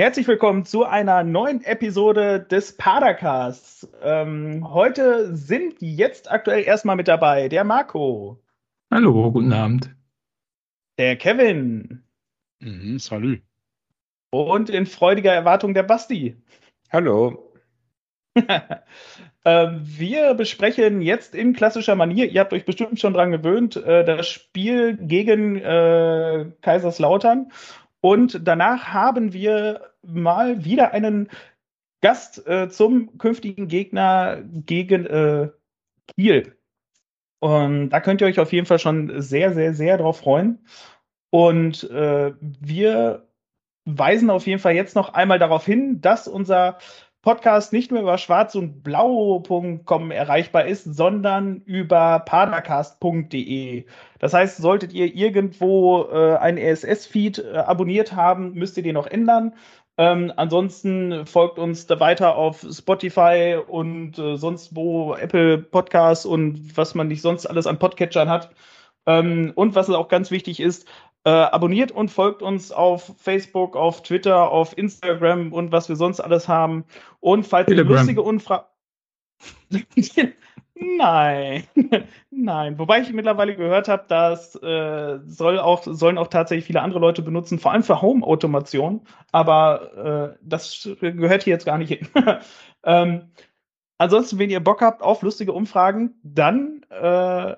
Herzlich willkommen zu einer neuen Episode des Padercasts. Ähm, heute sind jetzt aktuell erstmal mit dabei der Marco. Hallo, guten Abend. Der Kevin. Mhm, salü. Und in freudiger Erwartung der Basti. Hallo. ähm, wir besprechen jetzt in klassischer Manier, ihr habt euch bestimmt schon dran gewöhnt, äh, das Spiel gegen äh, Kaiserslautern. Und danach haben wir mal wieder einen Gast äh, zum künftigen Gegner gegen äh, Kiel. Und da könnt ihr euch auf jeden Fall schon sehr, sehr, sehr drauf freuen. Und äh, wir weisen auf jeden Fall jetzt noch einmal darauf hin, dass unser Podcast nicht mehr über schwarz und blau.com erreichbar ist, sondern über padercast.de. Das heißt, solltet ihr irgendwo äh, einen RSS-Feed äh, abonniert haben, müsst ihr den noch ändern. Ähm, ansonsten folgt uns da weiter auf Spotify und äh, sonst wo Apple Podcasts und was man nicht sonst alles an Podcatchern hat. Ähm, und was auch ganz wichtig ist, äh, abonniert und folgt uns auf Facebook, auf Twitter, auf Instagram und was wir sonst alles haben. Und falls Telegram. ihr lustige Unfragen. Nein, nein. Wobei ich mittlerweile gehört habe, dass äh, soll auch, sollen auch tatsächlich viele andere Leute benutzen, vor allem für Home-Automation. Aber äh, das gehört hier jetzt gar nicht hin. ähm, ansonsten, wenn ihr Bock habt auf lustige Umfragen, dann äh,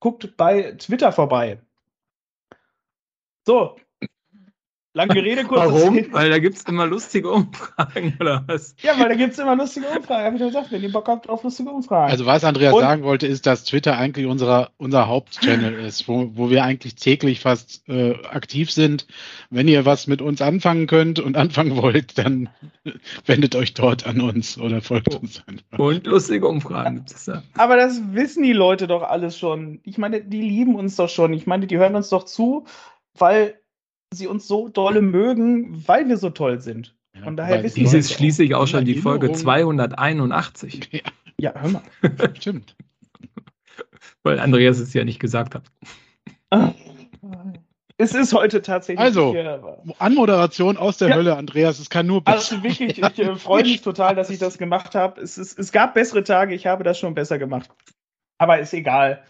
guckt bei Twitter vorbei. So. Lange Rede, kurz. Warum? Weil da gibt es immer lustige Umfragen, oder was? Ja, weil da gibt es immer lustige Umfragen. Hab ich ja gesagt, wenn ihr Bock habt auf lustige Umfragen. Also, was Andreas Und, sagen wollte, ist, dass Twitter eigentlich unserer, unser Hauptchannel ist, wo, wo wir eigentlich täglich fast äh, aktiv sind. Wenn ihr was mit uns anfangen könnt und anfangen wollt, dann wendet euch dort an uns oder folgt uns einfach. Und lustige Umfragen gibt es da. Aber das wissen die Leute doch alles schon. Ich meine, die lieben uns doch schon. Ich meine, die hören uns doch zu weil sie uns so dolle mögen, weil wir so toll sind. Ja, Von daher wissen Dies ist schließlich auch schon die Folge 281. Ja, ja hör mal. Stimmt. weil Andreas es ja nicht gesagt hat. Es ist heute tatsächlich. Also, hier, Anmoderation aus der ja. Hölle, Andreas. Es kann nur besser. Also wirklich, ich äh, freue mich total, dass ich das gemacht habe. Es, es gab bessere Tage, ich habe das schon besser gemacht. Aber ist egal.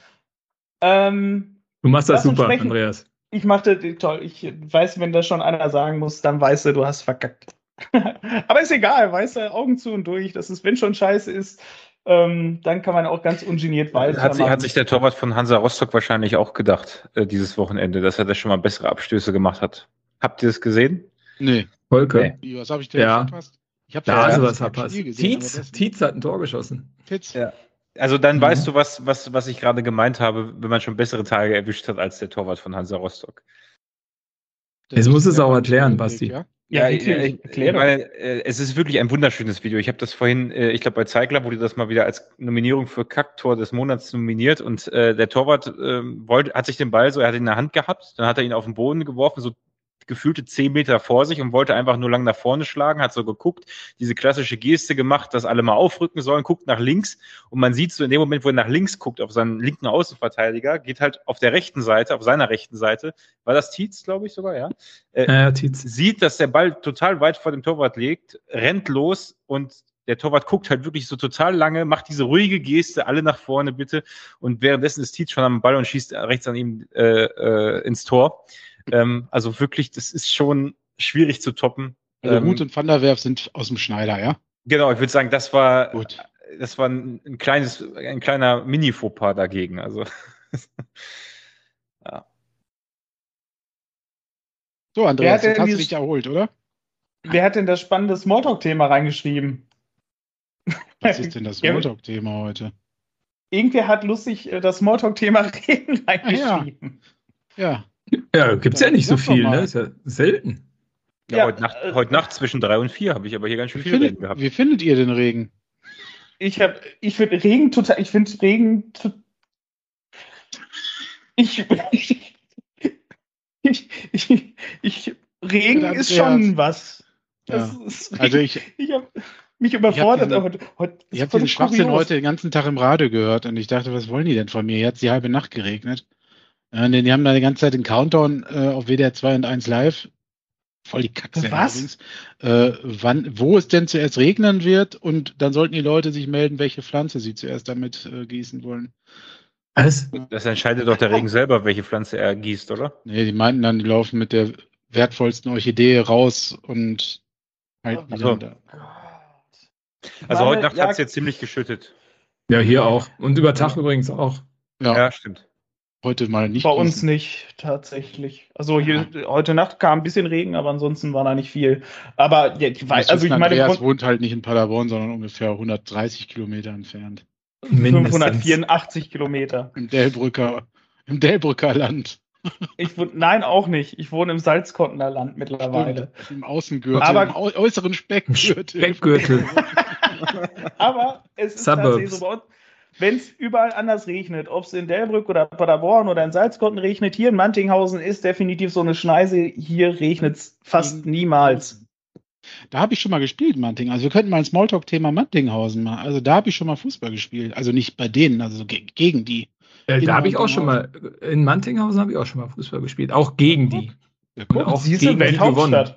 Ähm, du machst das super, Andreas ich machte toll. Ich weiß, wenn das schon einer sagen muss, dann weißt du, du hast verkackt. Aber ist egal, weißt du, Augen zu und durch. Das ist, wenn schon scheiße ist, ähm, dann kann man auch ganz ungeniert weiter. Hat, hat sich der Torwart von Hansa Rostock wahrscheinlich auch gedacht, äh, dieses Wochenende, dass er da schon mal bessere Abstöße gemacht hat. Habt ihr das gesehen? Nee. Volker. Nee. Was habe ich denn ja. verpasst? Ich habe da ja, was verpasst. Tietz, Tietz hat ein Tor geschossen. Tietz. Ja. Also dann mhm. weißt du, was, was, was ich gerade gemeint habe, wenn man schon bessere Tage erwischt hat als der Torwart von Hansa Rostock. Jetzt muss es auch erklären, Basti. Ja, ja ich, ich, ich meine, äh, es ist wirklich ein wunderschönes Video. Ich habe das vorhin, äh, ich glaube bei Zeigler wurde das mal wieder als Nominierung für Kacktor des Monats nominiert und äh, der Torwart äh, wollte, hat sich den Ball so, er hat ihn in der Hand gehabt, dann hat er ihn auf den Boden geworfen, so gefühlte zehn Meter vor sich und wollte einfach nur lang nach vorne schlagen, hat so geguckt, diese klassische Geste gemacht, dass alle mal aufrücken sollen, guckt nach links und man sieht so in dem Moment, wo er nach links guckt, auf seinen linken Außenverteidiger, geht halt auf der rechten Seite, auf seiner rechten Seite, war das Tietz, glaube ich sogar, ja? Äh, ja, Tietz. Sieht, dass der Ball total weit vor dem Torwart liegt, rennt los und der Torwart guckt halt wirklich so total lange, macht diese ruhige Geste, alle nach vorne bitte. Und währenddessen ist Tietz schon am Ball und schießt rechts an ihm äh, äh, ins Tor. Ähm, also wirklich, das ist schon schwierig zu toppen. Also ähm, Ruth und Van der Werf sind aus dem Schneider, ja? Genau, ich würde sagen, das war, Gut. das war ein, ein kleines, ein kleiner Mini-Fauxpas dagegen. Also, ja. So, Andreas, jetzt hast du dich erholt, oder? Wer hat denn das spannende Smalltalk-Thema reingeschrieben? Was ist denn das Smalltalk-Thema heute? Irgendwer hat lustig äh, das Smalltalk-Thema reingeschrieben. Ah, ja. ja. Ja, gibt es ja nicht so viel, ne? Ist ja selten. Ja, ja heute, Nacht, äh, heute Nacht zwischen drei und vier habe ich aber hier ganz schön viel findet, Regen gehabt. Wie findet ihr den Regen? Ich habe, ich finde Regen total, ich finde Regen, ich, ich, ich, ich, Regen ja, ist schon was. Ja. Ist, also ich, ich habe mich überfordert. Ich habe diesen, heute, ich hab diesen Schwachsinn heute den ganzen Tag im Radio gehört und ich dachte, was wollen die denn von mir? Jetzt die halbe Nacht geregnet. Ja, die haben da die ganze Zeit den Countdown äh, auf WDR 2 und 1 live voll die Kackse Was? Äh, wann, wo es denn zuerst regnen wird und dann sollten die Leute sich melden, welche Pflanze sie zuerst damit äh, gießen wollen. Was? Das entscheidet doch der Regen selber, welche Pflanze er gießt, oder? Nee, die meinten dann, die laufen mit der wertvollsten Orchidee raus und halt also, da. Also heute Nacht ja, hat es jetzt ziemlich geschüttet. Ja, hier auch. Und über Tag übrigens auch. Ja, ja stimmt. Heute mal nicht. Bei uns nicht, tatsächlich. Also hier, ja. heute Nacht kam ein bisschen Regen, aber ansonsten war da nicht viel. Aber ja, ich weiß, also ich meine. Andreas wohnt halt nicht in Paderborn, sondern ungefähr 130 Kilometer entfernt. 584 Kilometer. Im Delbrücker, im Delbrücker Land. Ich wohne, nein, auch nicht. Ich wohne im Salzkottener Land mittlerweile. Stimmt, Im Außengürtel, aber, im äußeren Speckgürtel. Speckgürtel. aber es ist Suburbs. tatsächlich so bei uns, wenn es überall anders regnet, ob es in Delbrück oder Paderborn oder in Salzkotten regnet, hier in Mantinghausen ist definitiv so eine Schneise. Hier regnet es fast niemals. Da habe ich schon mal gespielt, Manting. Also wir könnten mal ein Smalltalk-Thema Mantinghausen machen. Also da habe ich schon mal Fußball gespielt. Also nicht bei denen, also ge gegen die. Äh, da habe ich auch schon mal, in Mantinghausen habe ich auch schon mal Fußball gespielt. Auch gegen die. Ja, guck, auch gegen die gewonnen.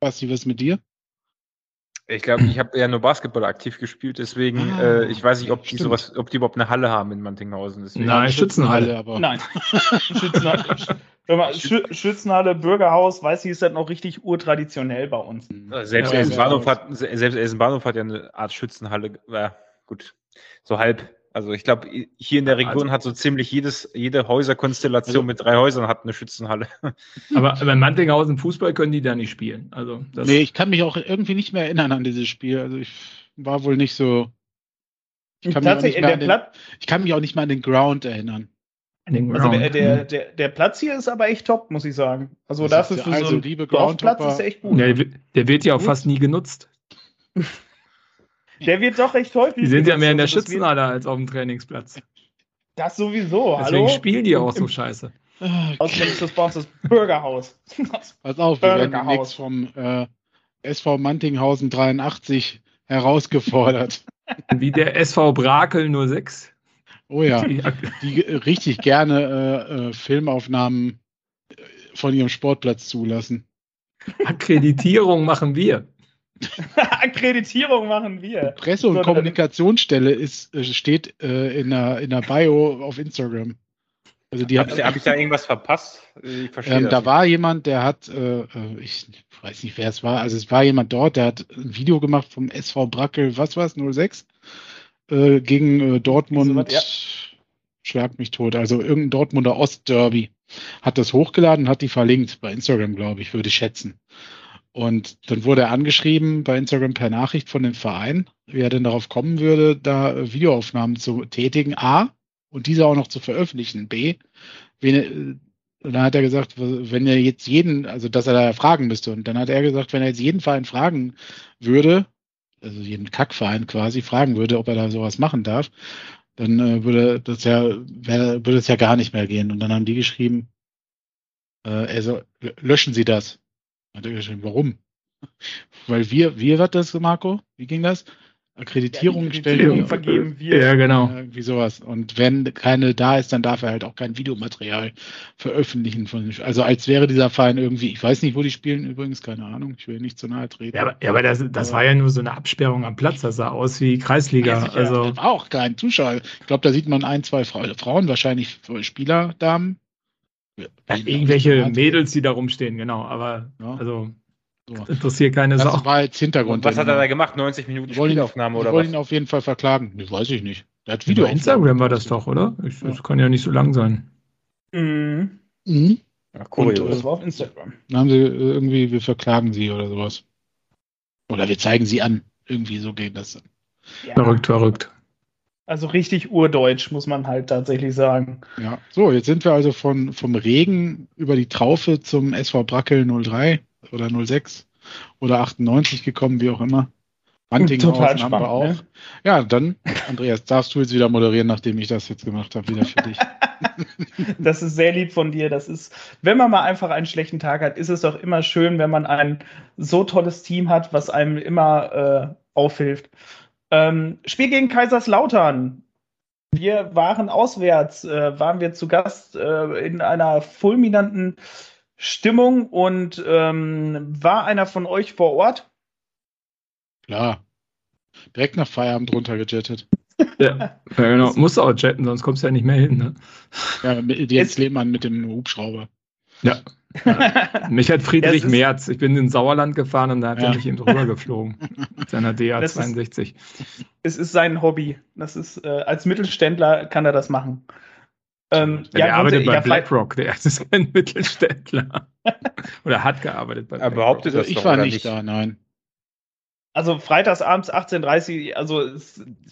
Basti, was mit dir? Ich glaube, ich habe ja nur Basketball aktiv gespielt, deswegen, ah, äh, ich weiß nicht, ob die sowas, ob die überhaupt eine Halle haben in Mantinghausen. Deswegen. Nein, Schützenhalle, aber. Nein. Schützenhalle, Schützenhalle, Bürgerhaus, weiß ich, ist das noch richtig urtraditionell bei uns. Selbst ja, Essen-Bahnhof hat, selbst Essen-Bahnhof hat ja eine Art Schützenhalle, ja, gut, so halb. Also ich glaube, hier in der Region also, hat so ziemlich jedes, jede Häuserkonstellation also, mit drei Häusern hat eine Schützenhalle. Aber bei Mantinghausen Fußball können die da nicht spielen. Also das nee, ich kann mich auch irgendwie nicht mehr erinnern an dieses Spiel. Also ich war wohl nicht so. Ich kann, mich auch, nicht mehr den, ich kann mich auch nicht mehr an den Ground erinnern. Also der, der, der, der, Platz hier ist aber echt top, muss ich sagen. Also das dafür für also, so einen Dorfplatz ist echt gut. Der, der wird ja auch fast nie genutzt. Der wird doch recht häufig. Die sind ja mehr in der Schützenhalle als auf dem Trainingsplatz. Das sowieso, Deswegen hallo? spielen die auch so scheiße. Außerdem ist das bei uns das Bürgerhaus. Pass auf, wir werden demnächst vom äh, SV Mantinghausen 83 herausgefordert. Wie der SV Brakel 06. Oh ja, die richtig gerne äh, äh, Filmaufnahmen äh, von ihrem Sportplatz zulassen. Akkreditierung machen wir. Akkreditierung machen wir. Presse- und so, Kommunikationsstelle ist, äh, steht äh, in, der, in der Bio auf Instagram. Also die Habe ich, hab ich, da irgendwas verpasst? Ich verstehe ähm, da war jemand, der hat, äh, äh, ich weiß nicht, wer es war, also es war jemand dort, der hat ein Video gemacht vom SV Brackel, was war es, 06? Äh, gegen äh, Dortmund, was, ja. schlag mich tot, also irgendein Dortmunder Ostderby. Hat das hochgeladen, hat die verlinkt bei Instagram, glaube ich, würde ich schätzen. Und dann wurde er angeschrieben bei Instagram per Nachricht von dem Verein, wie er denn darauf kommen würde, da Videoaufnahmen zu tätigen, A, und diese auch noch zu veröffentlichen, B, wen, und dann hat er gesagt, wenn er jetzt jeden, also dass er da fragen müsste. Und dann hat er gesagt, wenn er jetzt jeden Verein fragen würde, also jeden Kackverein quasi fragen würde, ob er da sowas machen darf, dann äh, würde das ja, wär, würde es ja gar nicht mehr gehen. Und dann haben die geschrieben, äh, also löschen Sie das. Hat er geschrieben, warum? Weil wir, wir was das, Marco? Wie ging das? Akkreditierung, ja, stellen. vergeben wir. Ja, genau. Irgendwie sowas. Und wenn keine da ist, dann darf er halt auch kein Videomaterial veröffentlichen. Von, also als wäre dieser Verein irgendwie, ich weiß nicht, wo die spielen übrigens, keine Ahnung, ich will nicht zu nahe treten. Ja, aber, ja, aber das, das war ja nur so eine Absperrung am Platz, das sah aus wie Kreisliga. also ja, war auch kein Zuschauer. Ich glaube, da sieht man ein, zwei Frauen, wahrscheinlich Spielerdamen. Ja, irgendwelche Mädels, die da rumstehen, genau. Aber ja. also so. interessiert keine Sache. Das war jetzt Hintergrund. Und was hat er da gemacht? 90 Minuten Spielaufnahme oder was? wollen ihn auf jeden Fall verklagen. Das weiß ich nicht. Der hat Video Instagram war das doch, oder? Ich, ja. Das kann ja nicht so lang sein. Mhm. Mhm. Ach, cool. Und, das war auf Instagram. Dann haben sie irgendwie, wir verklagen sie oder sowas. Oder wir zeigen sie an. Irgendwie so geht das dann. Ja. Verrückt, verrückt. Also richtig urdeutsch, muss man halt tatsächlich sagen. Ja, so, jetzt sind wir also von, vom Regen über die Traufe zum SV Brackel 03 oder 06 oder 98 gekommen, wie auch immer. Total haben wir auch. Ne? Ja, dann, Andreas, darfst du jetzt wieder moderieren, nachdem ich das jetzt gemacht habe, wieder für dich. das ist sehr lieb von dir. Das ist, wenn man mal einfach einen schlechten Tag hat, ist es doch immer schön, wenn man ein so tolles Team hat, was einem immer äh, aufhilft. Ähm, Spiel gegen Kaiserslautern. Wir waren auswärts, äh, waren wir zu Gast äh, in einer fulminanten Stimmung und ähm, war einer von euch vor Ort? Klar. Direkt nach Feierabend runtergejettet. Ja, genau. Musst du auch jetten, sonst kommst du ja nicht mehr hin. Ne? Ja, jetzt Lehmann mit dem Hubschrauber. Ja. Ja. Mich hat Friedrich ja, Merz. Ich bin in Sauerland gefahren und da hat ja. er mich eben drüber geflogen. Mit seiner DA62. es ist sein Hobby. Das ist, äh, als Mittelständler kann er das machen. Ähm, ja, er arbeitet bei BlackRock, der ist ein Mittelständler. Oder hat gearbeitet bei BlackRock. Er behauptet das Ich war nicht, nicht da, nein. Also freitags abends 18.30 Uhr, also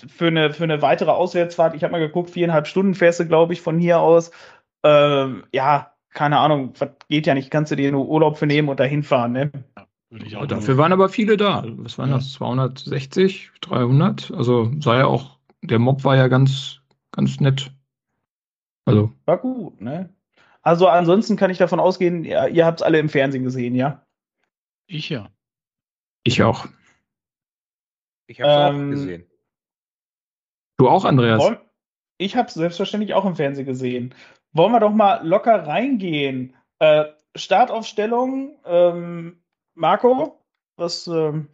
für eine, für eine weitere Auswärtsfahrt, ich habe mal geguckt, viereinhalb Stunden fährst du, glaube ich, von hier aus. Ähm, ja, keine Ahnung, geht ja nicht, kannst du dir nur Urlaub für nehmen und dahin fahren, ne? Ja, dafür waren aber viele da. Was waren ja. das? 260, 300? Also sah ja auch, der Mob war ja ganz, ganz nett. Also. War gut, ne? Also ansonsten kann ich davon ausgehen, ja, ihr habt es alle im Fernsehen gesehen, ja? Ich ja. Ich auch. Ich habe ähm, auch gesehen. Du auch, Andreas? Ich habe es selbstverständlich auch im Fernsehen gesehen. Wollen wir doch mal locker reingehen. Äh, Startaufstellung, ähm, Marco, was. Ähm,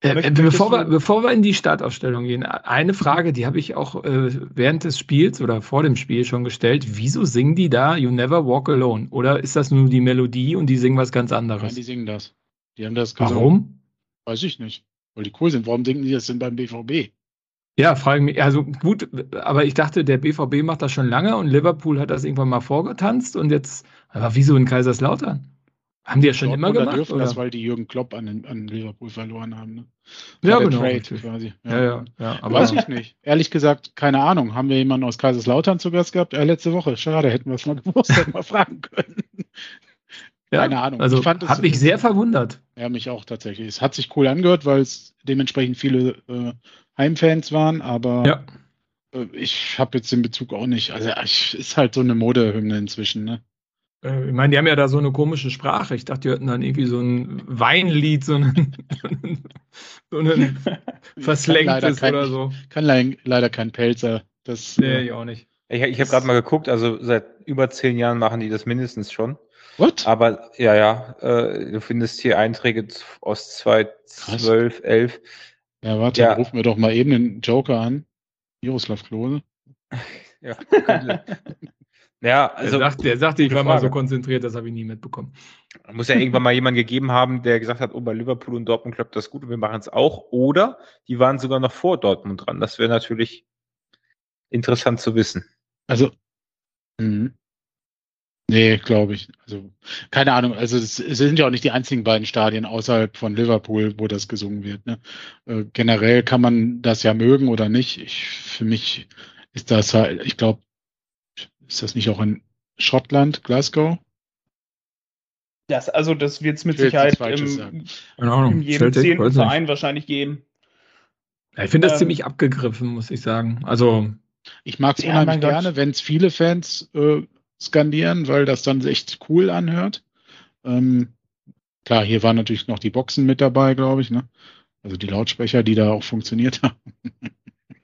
äh, äh bevor, wir, bevor wir in die Startaufstellung gehen, eine Frage, die habe ich auch äh, während des Spiels oder vor dem Spiel schon gestellt. Wieso singen die da You Never Walk Alone? Oder ist das nur die Melodie und die singen was ganz anderes? Nein, die singen das. Die haben das gesungen. Warum? Weiß ich nicht. Weil die cool sind. Warum denken die das denn beim BVB? Ja, frage mich. Also gut, aber ich dachte, der BVB macht das schon lange und Liverpool hat das irgendwann mal vorgetanzt und jetzt, aber wieso in Kaiserslautern? Haben die ja schon immer gemacht? dürfen oder? das, weil die Jürgen Klopp an, an Liverpool verloren haben. Ne? Ja, genau. Quasi. Ja, ja, ja, ja aber Weiß ich nicht. Ehrlich gesagt, keine Ahnung. Haben wir jemanden aus Kaiserslautern zu Gast gehabt? Äh, letzte Woche. Schade, hätten wir es mal gewusst, hätten wir fragen können. Ja, Keine Ahnung. Also ich hat mich sehr verwundert. Ja, mich auch tatsächlich. Es hat sich cool angehört, weil es dementsprechend viele äh, Heimfans waren, aber ja. äh, ich habe jetzt den Bezug auch nicht. Also es ist halt so eine Modehymne inzwischen, ne? Äh, ich meine, die haben ja da so eine komische Sprache. Ich dachte, die hätten dann irgendwie so ein Weinlied, so ein, so ein verslängtes oder so. Kann leider kein Pelzer. Das, nee, äh, ich auch nicht. Ich, ich habe gerade mal geguckt, also seit über zehn Jahren machen die das mindestens schon. What? Aber ja, ja, äh, du findest hier Einträge aus 2012, 11. Ja, warte, ja. rufen wir doch mal eben den Joker an. Miroslav Klose. ja, ja, also. Der, sagt, der sagte, ich war Frage. mal so konzentriert, das habe ich nie mitbekommen. Muss ja irgendwann mal jemand gegeben haben, der gesagt hat, oh, bei Liverpool und Dortmund klappt das gut und wir machen es auch. Oder die waren sogar noch vor Dortmund dran. Das wäre natürlich interessant zu wissen. Also, mh. Nee, glaube ich. Also, keine Ahnung. Also, es, sind ja auch nicht die einzigen beiden Stadien außerhalb von Liverpool, wo das gesungen wird. Ne? Äh, generell kann man das ja mögen oder nicht. Ich, für mich ist das halt, ich glaube, ist das nicht auch in Schottland, Glasgow? Das, also, das wird es mit Sicherheit im, in jedem zehnten Verein wahrscheinlich geben. Ja, ich finde das ähm, ziemlich abgegriffen, muss ich sagen. Also, ich mag es ja, unheimlich gerne, wenn es viele Fans äh, skandieren, weil das dann echt cool anhört. Ähm, klar, hier waren natürlich noch die Boxen mit dabei, glaube ich, ne? Also die Lautsprecher, die da auch funktioniert haben.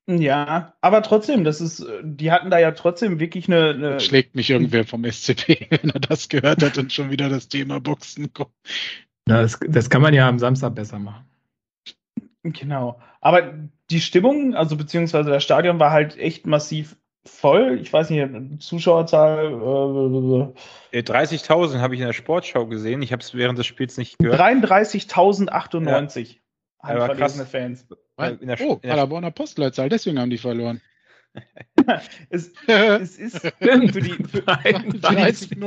Ja, aber trotzdem, das ist, die hatten da ja trotzdem wirklich eine. eine schlägt mich irgendwer vom SCP, wenn er das gehört hat und schon wieder das Thema Boxen kommt. Ja, das, das kann man ja am Samstag besser machen. Genau. Aber die Stimmung, also beziehungsweise das Stadion war halt echt massiv voll. Ich weiß nicht, Zuschauerzahl. Äh, 30.000 habe ich in der Sportschau gesehen. Ich habe es während des Spiels nicht gehört. 33.098 ja. handverlesene Fans. In der, oh, Paderborner Postleitzahl, deswegen haben die verloren. es, es, ist für die für, 30098.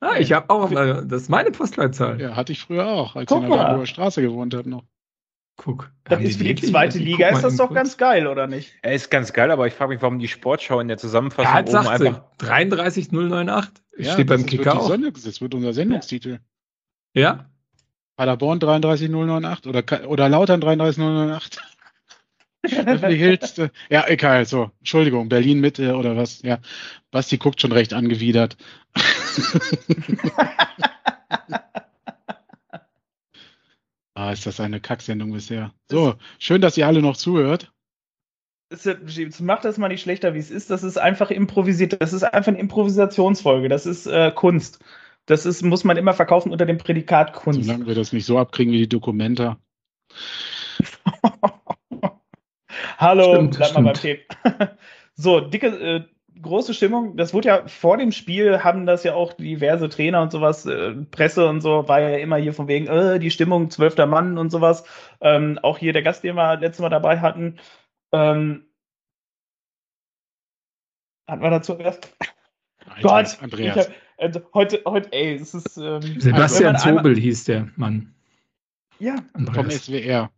Ah, ich habe auch, das ist meine Postleitzahl. Ja, hatte ich früher auch, als Guck ich in der Straße gewohnt habe noch. Guck. Das ist für die zweite Liga, ist das doch kurz. ganz geil, oder nicht? Er ist ganz geil, aber ich frage mich, warum die Sportschau in der Zusammenfassung ja, oben einfach. 33098. Ja, steht beim Kicker auch. Sendung, das wird unser Sendungstitel. Ja? Paderborn 33098 oder, oder Lautern 33098. ja, egal, so. Entschuldigung, Berlin Mitte oder was? Ja. Basti guckt schon recht angewidert. Ah, ist das eine Kacksendung bisher. So, schön, dass ihr alle noch zuhört. es macht das mal nicht schlechter, wie es ist. Das ist einfach improvisiert. Das ist einfach eine Improvisationsfolge. Das ist äh, Kunst. Das ist, muss man immer verkaufen unter dem Prädikat Kunst. Solange wir das nicht so abkriegen wie die Dokumenta. Hallo, stimmt, bleib mal beim Tape. so, dicke, äh, große Stimmung. Das wurde ja vor dem Spiel, haben das ja auch diverse Trainer und sowas, äh, Presse und so, war ja immer hier von wegen, äh, die Stimmung, zwölfter Mann und sowas. Ähm, auch hier der Gast, den wir letztes Mal dabei hatten. Ähm, hatten wir dazu Gast? Gott, Andreas. Hab, äh, heute, heute, ey, es ist. Ähm, Sebastian Zobel einmal, hieß der Mann. Ja, Andreas. vom SWR.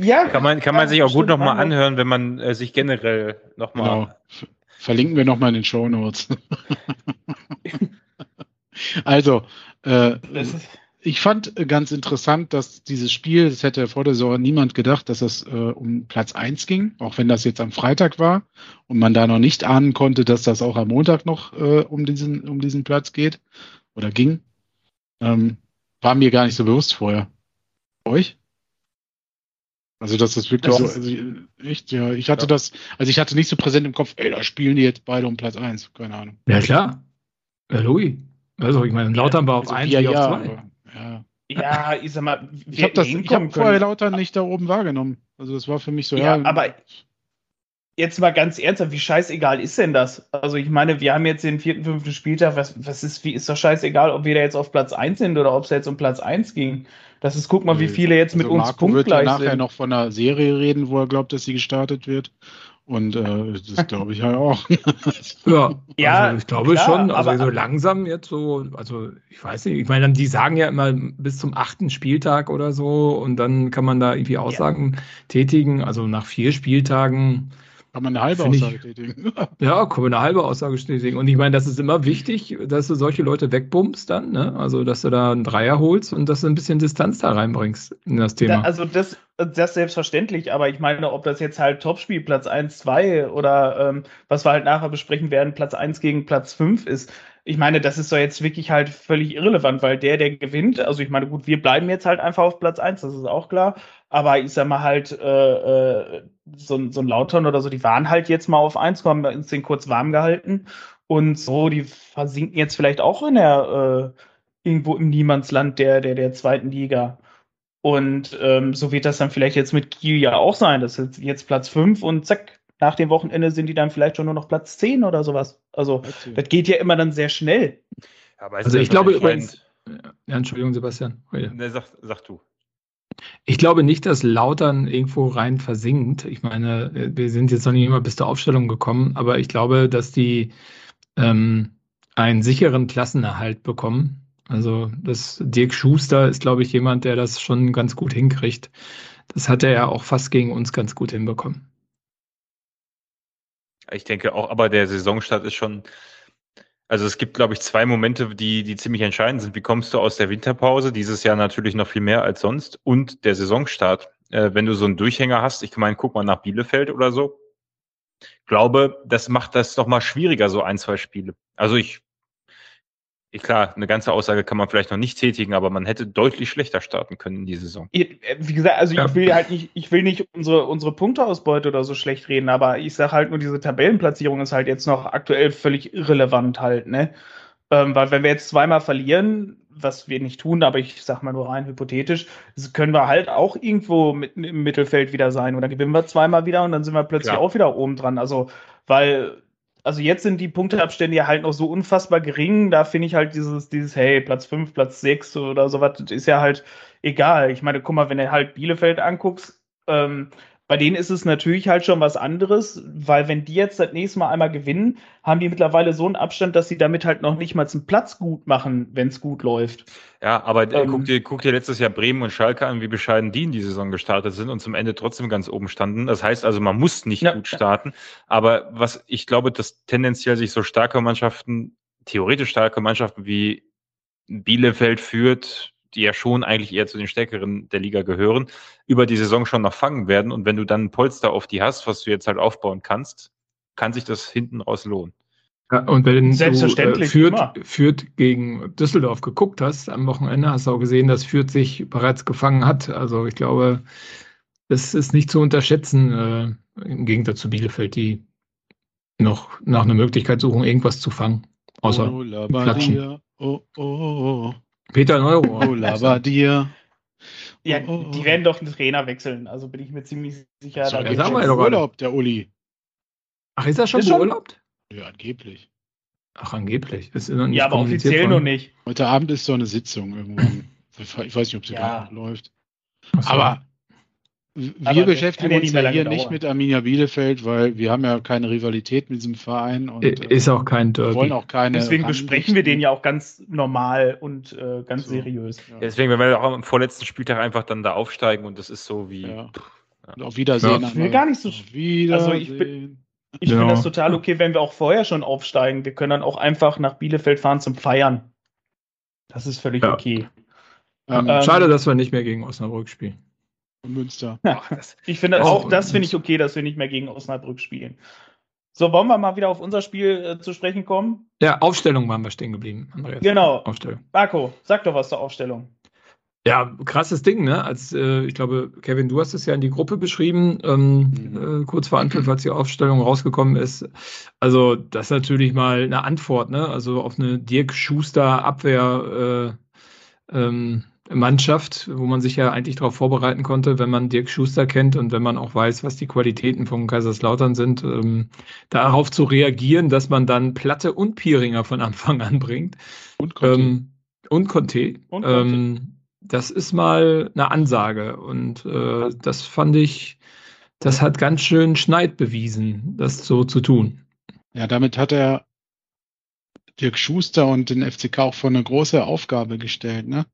Ja, kann man, kann man sich auch gut nochmal anhören, wenn man äh, sich generell nochmal. Genau. Verlinken wir nochmal in den Show Notes. also, äh, ich fand ganz interessant, dass dieses Spiel, das hätte vor der Saison niemand gedacht, dass es äh, um Platz 1 ging, auch wenn das jetzt am Freitag war und man da noch nicht ahnen konnte, dass das auch am Montag noch äh, um, diesen, um diesen Platz geht oder ging. Ähm, war mir gar nicht so bewusst vorher. Euch? Also das ist wirklich das so, also echt, ja, ich hatte ja. das, also ich hatte nicht so präsent im Kopf, ey, da spielen die jetzt beide um Platz 1, keine Ahnung. Ja klar, ja, Louis. Also ich meine, Lautern war auf 1 also, ja, auf 2. Ja. ja, ich sag mal, ich habe hab vorher Lautern nicht da oben wahrgenommen. Also das war für mich so, ja. ja aber jetzt mal ganz ernsthaft, wie scheißegal ist denn das? Also ich meine, wir haben jetzt den vierten, fünften Spieltag, was, was ist, wie ist doch scheißegal, ob wir da jetzt auf Platz 1 sind oder ob es jetzt um Platz 1 ging. Das ist, guck mal, wie viele jetzt also mit uns Marco punktgleich wird ja nachher sind. noch von einer Serie reden, wo er glaubt, dass sie gestartet wird. Und äh, das glaube ich ja auch. ja, ja also ich glaube klar, schon. Also so langsam jetzt so, also ich weiß nicht, ich meine, die sagen ja immer bis zum achten Spieltag oder so und dann kann man da irgendwie Aussagen ja. tätigen. Also nach vier Spieltagen kann man eine halbe Aussage ich, tätigen. Ja, kann man eine halbe Aussage tätigen. Und ich meine, das ist immer wichtig, dass du solche Leute wegbummst dann, ne? Also, dass du da einen Dreier holst und dass du ein bisschen Distanz da reinbringst in das Thema. Da, also, das, das selbstverständlich, aber ich meine, ob das jetzt halt Topspiel Platz 1, 2 oder ähm, was wir halt nachher besprechen werden, Platz 1 gegen Platz 5 ist, ich meine, das ist doch jetzt wirklich halt völlig irrelevant, weil der, der gewinnt, also ich meine, gut, wir bleiben jetzt halt einfach auf Platz 1, das ist auch klar, aber ich sag mal halt, äh, äh, so, so ein Lautern oder so, die waren halt jetzt mal auf 1, haben uns den kurz warm gehalten und so, die versinken jetzt vielleicht auch in der, äh, irgendwo im Niemandsland der, der, der zweiten Liga. Und ähm, so wird das dann vielleicht jetzt mit Kiel ja auch sein. Das ist jetzt Platz 5 und zack, nach dem Wochenende sind die dann vielleicht schon nur noch Platz 10 oder sowas. Also, okay. das geht ja immer dann sehr schnell. Ja, also, ich glaube übrigens. Ja, Entschuldigung, Sebastian. Ne, sag, sag du. Ich glaube nicht, dass Lautern irgendwo rein versinkt. Ich meine, wir sind jetzt noch nicht immer bis zur Aufstellung gekommen, aber ich glaube, dass die ähm, einen sicheren Klassenerhalt bekommen. Also das Dirk Schuster ist, glaube ich, jemand, der das schon ganz gut hinkriegt. Das hat er ja auch fast gegen uns ganz gut hinbekommen. Ich denke auch, aber der Saisonstart ist schon, also es gibt, glaube ich, zwei Momente, die, die ziemlich entscheidend sind. Wie kommst du aus der Winterpause? Dieses Jahr natürlich noch viel mehr als sonst. Und der Saisonstart. Äh, wenn du so einen Durchhänger hast, ich meine, guck mal nach Bielefeld oder so. Glaube, das macht das doch mal schwieriger, so ein, zwei Spiele. Also ich klar, eine ganze Aussage kann man vielleicht noch nicht tätigen, aber man hätte deutlich schlechter starten können in die Saison. Wie gesagt, also ja. ich will halt nicht, ich will nicht unsere, unsere Punkteausbeute oder so schlecht reden, aber ich sage halt nur, diese Tabellenplatzierung ist halt jetzt noch aktuell völlig irrelevant halt, ne? Ähm, weil wenn wir jetzt zweimal verlieren, was wir nicht tun, aber ich sag mal nur rein hypothetisch, können wir halt auch irgendwo mit, im Mittelfeld wieder sein. Oder gewinnen wir zweimal wieder und dann sind wir plötzlich Klar. auch wieder oben dran. Also, weil also jetzt sind die Punkteabstände ja halt noch so unfassbar gering. Da finde ich halt dieses, dieses, hey, Platz 5, Platz 6 oder sowas, ist ja halt egal. Ich meine, guck mal, wenn du halt Bielefeld anguckst, ähm, bei denen ist es natürlich halt schon was anderes, weil wenn die jetzt das nächste Mal einmal gewinnen, haben die mittlerweile so einen Abstand, dass sie damit halt noch nicht mal einen Platz gut machen, wenn es gut läuft. Ja, aber äh, ähm, guck, dir, guck dir letztes Jahr Bremen und Schalke an, wie bescheiden die in die Saison gestartet sind und zum Ende trotzdem ganz oben standen. Das heißt also, man muss nicht ja, gut starten. Aber was ich glaube, dass tendenziell sich so starke Mannschaften, theoretisch starke Mannschaften wie Bielefeld führt, die ja schon eigentlich eher zu den Stärkeren der Liga gehören, über die Saison schon noch fangen werden. Und wenn du dann ein Polster auf die hast, was du jetzt halt aufbauen kannst, kann sich das hinten raus lohnen. Ja, und wenn Selbstverständlich du äh, Fürth, Fürth gegen Düsseldorf geguckt hast am Wochenende, hast du auch gesehen, dass Fürth sich bereits gefangen hat. Also ich glaube, das ist nicht zu unterschätzen, äh, im Gegensatz zu Bielefeld, die noch nach einer Möglichkeit suchen, irgendwas zu fangen. Außer oh, Labadia, oh, oh, oh. Peter Neuro. Oh, Labadia. Ja, oh, oh, die werden doch einen Trainer wechseln, also bin ich mir ziemlich sicher. So, da geht schon Urlaub, der Uli. Ach, ist er schon beurlaubt? Ja, angeblich. Ach, angeblich. Ist noch nicht ja, aber offiziell noch nicht. Heute Abend ist so eine Sitzung irgendwann. ich weiß nicht, ob sie ja. gerade läuft. So. Aber wir Aber beschäftigen uns ja hier dauern. nicht mit Arminia Bielefeld, weil wir haben ja keine Rivalität mit diesem Verein. Und, ist auch kein Derby. Wollen auch keine. Deswegen besprechen wir den ja auch ganz normal und äh, ganz so. seriös. Ja. deswegen, wenn wir auch am vorletzten Spieltag einfach dann da aufsteigen und das ist so wie. Ja. Ja. Auf Wiedersehen. Ich will gar nicht so. Wiedersehen. Also ich bin, ich finde das total okay, wenn wir auch vorher schon aufsteigen. Wir können dann auch einfach nach Bielefeld fahren zum Feiern. Das ist völlig okay. Ähm, ähm, schade, dass wir nicht mehr gegen Osnabrück spielen. Münster. Ja, ich finde auch, das finde ich okay, dass wir nicht mehr gegen Osnabrück spielen. So, wollen wir mal wieder auf unser Spiel äh, zu sprechen kommen? Ja, Aufstellung waren wir stehen geblieben. Andreas. Genau. Aufstellung. Marco, sag doch was zur Aufstellung. Ja, krasses Ding, ne? Als äh, ich glaube, Kevin, du hast es ja in die Gruppe beschrieben, ähm, mhm. äh, kurz vor Anpfiff, als die Aufstellung rausgekommen ist. Also, das ist natürlich mal eine Antwort, ne? Also auf eine Dirk Schuster Abwehr äh, ähm, Mannschaft, wo man sich ja eigentlich darauf vorbereiten konnte, wenn man Dirk Schuster kennt und wenn man auch weiß, was die Qualitäten von Kaiserslautern sind, ähm, darauf zu reagieren, dass man dann Platte und Pieringer von Anfang an bringt. Und Conte. Ähm, und Conte. Und Conte. Ähm, das ist mal eine Ansage und äh, das fand ich, das hat ganz schön Schneid bewiesen, das so zu tun. Ja, damit hat er Dirk Schuster und den FCK auch vor eine große Aufgabe gestellt, ne?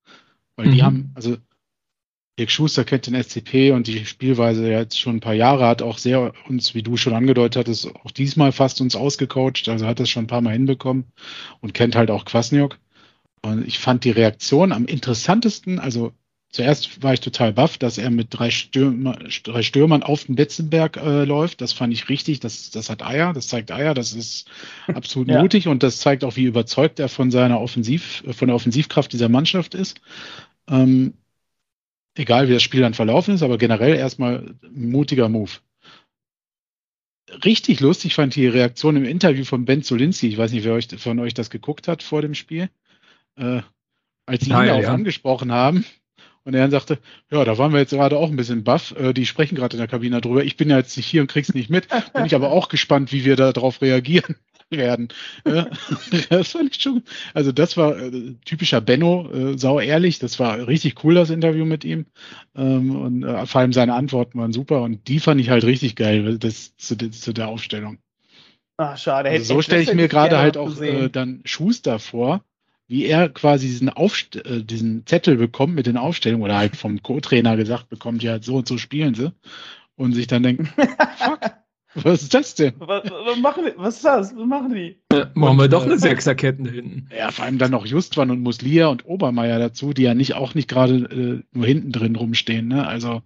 Weil mhm. die haben, also Dirk Schuster kennt den SCP und die Spielweise jetzt schon ein paar Jahre, hat auch sehr uns, wie du schon angedeutet hattest, auch diesmal fast uns ausgecoacht, also hat das schon ein paar Mal hinbekommen und kennt halt auch Kwasniok. Und ich fand die Reaktion am interessantesten, also zuerst war ich total baff, dass er mit drei, Stürmer, drei Stürmern auf den Betzenberg äh, läuft. Das fand ich richtig. Das, das hat Eier, das zeigt Eier, das ist absolut ja. mutig und das zeigt auch, wie überzeugt er von seiner Offensiv, von der Offensivkraft dieser Mannschaft ist. Ähm, egal wie das Spiel dann verlaufen ist, aber generell erstmal ein mutiger Move. Richtig lustig fand die Reaktion im Interview von Ben Zolinski. Ich weiß nicht, wer euch, von euch das geguckt hat vor dem Spiel. Äh, als sie ihn ja, ja. angesprochen haben. Und er dann sagte, ja, da waren wir jetzt gerade auch ein bisschen baff. Äh, die sprechen gerade in der Kabine drüber. Ich bin ja jetzt nicht hier und krieg's nicht mit. Bin ich aber auch gespannt, wie wir darauf reagieren werden. das fand ich schon. Also das war äh, typischer Benno, äh, sau ehrlich. Das war richtig cool, das Interview mit ihm. Ähm, und äh, vor allem seine Antworten waren super. Und die fand ich halt richtig geil, das zu, zu der Aufstellung. Ach, schade. Also so stelle ich mir gerade halt auch äh, dann Schuster vor, wie er quasi diesen, Aufst äh, diesen Zettel bekommt mit den Aufstellungen oder halt vom Co-Trainer gesagt bekommt, ja, so und so spielen sie. Und sich dann denkt, fuck, was ist das denn? Was, was, machen die? Was ist das? Was machen die? Ja, machen wir doch eine äh, Sechserketten hinten. Ja, vor allem dann noch Justwan und Muslia und Obermeier dazu, die ja nicht auch nicht gerade äh, nur hinten drin rumstehen. Ne? Also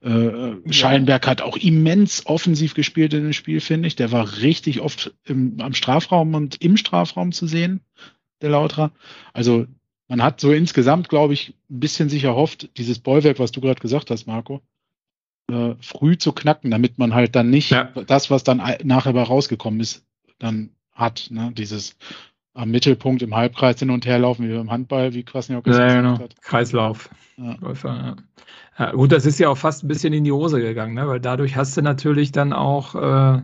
äh, Schallenberg hat auch immens offensiv gespielt in dem Spiel, finde ich. Der war richtig oft im, am Strafraum und im Strafraum zu sehen, der Lautra. Also man hat so insgesamt, glaube ich, ein bisschen sich erhofft, dieses Bollwerk, was du gerade gesagt hast, Marco, äh, früh zu knacken, damit man halt dann nicht ja. das, was dann nachher rausgekommen ist, dann hat. Ne? Dieses am Mittelpunkt im Halbkreis hin und her laufen, wie beim Handball, wie Kwasniok ja, gesagt genau. hat. Kreislauf. Ja. Läufer, ja. gut, das ist ja auch fast ein bisschen in die Hose gegangen, ne? weil dadurch hast du natürlich dann auch äh,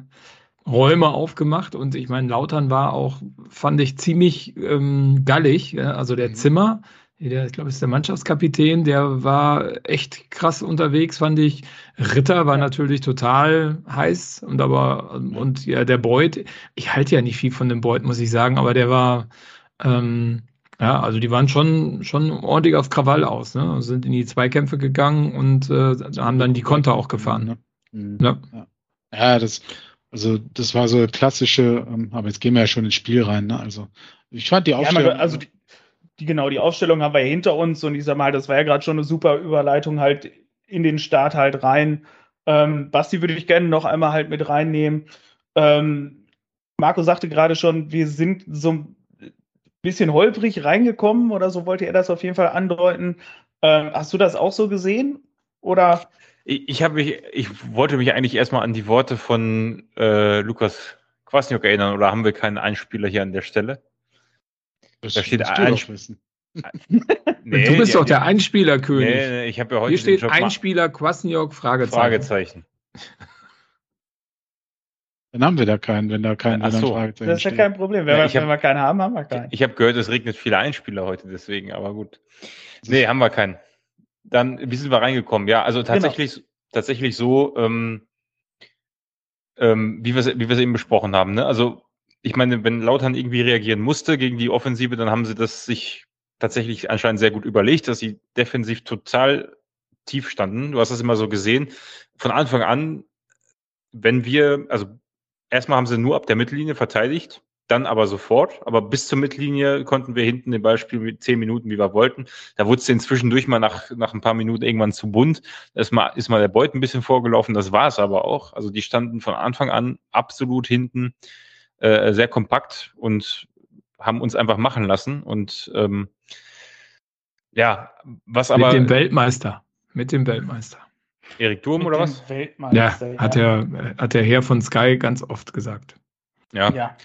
Räume aufgemacht und ich meine, Lautern war auch, fand ich ziemlich ähm, gallig, ja? also der mhm. Zimmer der, ich glaube, ist der Mannschaftskapitän, der war echt krass unterwegs, fand ich. Ritter war natürlich total heiß und aber, und ja, der Beuth, ich halte ja nicht viel von dem Beuth, muss ich sagen, aber der war, ähm, ja, also die waren schon, schon ordentlich auf Krawall aus, ne? Sind in die Zweikämpfe gegangen und äh, haben dann die Konter auch gefahren. Ne? Mhm. Ja. ja, das, also das war so klassische, ähm, aber jetzt gehen wir ja schon ins Spiel rein, ne? Also ich fand die Aufstellung. Ja, also die, die genau, die Aufstellung haben wir ja hinter uns und ich sag mal, das war ja gerade schon eine super Überleitung halt in den Start halt rein. Ähm, Basti würde ich gerne noch einmal halt mit reinnehmen. Ähm, Marco sagte gerade schon, wir sind so ein bisschen holprig reingekommen oder so wollte er das auf jeden Fall andeuten. Ähm, hast du das auch so gesehen? Oder? Ich, ich, mich, ich wollte mich eigentlich erstmal an die Worte von äh, Lukas Kwasniok erinnern, oder haben wir keinen Einspieler hier an der Stelle? Das da steht ein nee, du bist doch der Einspielerkönig. Nee, nee, ich habe ja heute Hier steht Einspieler Kwasniok Fragezeichen. Fragezeichen. Dann haben wir da keinen, wenn da keinen Ach so. Das ist ja kein Problem. Wenn, ja, wir, wenn wir keinen haben, haben wir keinen. Ich, ich habe gehört, es regnet viele Einspieler heute, deswegen, aber gut. Nee, haben wir keinen. Dann, wie sind wir reingekommen? Ja, also genau. tatsächlich, genau. tatsächlich so, ähm, ähm, wie wir es wie eben besprochen haben. Ne? Also, ich meine, wenn Lautern irgendwie reagieren musste gegen die Offensive, dann haben sie das sich tatsächlich anscheinend sehr gut überlegt, dass sie defensiv total tief standen. Du hast das immer so gesehen. Von Anfang an, wenn wir, also erstmal haben sie nur ab der Mittellinie verteidigt, dann aber sofort. Aber bis zur Mittellinie konnten wir hinten den Beispiel mit zehn Minuten, wie wir wollten. Da wurde es inzwischen durch mal nach, nach ein paar Minuten irgendwann zu bunt. Da ist mal, ist mal der Beut ein bisschen vorgelaufen. Das war es aber auch. Also die standen von Anfang an absolut hinten, äh, sehr kompakt und haben uns einfach machen lassen. Und ähm, ja, was aber. Mit dem Weltmeister. Mit dem Weltmeister. Erik Durm oder was? Ja, hat, ja. Der, hat der Herr von Sky ganz oft gesagt. Ja. ja.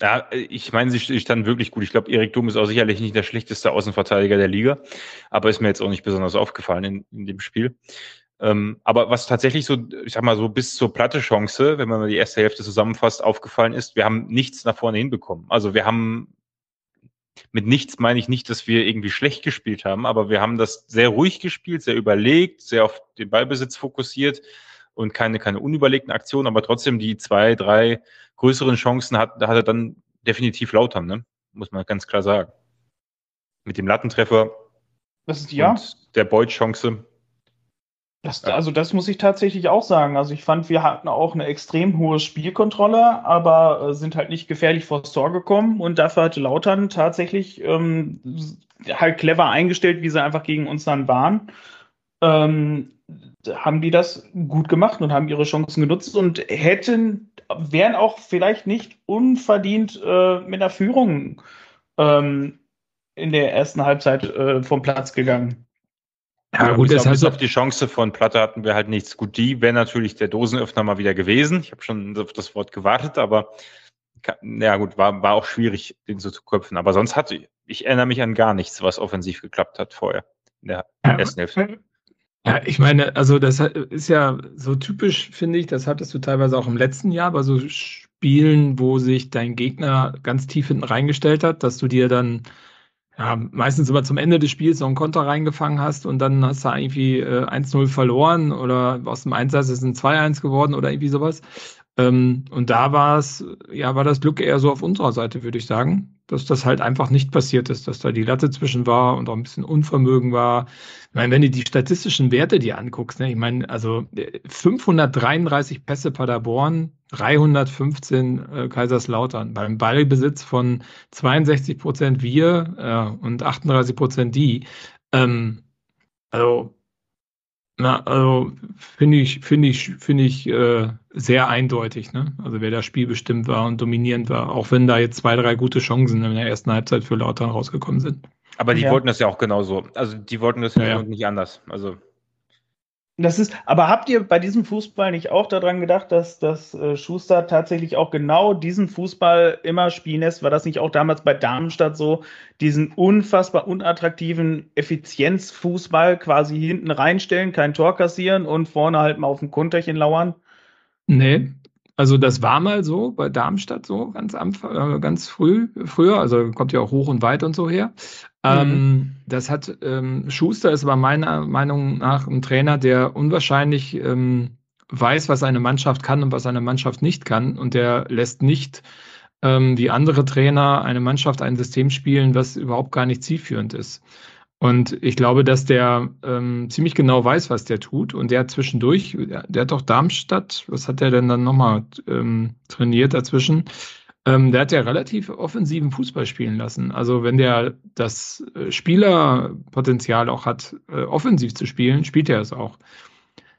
Ja, ich meine, sie stand wirklich gut. Ich glaube, Erik Durm ist auch sicherlich nicht der schlechteste Außenverteidiger der Liga, aber ist mir jetzt auch nicht besonders aufgefallen in, in dem Spiel. Ähm, aber was tatsächlich so, ich sag mal so bis zur platte Chance, wenn man mal die erste Hälfte zusammenfasst, aufgefallen ist, wir haben nichts nach vorne hinbekommen. Also wir haben mit nichts meine ich nicht, dass wir irgendwie schlecht gespielt haben, aber wir haben das sehr ruhig gespielt, sehr überlegt, sehr auf den Ballbesitz fokussiert und keine, keine unüberlegten Aktionen, aber trotzdem die zwei, drei größeren Chancen hat, da hat er dann definitiv Lautern, ne? muss man ganz klar sagen. Mit dem Lattentreffer das ist, ja. und der Beut-Chance das, also das muss ich tatsächlich auch sagen. Also ich fand, wir hatten auch eine extrem hohe Spielkontrolle, aber äh, sind halt nicht gefährlich vors Tor gekommen und dafür hatte Lautern tatsächlich ähm, halt clever eingestellt, wie sie einfach gegen uns dann waren. Ähm, haben die das gut gemacht und haben ihre Chancen genutzt und hätten, wären auch vielleicht nicht unverdient äh, mit einer Führung ähm, in der ersten Halbzeit äh, vom Platz gegangen. Ja, gut, das heißt auf die Chance von Platte hatten wir halt nichts. Gut, die wäre natürlich der Dosenöffner mal wieder gewesen. Ich habe schon auf das Wort gewartet, aber ja gut, war, war auch schwierig, den so zu köpfen. Aber sonst hatte ich, ich erinnere mich an gar nichts, was offensiv geklappt hat vorher in der ja, ersten Hälfte. Ja, ich meine, also das ist ja so typisch, finde ich, das hattest du teilweise auch im letzten Jahr bei so Spielen, wo sich dein Gegner ganz tief hinten reingestellt hat, dass du dir dann ja, meistens immer zum Ende des Spiels noch einen Konter reingefangen hast und dann hast du irgendwie äh, 1-0 verloren oder aus dem 1 ist ein 2-1 geworden oder irgendwie sowas. Ähm, und da war es, ja, war das Glück eher so auf unserer Seite, würde ich sagen, dass das halt einfach nicht passiert ist, dass da die Latte zwischen war und auch ein bisschen Unvermögen war. Ich meine, wenn du die statistischen Werte dir anguckst, ne, ich meine, also 533 äh, Pässe Paderborn, 315 äh, Kaiserslautern, beim Ballbesitz von 62 Prozent wir äh, und 38 Prozent die. Ähm, also na, also finde ich, finde ich, finde ich äh, sehr eindeutig, ne? Also wer das Spiel bestimmt war und dominierend war, auch wenn da jetzt zwei, drei gute Chancen in der ersten Halbzeit für Lautern rausgekommen sind. Aber die ja. wollten das ja auch genauso. Also die wollten das ja, ja. nicht anders. Also das ist, aber habt ihr bei diesem Fußball nicht auch daran gedacht, dass, dass äh, Schuster tatsächlich auch genau diesen Fußball immer spielen lässt? War das nicht auch damals bei Darmstadt so, diesen unfassbar unattraktiven Effizienzfußball quasi hinten reinstellen, kein Tor kassieren und vorne halt mal auf dem Konterchen lauern? Nee, also das war mal so bei Darmstadt so ganz, äh, ganz früh, früher, also kommt ja auch hoch und weit und so her. Ähm, mhm. Ähm, das hat ähm, Schuster ist aber meiner Meinung nach ein Trainer, der unwahrscheinlich ähm, weiß, was eine Mannschaft kann und was eine Mannschaft nicht kann. Und der lässt nicht ähm, wie andere Trainer eine Mannschaft ein System spielen, was überhaupt gar nicht zielführend ist. Und ich glaube, dass der ähm, ziemlich genau weiß, was der tut. Und der hat zwischendurch, der hat doch Darmstadt, was hat der denn dann nochmal ähm, trainiert dazwischen? Ähm, der hat ja relativ offensiven Fußball spielen lassen. Also wenn der das äh, Spielerpotenzial auch hat, äh, offensiv zu spielen, spielt er es auch.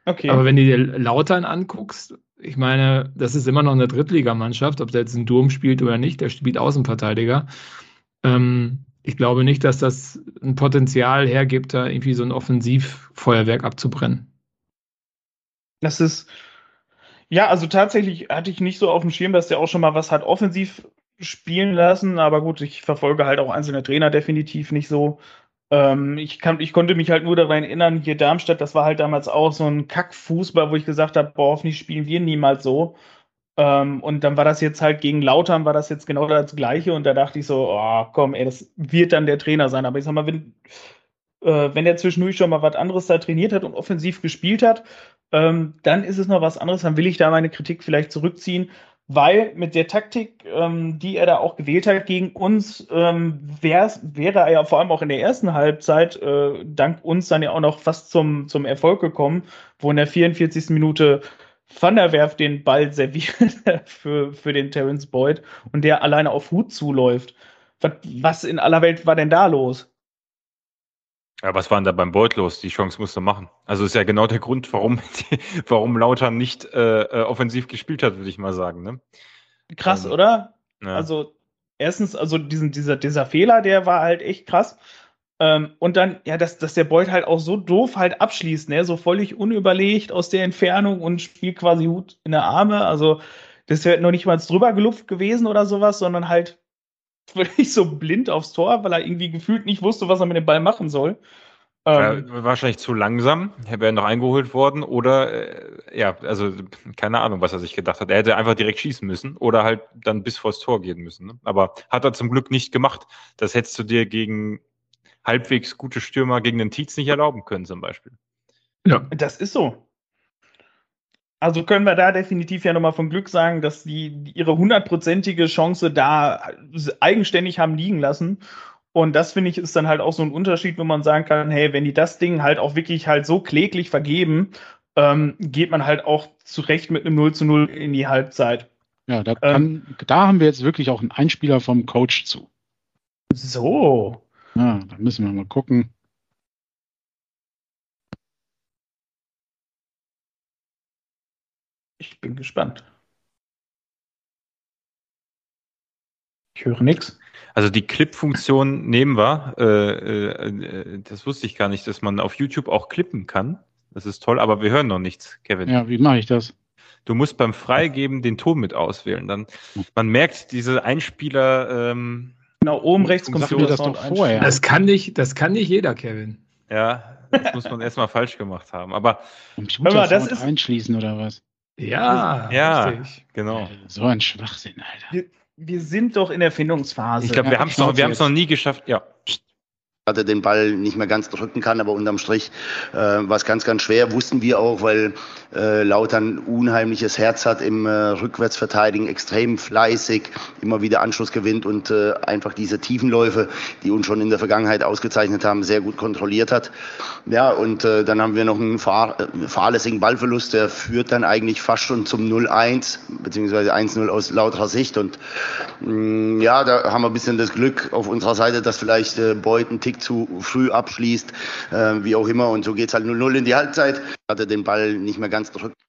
Okay. Aber wenn du dir Lautern anguckst, ich meine, das ist immer noch eine Drittligamannschaft, ob der jetzt einen Durm spielt oder nicht, der spielt Außenverteidiger. Ähm, ich glaube nicht, dass das ein Potenzial hergibt, da irgendwie so ein Offensivfeuerwerk abzubrennen. Das ist, ja, also tatsächlich hatte ich nicht so auf dem Schirm, dass der auch schon mal was hat offensiv spielen lassen, aber gut, ich verfolge halt auch einzelne Trainer definitiv nicht so. Ähm, ich, kann, ich konnte mich halt nur daran erinnern, hier Darmstadt, das war halt damals auch so ein Kackfußball, wo ich gesagt habe, boah, hoffentlich spielen wir niemals so. Ähm, und dann war das jetzt halt gegen Lautern, war das jetzt genau das Gleiche. Und da dachte ich so, oh, komm, ey, das wird dann der Trainer sein. Aber ich sag mal, wenn, äh, wenn der zwischendurch schon mal was anderes da trainiert hat und offensiv gespielt hat, ähm, dann ist es noch was anderes. Dann will ich da meine Kritik vielleicht zurückziehen weil mit der Taktik, ähm, die er da auch gewählt hat gegen uns, ähm, wäre er ja vor allem auch in der ersten Halbzeit äh, dank uns dann ja auch noch fast zum, zum Erfolg gekommen, wo in der 44. Minute Van der Werf den Ball serviert für, für den Terence Boyd und der alleine auf Hut zuläuft. Was, was in aller Welt war denn da los? Ja, was war denn da beim Boyd los? Die Chance musste machen. Also ist ja genau der Grund, warum, die, warum Lautern nicht äh, äh, offensiv gespielt hat, würde ich mal sagen. Ne? Krass, ähm, oder? Ja. Also erstens, also diesen, dieser, dieser Fehler, der war halt echt krass. Ähm, und dann, ja, dass, dass der Boyd halt auch so doof halt abschließt, ne? so völlig unüberlegt aus der Entfernung und spielt quasi Hut in der Arme. Also das wäre noch nicht mal drüber gelupft gewesen oder sowas, sondern halt völlig so blind aufs Tor, weil er irgendwie gefühlt nicht wusste, was er mit dem Ball machen soll. Ähm, ja, wahrscheinlich zu langsam, er wäre noch eingeholt worden oder äh, ja, also keine Ahnung, was er sich gedacht hat. Er hätte einfach direkt schießen müssen oder halt dann bis vors Tor gehen müssen. Ne? Aber hat er zum Glück nicht gemacht. Das hättest du dir gegen halbwegs gute Stürmer gegen den Tietz nicht erlauben können, zum Beispiel. Ja. Das ist so. Also können wir da definitiv ja nochmal von Glück sagen, dass die ihre hundertprozentige Chance da eigenständig haben liegen lassen. Und das finde ich ist dann halt auch so ein Unterschied, wenn man sagen kann, hey, wenn die das Ding halt auch wirklich halt so kläglich vergeben, ähm, geht man halt auch zurecht mit einem 0 zu 0 in die Halbzeit. Ja, da, kann, ähm, da haben wir jetzt wirklich auch einen Einspieler vom Coach zu. So. Ja, da müssen wir mal gucken. Ich bin gespannt. Ich höre nichts. Also die Clip-Funktion nehmen wir. Äh, äh, das wusste ich gar nicht, dass man auf YouTube auch klippen kann. Das ist toll, aber wir hören noch nichts, Kevin. Ja, wie mache ich das? Du musst beim Freigeben den Ton mit auswählen. Dann man merkt diese Einspieler. Ähm, genau oben rechts kommt das, das doch vorher. Das kann nicht, das kann nicht jeder, Kevin. Ja, das muss man erstmal falsch gemacht haben. Aber mal, das ist einschließen oder was? Ja, ja, richtig. genau. So ein Schwachsinn, Alter. Wir, wir sind doch in der Findungsphase. Ich glaube, wir haben es noch, noch nie geschafft. Ja dass er den Ball nicht mehr ganz drücken kann, aber unterm Strich äh, war es ganz, ganz schwer, wussten wir auch, weil äh, Lautern unheimliches Herz hat im äh, Rückwärtsverteidigen, extrem fleißig, immer wieder Anschluss gewinnt und äh, einfach diese Tiefenläufe, die uns schon in der Vergangenheit ausgezeichnet haben, sehr gut kontrolliert hat. Ja, und äh, dann haben wir noch einen fahr äh, fahrlässigen Ballverlust, der führt dann eigentlich fast schon zum 0-1, beziehungsweise 1-0 aus lauterer Sicht und mh, mm, ja, da haben wir ein bisschen das Glück auf unserer Seite, dass vielleicht äh, Beuth einen Tick Tick zu früh abschließt, äh, wie auch immer. Und so geht es halt 0-0 in die Halbzeit. Hat er den Ball nicht mehr ganz drückt.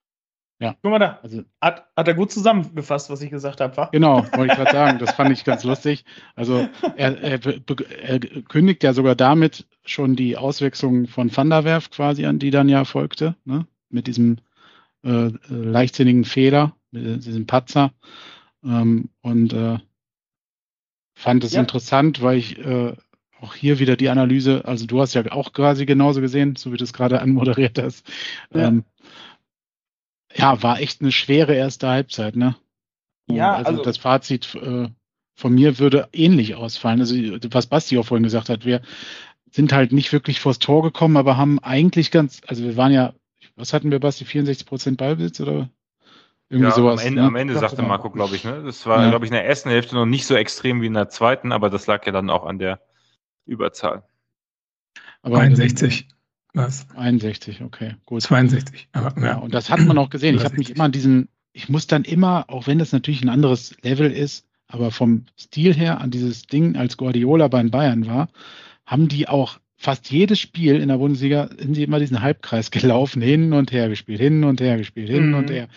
Ja. Guck mal da. Also, hat, hat er gut zusammengefasst, was ich gesagt habe, wa? Genau, wollte ich gerade sagen. Das fand ich ganz lustig. Also er, er, er, kündigt ja sogar damit schon die Auswechslung von Van der Werf quasi an, die dann ja folgte, ne? mit diesem äh, leichtsinnigen Fehler, mit diesem Patzer. Ähm, und äh, fand es ja. interessant, weil ich äh, auch hier wieder die Analyse, also du hast ja auch quasi genauso gesehen, so wie du es gerade anmoderiert hast. Ja. Ähm, ja, war echt eine schwere erste Halbzeit, ne? Ja, also, also das Fazit äh, von mir würde ähnlich ausfallen. Also was Basti auch vorhin gesagt hat, wir sind halt nicht wirklich vors Tor gekommen, aber haben eigentlich ganz, also wir waren ja, was hatten wir, Basti, 64 Prozent Ballbesitz oder irgendwie ja, sowas? Am Ende, ne? am Ende sagte Marco, glaube ich, ne? Das war, ja. glaube ich, in der ersten Hälfte noch nicht so extrem wie in der zweiten, aber das lag ja dann auch an der Überzahl. Aber 61. Was? 61, okay, gut. 62. Aber, ja. und das hat man auch gesehen. Ich habe mich immer an diesen, ich muss dann immer, auch wenn das natürlich ein anderes Level ist, aber vom Stil her an dieses Ding, als Guardiola bei den Bayern war, haben die auch fast jedes Spiel in der Bundesliga sind sie immer diesen Halbkreis gelaufen, hin und her gespielt, hin und her gespielt, hin mhm. und her.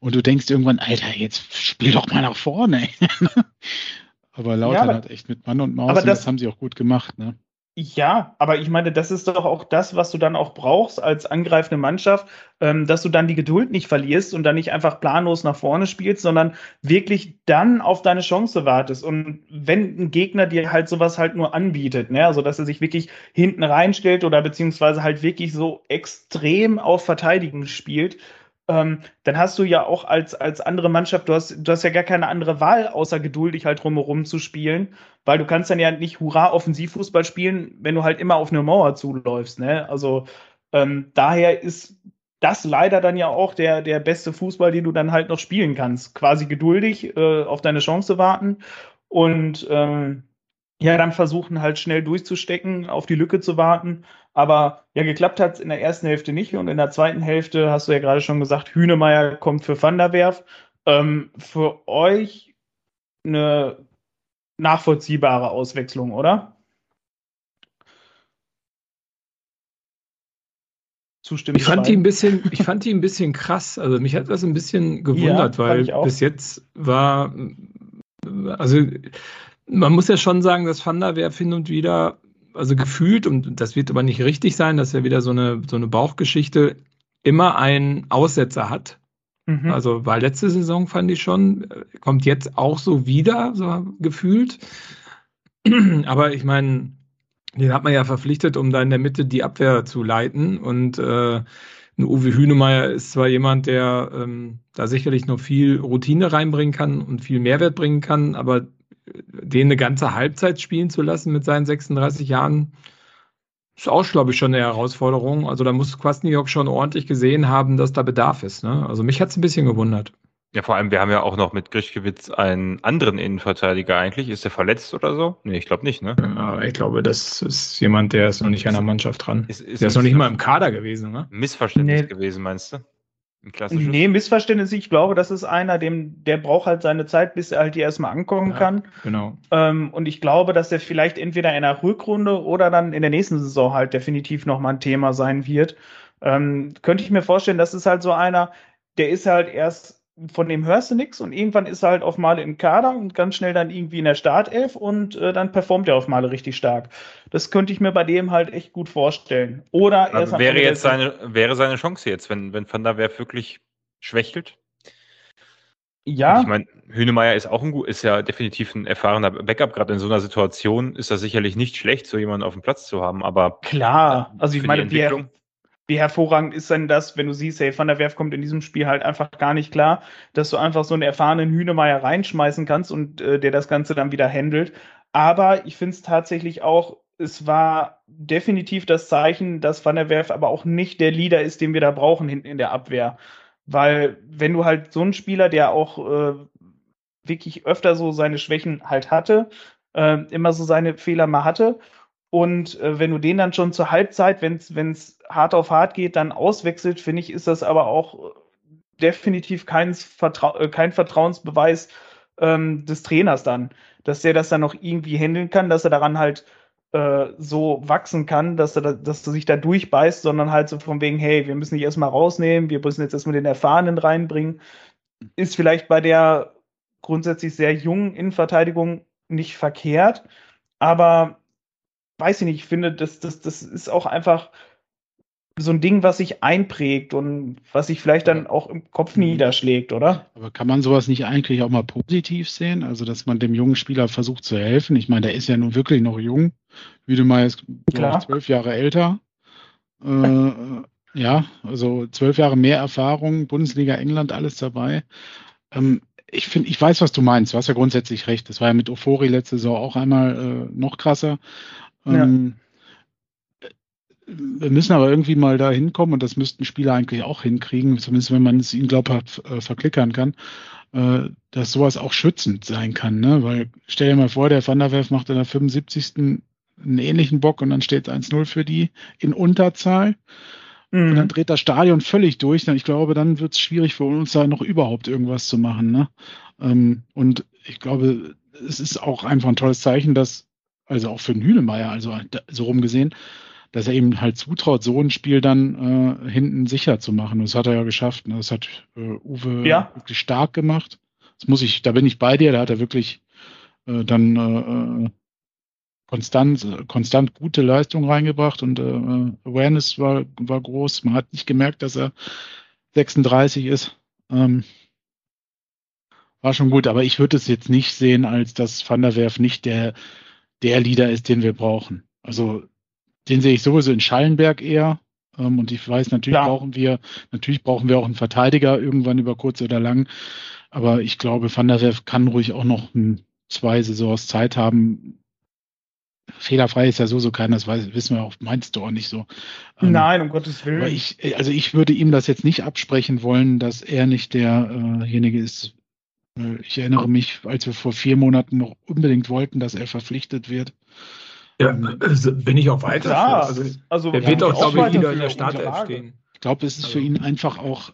Und du denkst irgendwann, Alter, jetzt spiel doch mal nach vorne. Aber Lautern ja, hat echt mit Mann und Maus aber das, das haben sie auch gut gemacht, ne? Ja, aber ich meine, das ist doch auch das, was du dann auch brauchst als angreifende Mannschaft, ähm, dass du dann die Geduld nicht verlierst und dann nicht einfach planlos nach vorne spielst, sondern wirklich dann auf deine Chance wartest. Und wenn ein Gegner dir halt sowas halt nur anbietet, ne, also dass er sich wirklich hinten reinstellt oder beziehungsweise halt wirklich so extrem auf Verteidigen spielt, ähm, dann hast du ja auch als, als andere Mannschaft, du hast, du hast ja gar keine andere Wahl, außer geduldig halt drumherum zu spielen, weil du kannst dann ja nicht hurra Offensivfußball spielen, wenn du halt immer auf eine Mauer zuläufst. Ne? Also ähm, daher ist das leider dann ja auch der, der beste Fußball, den du dann halt noch spielen kannst. Quasi geduldig äh, auf deine Chance warten und ähm, ja, dann versuchen halt schnell durchzustecken, auf die Lücke zu warten. Aber ja, geklappt hat es in der ersten Hälfte nicht und in der zweiten Hälfte hast du ja gerade schon gesagt, Hünemeyer kommt für Van der Werf. Ähm, für euch eine nachvollziehbare Auswechslung, oder? Zustimmen. Ich fand, die ein bisschen, ich fand die ein bisschen krass. Also mich hat das ein bisschen gewundert, ja, weil bis jetzt war, also man muss ja schon sagen, dass Van der Werf hin und wieder, also gefühlt, und das wird aber nicht richtig sein, dass er wieder so eine, so eine Bauchgeschichte immer einen Aussetzer hat. Mhm. Also war letzte Saison, fand ich schon, kommt jetzt auch so wieder, so gefühlt. Aber ich meine, den hat man ja verpflichtet, um da in der Mitte die Abwehr zu leiten. Und äh, Uwe Hünemeyer ist zwar jemand, der ähm, da sicherlich noch viel Routine reinbringen kann und viel Mehrwert bringen kann, aber den eine ganze Halbzeit spielen zu lassen mit seinen 36 Jahren, ist auch, glaube ich, schon eine Herausforderung. Also da muss Kwasniok schon ordentlich gesehen haben, dass da Bedarf ist. Ne? Also mich hat es ein bisschen gewundert. Ja, vor allem, wir haben ja auch noch mit Grischkewitz einen anderen Innenverteidiger eigentlich. Ist er verletzt oder so? Nee, ich glaube nicht, ne? Ja, ich glaube, das ist jemand, der ist noch nicht an der Mannschaft dran. Ist, ist der ist noch nicht mal im Kader gewesen, ne? Missverständnis nee. gewesen, meinst du? Nee, Missverständnis. Ich glaube, das ist einer, dem, der braucht halt seine Zeit, bis er halt hier erstmal ankommen ja, kann. Genau. Ähm, und ich glaube, dass er vielleicht entweder in der Rückrunde oder dann in der nächsten Saison halt definitiv nochmal ein Thema sein wird. Ähm, könnte ich mir vorstellen, das ist halt so einer, der ist halt erst von dem hörst du nichts und irgendwann ist er halt auf Male im Kader und ganz schnell dann irgendwie in der Startelf und äh, dann performt er auf Male richtig stark. Das könnte ich mir bei dem halt echt gut vorstellen. Oder er also wäre jetzt seine, wäre seine Chance jetzt, wenn, wenn Van der Werf wirklich schwächelt? Ja. Ich meine, Hünemeyer ist auch ein gut, ist ja definitiv ein erfahrener Backup. Gerade in so einer Situation ist das sicherlich nicht schlecht, so jemanden auf dem Platz zu haben. Aber klar, also ich meine, wir, wie hervorragend ist denn das, wenn du siehst, hey, Van der Werf kommt in diesem Spiel halt einfach gar nicht klar, dass du einfach so einen erfahrenen Hühnemeier reinschmeißen kannst und äh, der das Ganze dann wieder handelt. Aber ich finde es tatsächlich auch, es war definitiv das Zeichen, dass Van der Werf aber auch nicht der Leader ist, den wir da brauchen hinten in der Abwehr. Weil wenn du halt so einen Spieler, der auch äh, wirklich öfter so seine Schwächen halt hatte, äh, immer so seine Fehler mal hatte und äh, wenn du den dann schon zur Halbzeit, wenn es hart auf hart geht, dann auswechselt, finde ich, ist das aber auch definitiv kein, Vertra äh, kein Vertrauensbeweis ähm, des Trainers dann, dass der das dann noch irgendwie handeln kann, dass er daran halt äh, so wachsen kann, dass er, da, dass er sich da durchbeißt, sondern halt so von wegen, hey, wir müssen nicht erstmal rausnehmen, wir müssen jetzt erstmal den Erfahrenen reinbringen. Ist vielleicht bei der grundsätzlich sehr jungen Innenverteidigung nicht verkehrt, aber weiß ich nicht, ich finde, das, das, das ist auch einfach so ein Ding, was sich einprägt und was sich vielleicht dann auch im Kopf mhm. niederschlägt, oder? Aber kann man sowas nicht eigentlich auch mal positiv sehen? Also, dass man dem jungen Spieler versucht zu helfen? Ich meine, der ist ja nun wirklich noch jung. Wie du mal zwölf Jahre älter. Äh, ja, also zwölf Jahre mehr Erfahrung, Bundesliga England, alles dabei. Ähm, ich finde, ich weiß, was du meinst. Du hast ja grundsätzlich recht. Das war ja mit Ofori letzte Saison auch einmal äh, noch krasser. Ähm, ja. Wir müssen aber irgendwie mal da hinkommen und das müssten Spieler eigentlich auch hinkriegen, zumindest wenn man es ihnen glaubhaft äh, verklickern kann, äh, dass sowas auch schützend sein kann. Ne? Weil stell dir mal vor, der Van der Werf macht in der 75. einen ähnlichen Bock und dann steht es 1-0 für die in Unterzahl. Mhm. Und dann dreht das Stadion völlig durch. Ich glaube, dann wird es schwierig für uns da noch überhaupt irgendwas zu machen. Ne? Ähm, und ich glaube, es ist auch einfach ein tolles Zeichen, dass also auch für den Hühnemeier, also so rum gesehen, dass er eben halt zutraut, so ein Spiel dann äh, hinten sicher zu machen. Das hat er ja geschafft. Ne? Das hat äh, Uwe ja. wirklich stark gemacht. Das muss ich, da bin ich bei dir, da hat er wirklich äh, dann äh, äh konstant, konstant gute Leistung reingebracht und äh, Awareness war, war groß. Man hat nicht gemerkt, dass er 36 ist. Ähm, war schon gut, aber ich würde es jetzt nicht sehen, als dass Van der Werf nicht der, der Leader ist, den wir brauchen. Also den sehe ich sowieso in Schallenberg eher. Ähm, und ich weiß, natürlich ja. brauchen wir, natürlich brauchen wir auch einen Verteidiger irgendwann über kurz oder lang. Aber ich glaube, Van der Werf kann ruhig auch noch ein, zwei Saisons Zeit haben. Fehlerfrei ist ja so, so keiner, das weiß, wissen wir auch, meinst du auch nicht so. Ähm, Nein, um Gottes Willen. Ich, also ich würde ihm das jetzt nicht absprechen wollen, dass er nicht derjenige äh ist. Ich erinnere mich, als wir vor vier Monaten noch unbedingt wollten, dass er verpflichtet wird. Ja, also bin ich auch weiter. Ja, also, also er wird auch, glaube ich, wieder in der Startelf stehen. Ich glaube, es ist für ihn einfach auch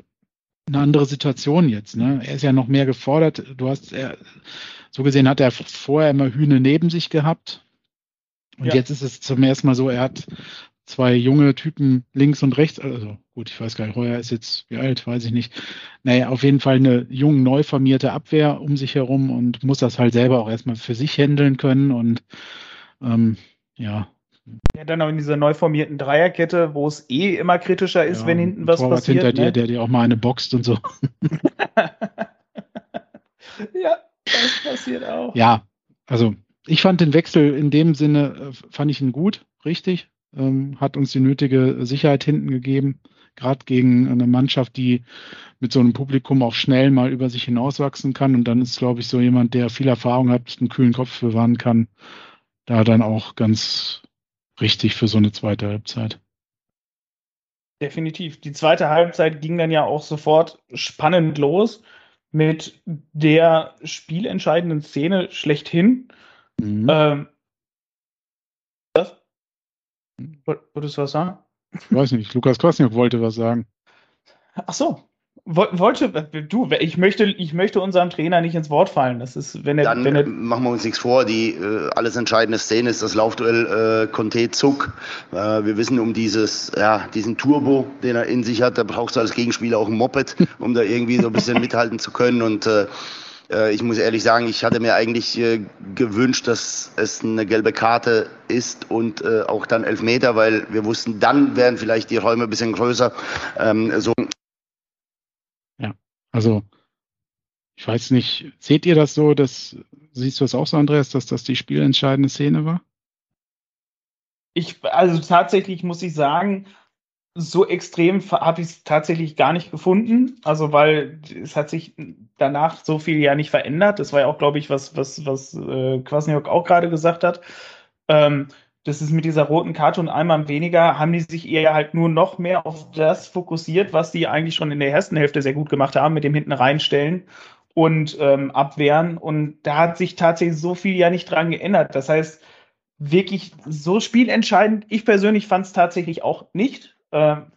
eine andere Situation jetzt. Ne? Er ist ja noch mehr gefordert. Du hast, er, so gesehen hat er vorher immer Hühne neben sich gehabt. Und ja. jetzt ist es zum ersten Mal so, er hat zwei junge Typen links und rechts, also gut, ich weiß gar nicht, Reuer ist jetzt wie alt, weiß ich nicht. Naja, auf jeden Fall eine jung, neu formierte Abwehr um sich herum und muss das halt selber auch erstmal für sich handeln können und ähm, ja. Ja, dann auch in dieser neu formierten Dreierkette, wo es eh immer kritischer ist, ja, wenn hinten was Torwart passiert. hinter ne? dir, der dir auch mal eine boxt und so. ja, das passiert auch. Ja, also ich fand den Wechsel in dem Sinne, äh, fand ich ihn gut, richtig. Ähm, hat uns die nötige Sicherheit hinten gegeben, gerade gegen eine Mannschaft, die mit so einem Publikum auch schnell mal über sich hinauswachsen kann. Und dann ist, glaube ich, so jemand, der viel Erfahrung hat, einen kühlen Kopf bewahren kann, da dann auch ganz richtig für so eine zweite Halbzeit. Definitiv. Die zweite Halbzeit ging dann ja auch sofort spannend los mit der spielentscheidenden Szene schlechthin. Mhm. Ähm? Wolltest du was sagen? Ich weiß nicht. Lukas Kwasniok wollte was sagen. Ach so wollte, du, ich möchte, ich möchte unserem Trainer nicht ins Wort fallen. Das ist, wenn er, Dann wenn er machen wir uns nichts vor. Die äh, alles entscheidende Szene ist das Laufduell äh, Conte Zuck. Äh, wir wissen um dieses, ja, diesen Turbo, den er in sich hat. Da brauchst du als Gegenspieler auch ein Moped, um da irgendwie so ein bisschen mithalten zu können. Und äh, äh, ich muss ehrlich sagen, ich hatte mir eigentlich äh, gewünscht, dass es eine gelbe Karte ist und äh, auch dann Elfmeter, weil wir wussten, dann wären vielleicht die Räume ein bisschen größer. Ähm, so also, ich weiß nicht, seht ihr das so, dass, siehst du das auch so, Andreas, dass das die spielentscheidende Szene war? Ich, also tatsächlich muss ich sagen, so extrem habe ich es tatsächlich gar nicht gefunden. Also, weil es hat sich danach so viel ja nicht verändert. Das war ja auch, glaube ich, was, was, was äh, Kwasniok auch gerade gesagt hat. Ähm, das ist mit dieser roten Karte und einmal weniger, haben die sich eher halt nur noch mehr auf das fokussiert, was die eigentlich schon in der ersten Hälfte sehr gut gemacht haben, mit dem hinten reinstellen und ähm, abwehren. Und da hat sich tatsächlich so viel ja nicht dran geändert. Das heißt, wirklich so spielentscheidend. Ich persönlich fand es tatsächlich auch nicht. Ähm,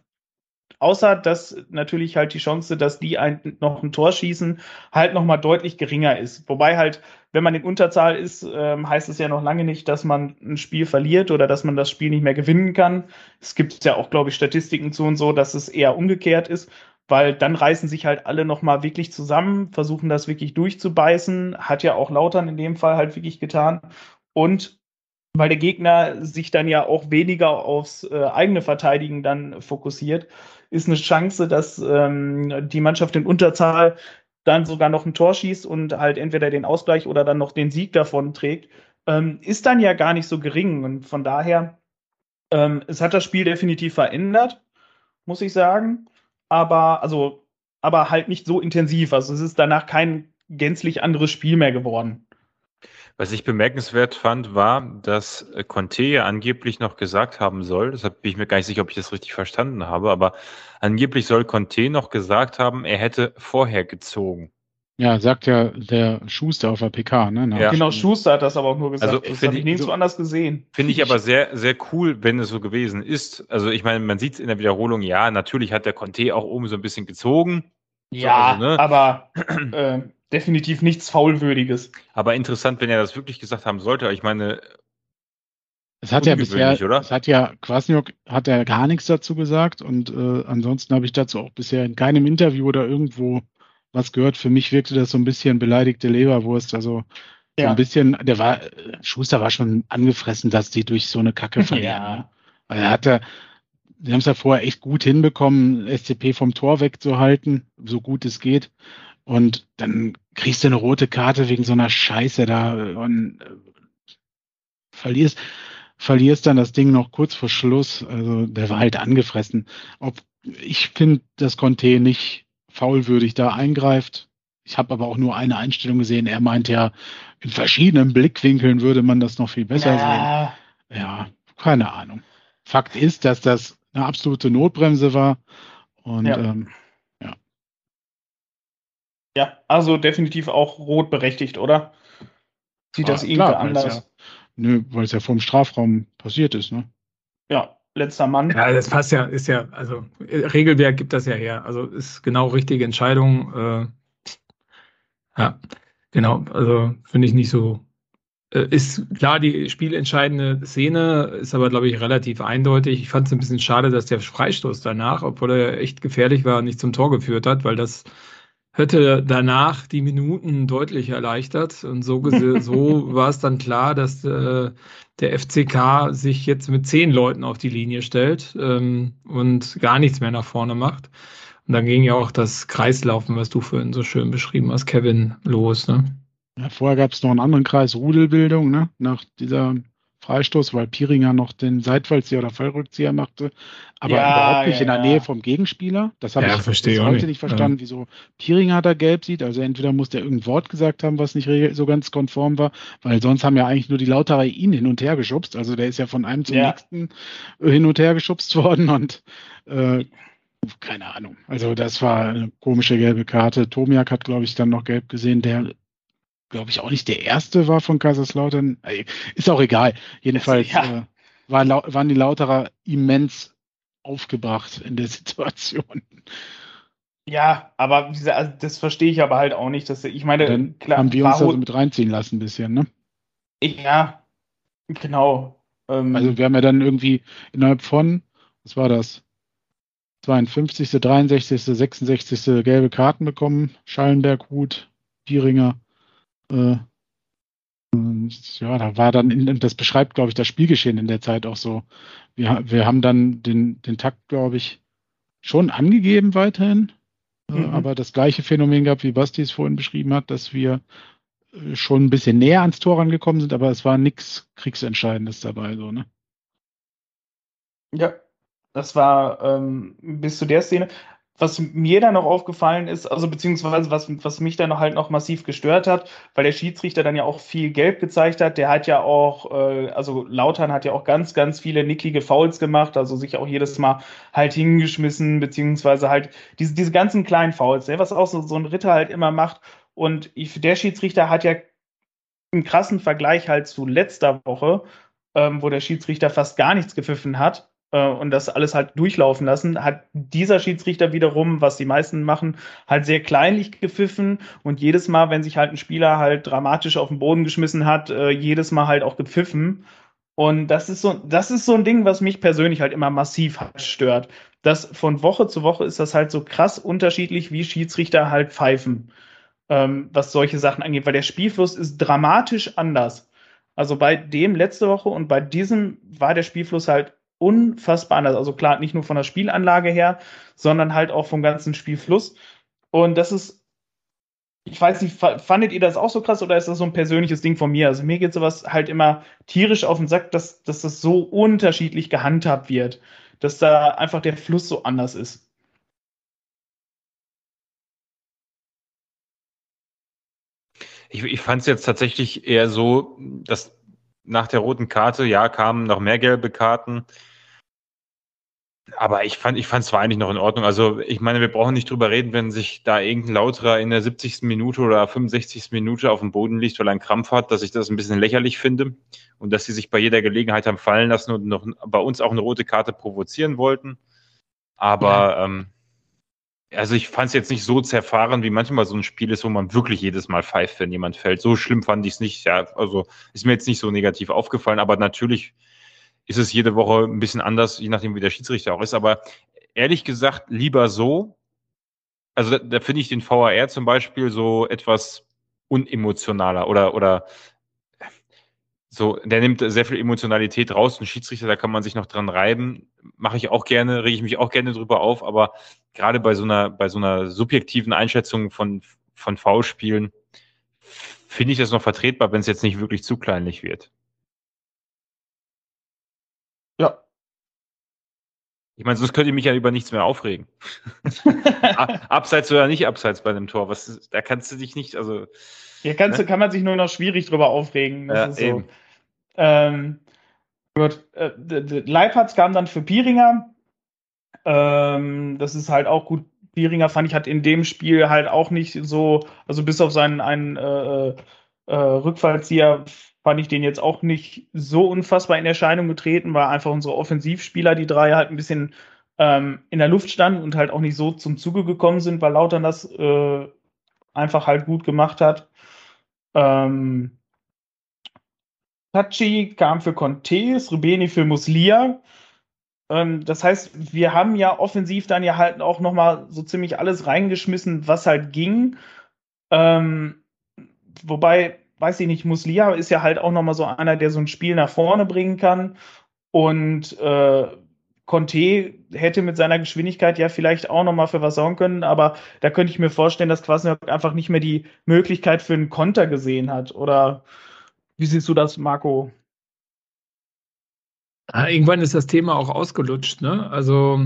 Außer dass natürlich halt die Chance, dass die ein, noch ein Tor schießen, halt nochmal deutlich geringer ist. Wobei halt, wenn man in Unterzahl ist, ähm, heißt es ja noch lange nicht, dass man ein Spiel verliert oder dass man das Spiel nicht mehr gewinnen kann. Es gibt ja auch, glaube ich, Statistiken zu und so, dass es eher umgekehrt ist, weil dann reißen sich halt alle nochmal wirklich zusammen, versuchen das wirklich durchzubeißen. Hat ja auch Lautern in dem Fall halt wirklich getan. Und weil der Gegner sich dann ja auch weniger aufs äh, eigene Verteidigen dann fokussiert, ist eine Chance, dass ähm, die Mannschaft in Unterzahl dann sogar noch ein Tor schießt und halt entweder den Ausgleich oder dann noch den Sieg davon trägt, ähm, ist dann ja gar nicht so gering. Und von daher, ähm, es hat das Spiel definitiv verändert, muss ich sagen. Aber, also, aber halt nicht so intensiv. Also es ist danach kein gänzlich anderes Spiel mehr geworden. Was ich bemerkenswert fand, war, dass äh, Conte ja angeblich noch gesagt haben soll, deshalb bin ich mir gar nicht sicher, ob ich das richtig verstanden habe, aber angeblich soll Conte noch gesagt haben, er hätte vorher gezogen. Ja, sagt ja der Schuster auf der PK, ne? Ja. Genau, Schuster hat das aber auch nur gesagt. Also, das habe ich nirgendwo so, anders gesehen. Finde ich aber sehr, sehr cool, wenn es so gewesen ist. Also ich meine, man sieht es in der Wiederholung, ja, natürlich hat der Conte auch oben so ein bisschen gezogen. Ja, so, also, ne? aber äh, definitiv nichts Faulwürdiges. Aber interessant, wenn er das wirklich gesagt haben sollte. Ich meine, es hat ja bisher, oder? es hat ja, Kwasniok hat ja gar nichts dazu gesagt und äh, ansonsten habe ich dazu auch bisher in keinem Interview oder irgendwo was gehört. Für mich wirkte das so ein bisschen beleidigte Leberwurst. Also Ja. So ein bisschen, der war, Schuster war schon angefressen, dass die durch so eine Kacke verlieren. ja. Ne? Weil er hatte, sie haben es ja vorher echt gut hinbekommen, SCP vom Tor wegzuhalten, so gut es geht. Und dann kriegst du eine rote Karte wegen so einer Scheiße da und äh, verlierst, verlierst dann das Ding noch kurz vor Schluss. Also der war halt angefressen. Ob ich finde, dass Conte nicht faulwürdig da eingreift. Ich habe aber auch nur eine Einstellung gesehen. Er meint ja, in verschiedenen Blickwinkeln würde man das noch viel besser ja. sehen. Ja, keine Ahnung. Fakt ist, dass das eine absolute Notbremse war. Und ja. Ähm. Ja. also definitiv auch rot berechtigt, oder? Sieht ah, das irgendwie klar, anders? Ja, nö, weil es ja vom Strafraum passiert ist, ne? Ja, letzter Mann. Ja, das passt ja, ist ja, also Regelwerk gibt das ja her. Also ist genau richtige Entscheidung. Äh, ja, genau. Also finde ich nicht so. Äh, ist klar die spielentscheidende Szene, ist aber, glaube ich, relativ eindeutig. Ich fand es ein bisschen schade, dass der Freistoß danach, obwohl er echt gefährlich war, nicht zum Tor geführt hat, weil das hätte danach die Minuten deutlich erleichtert. Und so, so war es dann klar, dass äh, der FCK sich jetzt mit zehn Leuten auf die Linie stellt ähm, und gar nichts mehr nach vorne macht. Und dann ging ja auch das Kreislaufen, was du vorhin so schön beschrieben hast, Kevin, los. Ne? Ja, vorher gab es noch einen anderen Kreis, Rudelbildung, ne? nach dieser Freistoß, weil Piringer noch den Seitfallzieher oder Fallrückzieher machte, aber ja, überhaupt nicht ja, in der Nähe vom Gegenspieler. Das habe ja, ich bis heute nicht, nicht verstanden, wieso Piringer da gelb sieht. Also entweder muss der irgendein Wort gesagt haben, was nicht so ganz konform war, weil sonst haben ja eigentlich nur die Lauterer ihn hin und her geschubst. Also der ist ja von einem zum nächsten äh, hin und her geschubst worden und äh, keine Ahnung. Also das war eine komische gelbe Karte. Tomiak hat, glaube ich, dann noch gelb gesehen, der glaube ich, auch nicht der erste war von Kaiserslautern. Ist auch egal. Jedenfalls ja. äh, war, waren die Lauterer immens aufgebracht in der Situation. Ja, aber also das verstehe ich aber halt auch nicht. Dass, ich meine, Dann klar, haben wir uns also mit reinziehen lassen ein bisschen, ne? Ja, genau. Ähm, also wir haben ja dann irgendwie innerhalb von, was war das? 52., 63., 66. gelbe Karten bekommen. Schallenberg, Hut, Bieringer. Äh, ja, da war dann, das beschreibt, glaube ich, das Spielgeschehen in der Zeit auch so. Wir, wir haben dann den, den Takt, glaube ich, schon angegeben weiterhin, äh, mhm. aber das gleiche Phänomen gehabt, wie Basti es vorhin beschrieben hat, dass wir äh, schon ein bisschen näher ans Tor rangekommen sind, aber es war nichts Kriegsentscheidendes dabei, so, ne? Ja, das war ähm, bis zu der Szene was mir dann noch aufgefallen ist, also beziehungsweise was, was mich dann noch halt noch massiv gestört hat, weil der Schiedsrichter dann ja auch viel Gelb gezeigt hat, der hat ja auch, äh, also Lautern hat ja auch ganz, ganz viele nicklige Fouls gemacht, also sich auch jedes Mal halt hingeschmissen, beziehungsweise halt diese, diese ganzen kleinen Fouls, ne, was auch so, so ein Ritter halt immer macht. Und ich, der Schiedsrichter hat ja einen krassen Vergleich halt zu letzter Woche, ähm, wo der Schiedsrichter fast gar nichts gepfiffen hat äh, und das alles halt durchlaufen lassen, hat dieser Schiedsrichter wiederum, was die meisten machen, halt sehr kleinlich gepfiffen und jedes Mal, wenn sich halt ein Spieler halt dramatisch auf den Boden geschmissen hat, äh, jedes Mal halt auch gepfiffen. Und das ist so, das ist so ein Ding, was mich persönlich halt immer massiv halt stört. Das von Woche zu Woche ist das halt so krass unterschiedlich, wie Schiedsrichter halt pfeifen, ähm, was solche Sachen angeht, weil der Spielfluss ist dramatisch anders. Also bei dem letzte Woche und bei diesem war der Spielfluss halt unfassbar anders. Also klar, nicht nur von der Spielanlage her, sondern halt auch vom ganzen Spielfluss. Und das ist, ich weiß nicht, fandet ihr das auch so krass oder ist das so ein persönliches Ding von mir? Also mir geht sowas halt immer tierisch auf den Sack, dass, dass das so unterschiedlich gehandhabt wird, dass da einfach der Fluss so anders ist. Ich, ich fand es jetzt tatsächlich eher so, dass nach der roten Karte, ja, kamen noch mehr gelbe Karten. Aber ich fand, ich fand es war eigentlich noch in Ordnung. Also, ich meine, wir brauchen nicht drüber reden, wenn sich da irgendein Lauterer in der 70. Minute oder 65. Minute auf dem Boden liegt, weil er einen Krampf hat, dass ich das ein bisschen lächerlich finde und dass sie sich bei jeder Gelegenheit haben fallen lassen und noch bei uns auch eine rote Karte provozieren wollten. Aber, ja. ähm, also ich fand es jetzt nicht so zerfahren, wie manchmal so ein Spiel ist, wo man wirklich jedes Mal pfeift, wenn jemand fällt. So schlimm fand ich es nicht. Ja, also ist mir jetzt nicht so negativ aufgefallen, aber natürlich ist es jede Woche ein bisschen anders, je nachdem, wie der Schiedsrichter auch ist. Aber ehrlich gesagt, lieber so. Also da, da finde ich den VAR zum Beispiel so etwas unemotionaler oder, oder so, der nimmt sehr viel Emotionalität raus. Ein Schiedsrichter, da kann man sich noch dran reiben. Mache ich auch gerne, rege ich mich auch gerne drüber auf, aber gerade bei so einer, bei so einer subjektiven Einschätzung von, von Foulspielen finde ich das noch vertretbar, wenn es jetzt nicht wirklich zu kleinlich wird. Ja. Ich meine, sonst könnt ihr mich ja über nichts mehr aufregen. abseits oder nicht abseits bei einem Tor. Was ist, da kannst du dich nicht, also. Ja, kannst, ne? kann man sich nur noch schwierig drüber aufregen. Das ja, eben. So. Ähm, gut, äh, Leipertz kam dann für Pieringer. Ähm, das ist halt auch gut. Pieringer fand ich hat in dem Spiel halt auch nicht so, also bis auf seinen einen äh, äh, äh, Rückfallzieher fand ich den jetzt auch nicht so unfassbar in Erscheinung getreten, weil einfach unsere Offensivspieler, die drei, halt ein bisschen ähm, in der Luft standen und halt auch nicht so zum Zuge gekommen sind, weil Lautern das äh, einfach halt gut gemacht hat. Ähm, Tachi kam für Contes, Rubeni für Muslia. Ähm, das heißt, wir haben ja offensiv dann ja halt auch nochmal so ziemlich alles reingeschmissen, was halt ging. Ähm, wobei, weiß ich nicht, Muslia ist ja halt auch nochmal so einer, der so ein Spiel nach vorne bringen kann. Und äh, Conte hätte mit seiner Geschwindigkeit ja vielleicht auch nochmal für was sorgen können, aber da könnte ich mir vorstellen, dass Kwasniok einfach nicht mehr die Möglichkeit für einen Konter gesehen hat. Oder wie siehst du das, Marco? Ja, irgendwann ist das Thema auch ausgelutscht. Ne? Also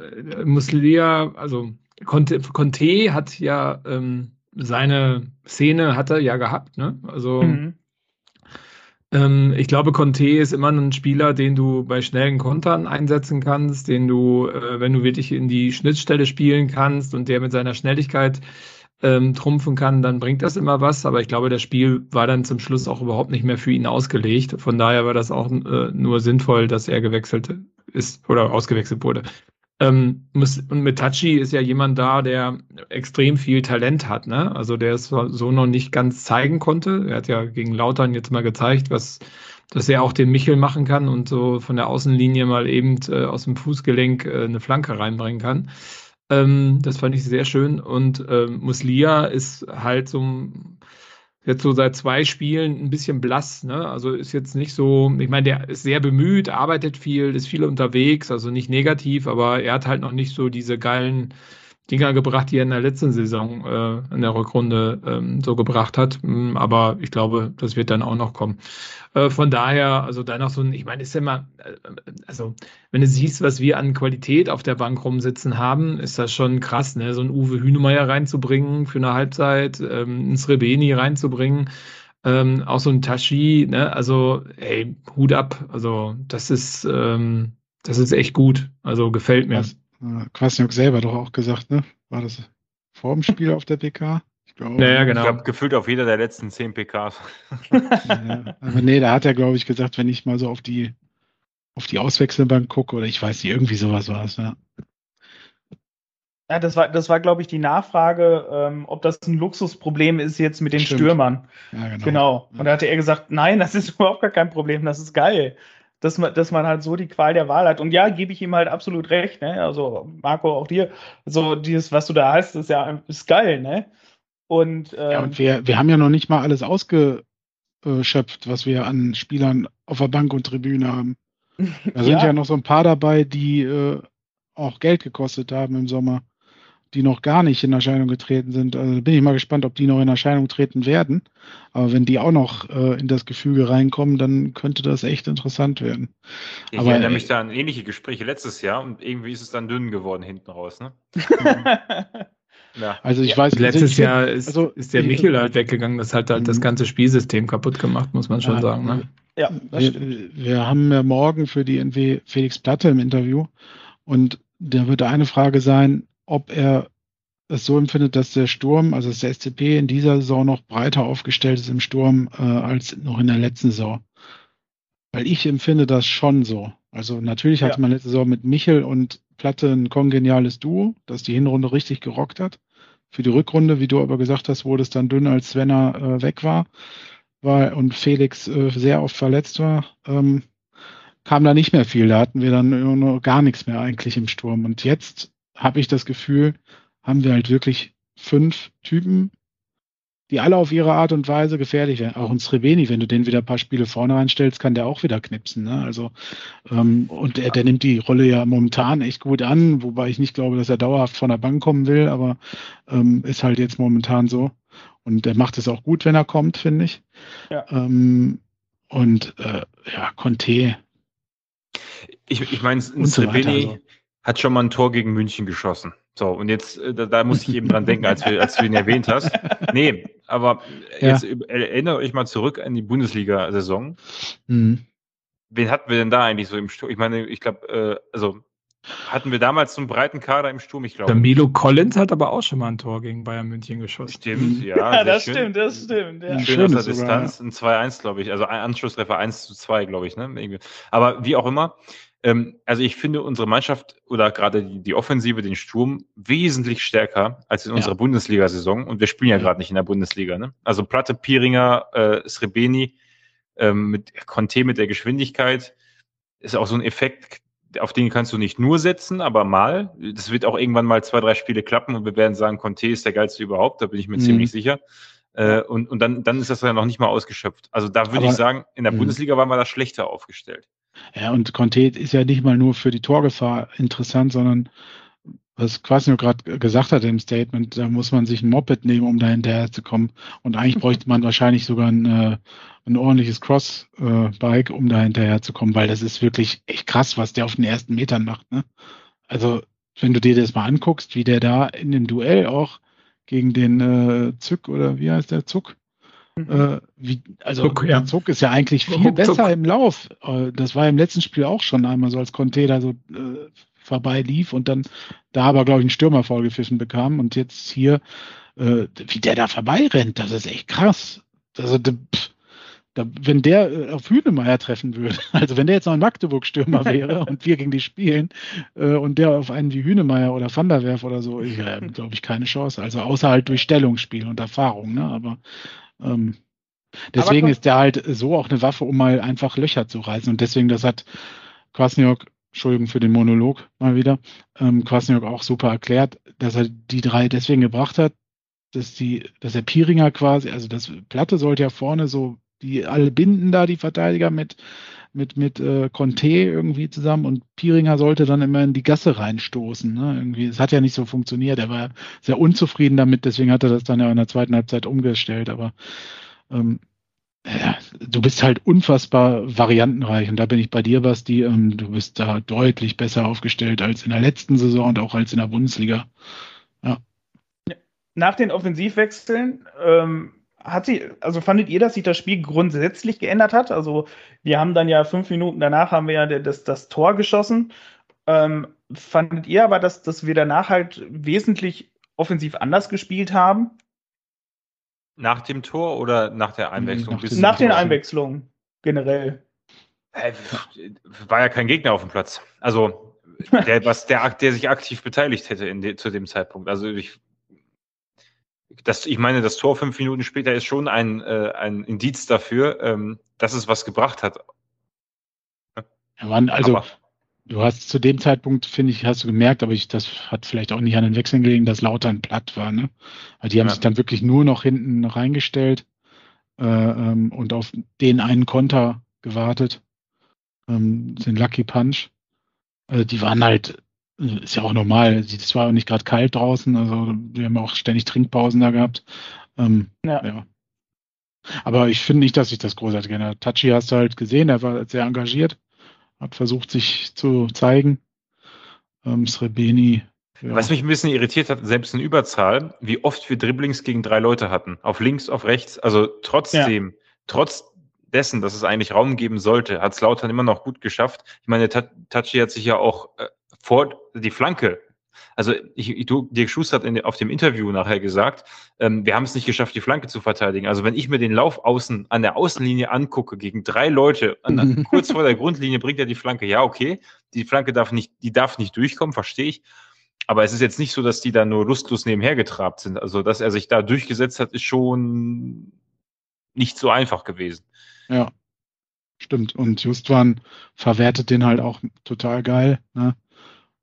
äh, Muslia, also Conte, Conte hat ja ähm, seine Szene hat er ja gehabt. Ne? Also mhm. ähm, ich glaube, Conte ist immer ein Spieler, den du bei schnellen Kontern einsetzen kannst, den du, äh, wenn du wirklich in die Schnittstelle spielen kannst und der mit seiner Schnelligkeit ähm, trumpfen kann, dann bringt das immer was. Aber ich glaube, das Spiel war dann zum Schluss auch überhaupt nicht mehr für ihn ausgelegt. Von daher war das auch äh, nur sinnvoll, dass er gewechselt ist oder ausgewechselt wurde. Ähm, und mit Tachi ist ja jemand da, der extrem viel Talent hat. Ne? Also der es so noch nicht ganz zeigen konnte. Er hat ja gegen Lautern jetzt mal gezeigt, was dass er auch den Michel machen kann und so von der Außenlinie mal eben äh, aus dem Fußgelenk äh, eine Flanke reinbringen kann. Ähm, das fand ich sehr schön. Und ähm, Muslia ist halt so jetzt so seit zwei Spielen ein bisschen blass. Ne? Also ist jetzt nicht so, ich meine, der ist sehr bemüht, arbeitet viel, ist viel unterwegs, also nicht negativ, aber er hat halt noch nicht so diese geilen Dinger gebracht, die er in der letzten Saison äh, in der Rückrunde ähm, so gebracht hat. Mm, aber ich glaube, das wird dann auch noch kommen. Äh, von daher, also da noch so ein, ich meine, ist ja immer, äh, also wenn du siehst, was wir an Qualität auf der Bank rumsitzen haben, ist das schon krass, ne? So ein Uwe Hünemeyer reinzubringen für eine Halbzeit, ähm, ein Srebeni reinzubringen. Ähm, auch so ein Tashi, ne? Also, ey, Hut ab. Also, das ist, ähm, das ist echt gut. Also gefällt mir. Was? Äh, Kwasniok selber doch auch gesagt, ne? War das vor dem Spiel auf der PK? Ich glaube, ja, ja, genau. Ich glaube, gefühlt auf jeder der letzten zehn PKs. ja, aber nee, da hat er, glaube ich, gesagt, wenn ich mal so auf die, auf die Auswechselbank gucke, oder ich weiß nicht, irgendwie sowas war es, ja. Ja, das war, das war, glaube ich, die Nachfrage, ähm, ob das ein Luxusproblem ist jetzt mit den Stimmt. Stürmern. Ja, genau. genau. Und da hatte er gesagt, nein, das ist überhaupt gar kein Problem, das ist geil dass man, dass man halt so die Qual der Wahl hat. Und ja, gebe ich ihm halt absolut recht, ne? Also, Marco, auch dir, so dieses, was du da hast, ist ja ist geil, ne? Und, ähm, ja, und wir, wir haben ja noch nicht mal alles ausgeschöpft, was wir an Spielern auf der Bank und Tribüne haben. Da sind ja, ja noch so ein paar dabei, die äh, auch Geld gekostet haben im Sommer die noch gar nicht in Erscheinung getreten sind. Also bin ich mal gespannt, ob die noch in Erscheinung treten werden. Aber wenn die auch noch äh, in das Gefüge reinkommen, dann könnte das echt interessant werden. Ich Aber, erinnere mich da an ähnliche Gespräche letztes Jahr und irgendwie ist es dann dünn geworden hinten raus. Ne? ja. Also ich weiß, letztes ich Jahr ist, also, ist der Michel halt weggegangen. Das hat halt das mhm. ganze Spielsystem kaputt gemacht, muss man schon ja, sagen. Ne? Ja, wir, wir, haben ja morgen für die NW Felix Platte im Interview und da wird eine Frage sein, ob er es so empfindet, dass der Sturm, also dass der SCP in dieser Saison noch breiter aufgestellt ist im Sturm äh, als noch in der letzten Saison. Weil ich empfinde das schon so. Also natürlich hatte ja. man letzte Saison mit Michel und Platte ein kongeniales Duo, das die Hinrunde richtig gerockt hat. Für die Rückrunde, wie du aber gesagt hast, wurde es dann dünn, als Svenner äh, weg war, war und Felix äh, sehr oft verletzt war. Ähm, kam da nicht mehr viel. Da hatten wir dann nur gar nichts mehr eigentlich im Sturm. Und jetzt habe ich das Gefühl, haben wir halt wirklich fünf Typen, die alle auf ihre Art und Weise gefährlich werden. Auch ein Srebeni, wenn du den wieder ein paar Spiele vorne reinstellst, kann der auch wieder knipsen. Ne? Also ähm, und der, der nimmt die Rolle ja momentan echt gut an, wobei ich nicht glaube, dass er dauerhaft von der Bank kommen will, aber ähm, ist halt jetzt momentan so. Und der macht es auch gut, wenn er kommt, finde ich. Ja. Ähm, und äh, ja, Conte. Ich, ich meine, Srebeni so also. Hat schon mal ein Tor gegen München geschossen. So, und jetzt, äh, da, da muss ich eben dran denken, als, wir, als du ihn erwähnt hast. Nee, aber ja. jetzt erinnere euch mal zurück an die Bundesliga-Saison. Mhm. Wen hatten wir denn da eigentlich so im Sturm? Ich meine, ich glaube, äh, also hatten wir damals so einen breiten Kader im Sturm, ich glaube. Der Milo Collins hat aber auch schon mal ein Tor gegen Bayern München geschossen. Stimmt, ja. ja das schön. stimmt, das stimmt. Ja. Schön aus der Distanz, ein 2-1, glaube ich. Also ein Anschlusstreffer 1 zu 2, glaube ich. Ne? Aber wie auch immer, ähm, also ich finde unsere Mannschaft oder gerade die, die, Offensive, den Sturm, wesentlich stärker als in unserer ja. Bundesliga-Saison. Und wir spielen ja gerade nicht in der Bundesliga. Ne? Also Platte, Piringer, äh, Srebeni, ähm, mit Conte mit der Geschwindigkeit, ist auch so ein Effekt, auf den kannst du nicht nur setzen, aber mal. Das wird auch irgendwann mal zwei, drei Spiele klappen und wir werden sagen, Conte ist der geilste überhaupt, da bin ich mir mhm. ziemlich sicher. Äh, und und dann, dann ist das ja noch nicht mal ausgeschöpft. Also da würde ich sagen, in der mh. Bundesliga waren wir da schlechter aufgestellt. Ja, und Conte ist ja nicht mal nur für die Torgefahr interessant, sondern was Quasio gerade gesagt hat im Statement, da muss man sich ein Moped nehmen, um da hinterher zu kommen. Und eigentlich bräuchte man wahrscheinlich sogar ein, äh, ein ordentliches Cross-Bike, um da hinterher zu kommen, weil das ist wirklich echt krass, was der auf den ersten Metern macht. Ne? Also, wenn du dir das mal anguckst, wie der da in dem Duell auch gegen den äh, Zück oder wie heißt der Zuck? Äh, wie, also Zuck, ja. Zuck ist ja eigentlich viel Zuck, besser im Lauf. Äh, das war im letzten Spiel auch schon einmal so, als Conte da so äh, vorbei lief und dann da aber, glaube ich, einen Stürmer vorgepfiffen bekam. Und jetzt hier, äh, wie der da vorbei rennt, das ist echt krass. Also, pff, da, wenn der äh, auf Hühnemeier treffen würde, also wenn der jetzt noch ein Magdeburg-Stürmer wäre und wir gegen die spielen äh, und der auf einen wie Hühnemeier oder Van der Werf oder so, ich äh, glaube ich keine Chance. Also außer halt durch Stellungsspiel und Erfahrung, ne? Aber ähm, deswegen ist der halt so auch eine Waffe, um mal einfach Löcher zu reißen. Und deswegen, das hat Kwasniok, Entschuldigung für den Monolog mal wieder, ähm, Kwasniok auch super erklärt, dass er die drei deswegen gebracht hat, dass die, dass der Piringer quasi, also das Platte sollte ja vorne so, die alle binden da, die Verteidiger mit, mit, mit äh, Conte irgendwie zusammen und Piringer sollte dann immer in die Gasse reinstoßen. Ne? Irgendwie, es hat ja nicht so funktioniert. Er war sehr unzufrieden damit, deswegen hat er das dann ja in der zweiten Halbzeit umgestellt. Aber ähm, ja, du bist halt unfassbar variantenreich und da bin ich bei dir, Basti. Ähm, du bist da deutlich besser aufgestellt als in der letzten Saison und auch als in der Bundesliga. Ja. Nach den Offensivwechseln ähm, hat sie, also fandet ihr, dass sich das Spiel grundsätzlich geändert hat? Also wir haben dann ja fünf Minuten danach haben wir ja das, das Tor geschossen. Ähm, fandet ihr aber, dass, dass wir danach halt wesentlich offensiv anders gespielt haben? Nach dem Tor oder nach der Einwechslung? Nach, nach den Einwechslungen generell. War ja kein Gegner auf dem Platz. Also der, was der, der sich aktiv beteiligt hätte in de, zu dem Zeitpunkt. Also ich das, ich meine, das Tor fünf Minuten später ist schon ein, äh, ein Indiz dafür, ähm, dass es was gebracht hat. Ja, Mann, also aber, du hast zu dem Zeitpunkt, finde ich, hast du gemerkt, aber ich, das hat vielleicht auch nicht an den Wechseln gelegen, dass Lautern platt war. Ne? Weil die haben ja. sich dann wirklich nur noch hinten reingestellt äh, ähm, und auf den einen Konter gewartet, ähm, den Lucky Punch. Also die waren halt ist ja auch normal. Es war auch nicht gerade kalt draußen, also wir haben auch ständig Trinkpausen da gehabt. Ähm, ja. ja. Aber ich finde nicht, dass sich das großartig hat. Tachi hast du halt gesehen, er war sehr engagiert, hat versucht, sich zu zeigen. Ähm, Srebeni. Ja. Was mich ein bisschen irritiert hat, selbst in Überzahl, wie oft wir Dribblings gegen drei Leute hatten. Auf links, auf rechts. Also trotzdem, ja. trotz dessen, dass es eigentlich Raum geben sollte, hat es Lautern immer noch gut geschafft. Ich meine, Tachi hat sich ja auch äh, vor die Flanke. Also ich, ich, du, Dirk Schuster hat in, auf dem Interview nachher gesagt, ähm, wir haben es nicht geschafft, die Flanke zu verteidigen. Also wenn ich mir den Lauf außen an der Außenlinie angucke gegen drei Leute, an, kurz vor der Grundlinie bringt er die Flanke. Ja, okay, die Flanke darf nicht, die darf nicht durchkommen, verstehe ich. Aber es ist jetzt nicht so, dass die da nur lustlos nebenher getrabt sind. Also dass er sich da durchgesetzt hat, ist schon nicht so einfach gewesen. Ja, stimmt. Und Justwan verwertet den halt auch total geil. Ne?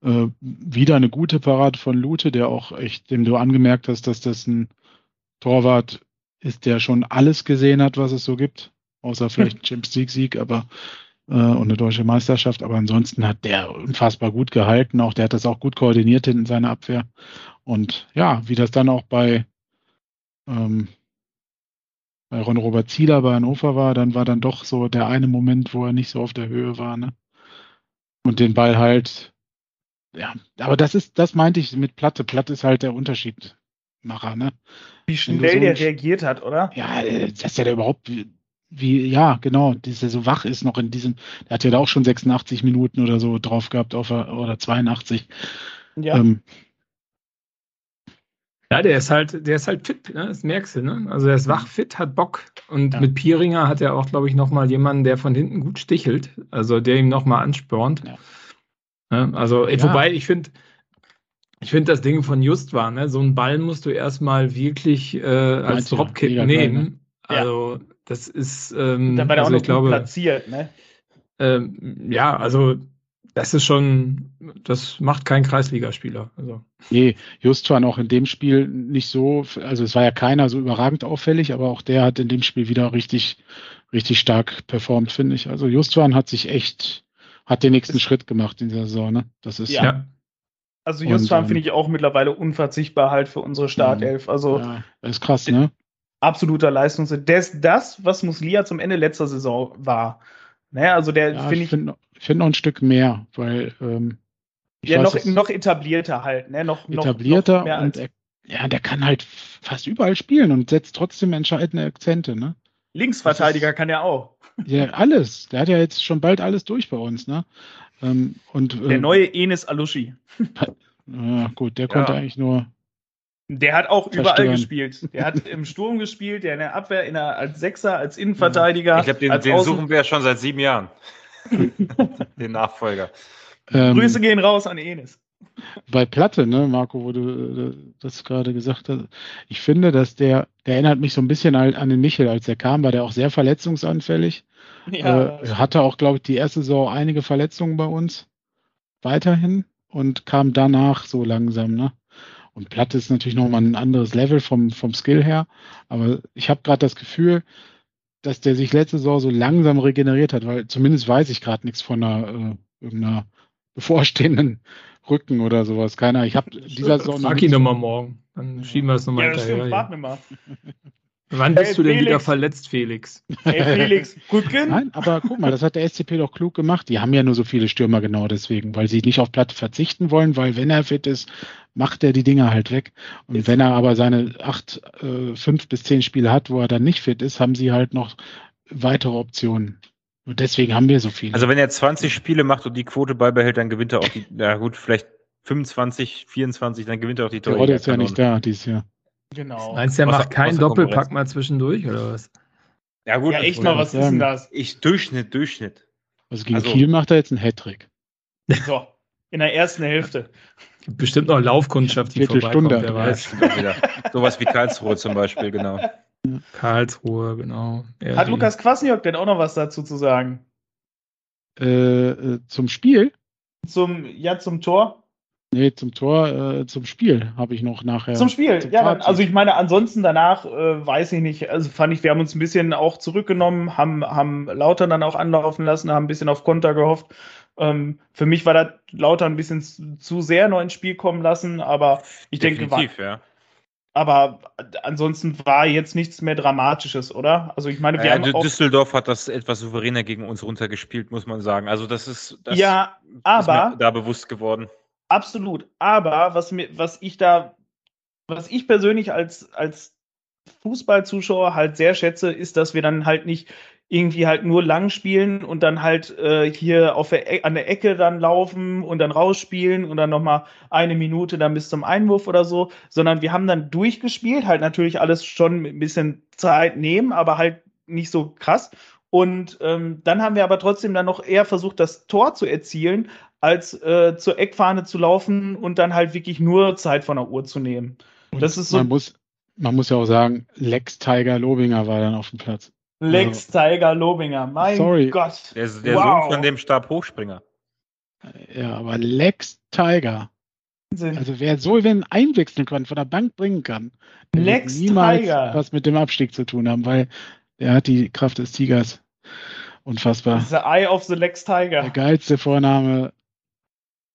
Äh, wieder eine gute Parade von Lute, der auch echt, dem du angemerkt hast, dass das ein Torwart ist, der schon alles gesehen hat, was es so gibt. Außer vielleicht Champions League Sieg, aber äh, und eine deutsche Meisterschaft. Aber ansonsten hat der unfassbar gut gehalten. Auch der hat das auch gut koordiniert in seiner Abwehr. Und ja, wie das dann auch bei, ähm, bei Ron Robert Zieler bei Hannover war, dann war dann doch so der eine Moment, wo er nicht so auf der Höhe war, ne? Und den Ball halt, ja, aber das ist, das meinte ich mit Platte. Platte ist halt der Unterschiedmacher, ne? Wie schnell so der reagiert hat, oder? Ja, äh, dass der da überhaupt, wie, ja, genau, dass er so wach ist noch in diesem, der hat ja da auch schon 86 Minuten oder so drauf gehabt, auf, oder 82. Ja. Ähm, ja, der ist halt, der ist halt fit, ne? das merkst du, ne? Also er ist wach, fit, hat Bock. Und ja. mit Pieringer hat er auch, glaube ich, nochmal jemanden, der von hinten gut stichelt, also der ihm nochmal anspornt. Ja. Ne? Also, ja. wobei ich finde, ich finde das Ding von Just war, ne? So einen Ball musst du erstmal wirklich äh, als Dropkick nehmen. Geil, ne? Also, das ist. Ähm, der also auch noch glaube, platziert, ne? Ähm, ja, also das ist schon, das macht kein Kreisligaspieler. Also. Nee, Just war auch in dem Spiel nicht so, also es war ja keiner so überragend auffällig, aber auch der hat in dem Spiel wieder richtig, richtig stark performt, finde ich. Also Justwan hat sich echt, hat den nächsten Schritt gemacht in dieser Saison, ne? Das ist ja. ja. Also Justwan ähm, finde ich auch mittlerweile unverzichtbar halt für unsere Startelf. Also ja, ist krass, ne? Absoluter Leistungs. Das, das, was Muslia zum Ende letzter Saison war. Ne, also der ja, finde ich. Find, ich finde noch ein Stück mehr, weil ähm, ja, weiß, noch, noch etablierter halt, ne? Noch, etablierter noch, noch und er, ja, der kann halt fast überall spielen und setzt trotzdem entscheidende Akzente, ne? Linksverteidiger ist, kann er auch. Ja, alles. Der hat ja jetzt schon bald alles durch bei uns, ne? Ähm, und, der ähm, neue Enes Alushi. Ja, gut, der konnte ja. eigentlich nur. Der hat auch überall gespielt. Der hat im Sturm gespielt, der in der Abwehr, in der, als Sechser, als Innenverteidiger. Ich glaube, den, den suchen wir ja schon seit sieben Jahren. Den Nachfolger. Ähm, Grüße gehen raus an Enes. Bei Platte, ne, Marco, wo du äh, das gerade gesagt hast, ich finde, dass der, der erinnert mich so ein bisschen an den Michel, als er kam, war der auch sehr verletzungsanfällig. Ja. Äh, hatte auch, glaube ich, die erste Saison einige Verletzungen bei uns. Weiterhin und kam danach so langsam, ne? Und Platte ist natürlich nochmal ein anderes Level vom, vom Skill her. Aber ich habe gerade das Gefühl, dass der sich letzte Saison so langsam regeneriert hat, weil zumindest weiß ich gerade nichts von einer äh, irgendeiner bevorstehenden Rücken oder sowas. Keiner. Ich habe dieser Saison. Frag ihn nochmal morgen. Dann schieben wir es nochmal ja, hinterher. Stimmt, ja. mal. Wann bist hey, du denn Felix. wieder verletzt, Felix? Hey, Felix, Rücken? Nein, aber guck mal, das hat der SCP doch klug gemacht. Die haben ja nur so viele Stürmer genau deswegen, weil sie nicht auf Platte verzichten wollen, weil wenn er fit ist, macht er die Dinger halt weg. Und ist wenn er aber seine acht, äh, fünf bis zehn Spiele hat, wo er dann nicht fit ist, haben sie halt noch weitere Optionen. Und deswegen haben wir so viele. Also wenn er 20 Spiele macht und die Quote beibehält, dann gewinnt er auch die, ja gut, vielleicht 25, 24, dann gewinnt er auch die Tore. Der ist ja nicht da dieses Jahr. Genau. Meinst du, der macht keinen Doppelpack mal zwischendurch oder was? Ja, gut. Ja, echt mal, was ist denn das? Ich, Durchschnitt, Durchschnitt. Also gegen also, Kiel macht er jetzt einen Hattrick. So, in der ersten Hälfte. Bestimmt noch Laufkundschaft, die vorbeikommt, wer weiß. Sowas wie Karlsruhe zum Beispiel, genau. Karlsruhe, genau. Ja, Hat Lukas Kwasniok denn auch noch was dazu zu sagen? Äh, äh, zum Spiel? Zum, ja, zum Tor? Nee, zum Tor, äh, zum Spiel habe ich noch nachher. Zum Spiel, zum ja, dann, also ich meine, ansonsten danach äh, weiß ich nicht, also fand ich, wir haben uns ein bisschen auch zurückgenommen, haben, haben Lauter dann auch anlaufen lassen, haben ein bisschen auf Konter gehofft. Ähm, für mich war das Lauter ein bisschen zu sehr noch ins Spiel kommen lassen, aber ich Definitiv, denke, war, ja. Aber ansonsten war jetzt nichts mehr Dramatisches, oder? Also ich meine, wir ja, haben auch, Düsseldorf hat das etwas souveräner gegen uns runtergespielt, muss man sagen. Also das ist, das ja, aber, ist mir da bewusst geworden. Absolut. Aber was mir, was ich da, was ich persönlich als, als Fußballzuschauer halt sehr schätze, ist, dass wir dann halt nicht irgendwie halt nur lang spielen und dann halt äh, hier auf der e an der Ecke dann laufen und dann rausspielen und dann nochmal eine Minute dann bis zum Einwurf oder so, sondern wir haben dann durchgespielt, halt natürlich alles schon mit ein bisschen Zeit nehmen, aber halt nicht so krass. Und ähm, dann haben wir aber trotzdem dann noch eher versucht, das Tor zu erzielen, als äh, zur Eckfahne zu laufen und dann halt wirklich nur Zeit von der Uhr zu nehmen. das ist so. Man muss, man muss ja auch sagen, Lex Tiger Lobinger war dann auf dem Platz. Lex also, Tiger Lobinger, mein sorry. Gott. Der, der wow. Sohn von dem Stabhochspringer. Ja, aber Lex Tiger. Also wer so wenn einwechseln kann, von der Bank bringen kann, Lex niemals Tiger. was mit dem Abstieg zu tun haben, weil er hat die Kraft des Tigers. Unfassbar. The Eye of the Lex Tiger. Der geilste Vorname.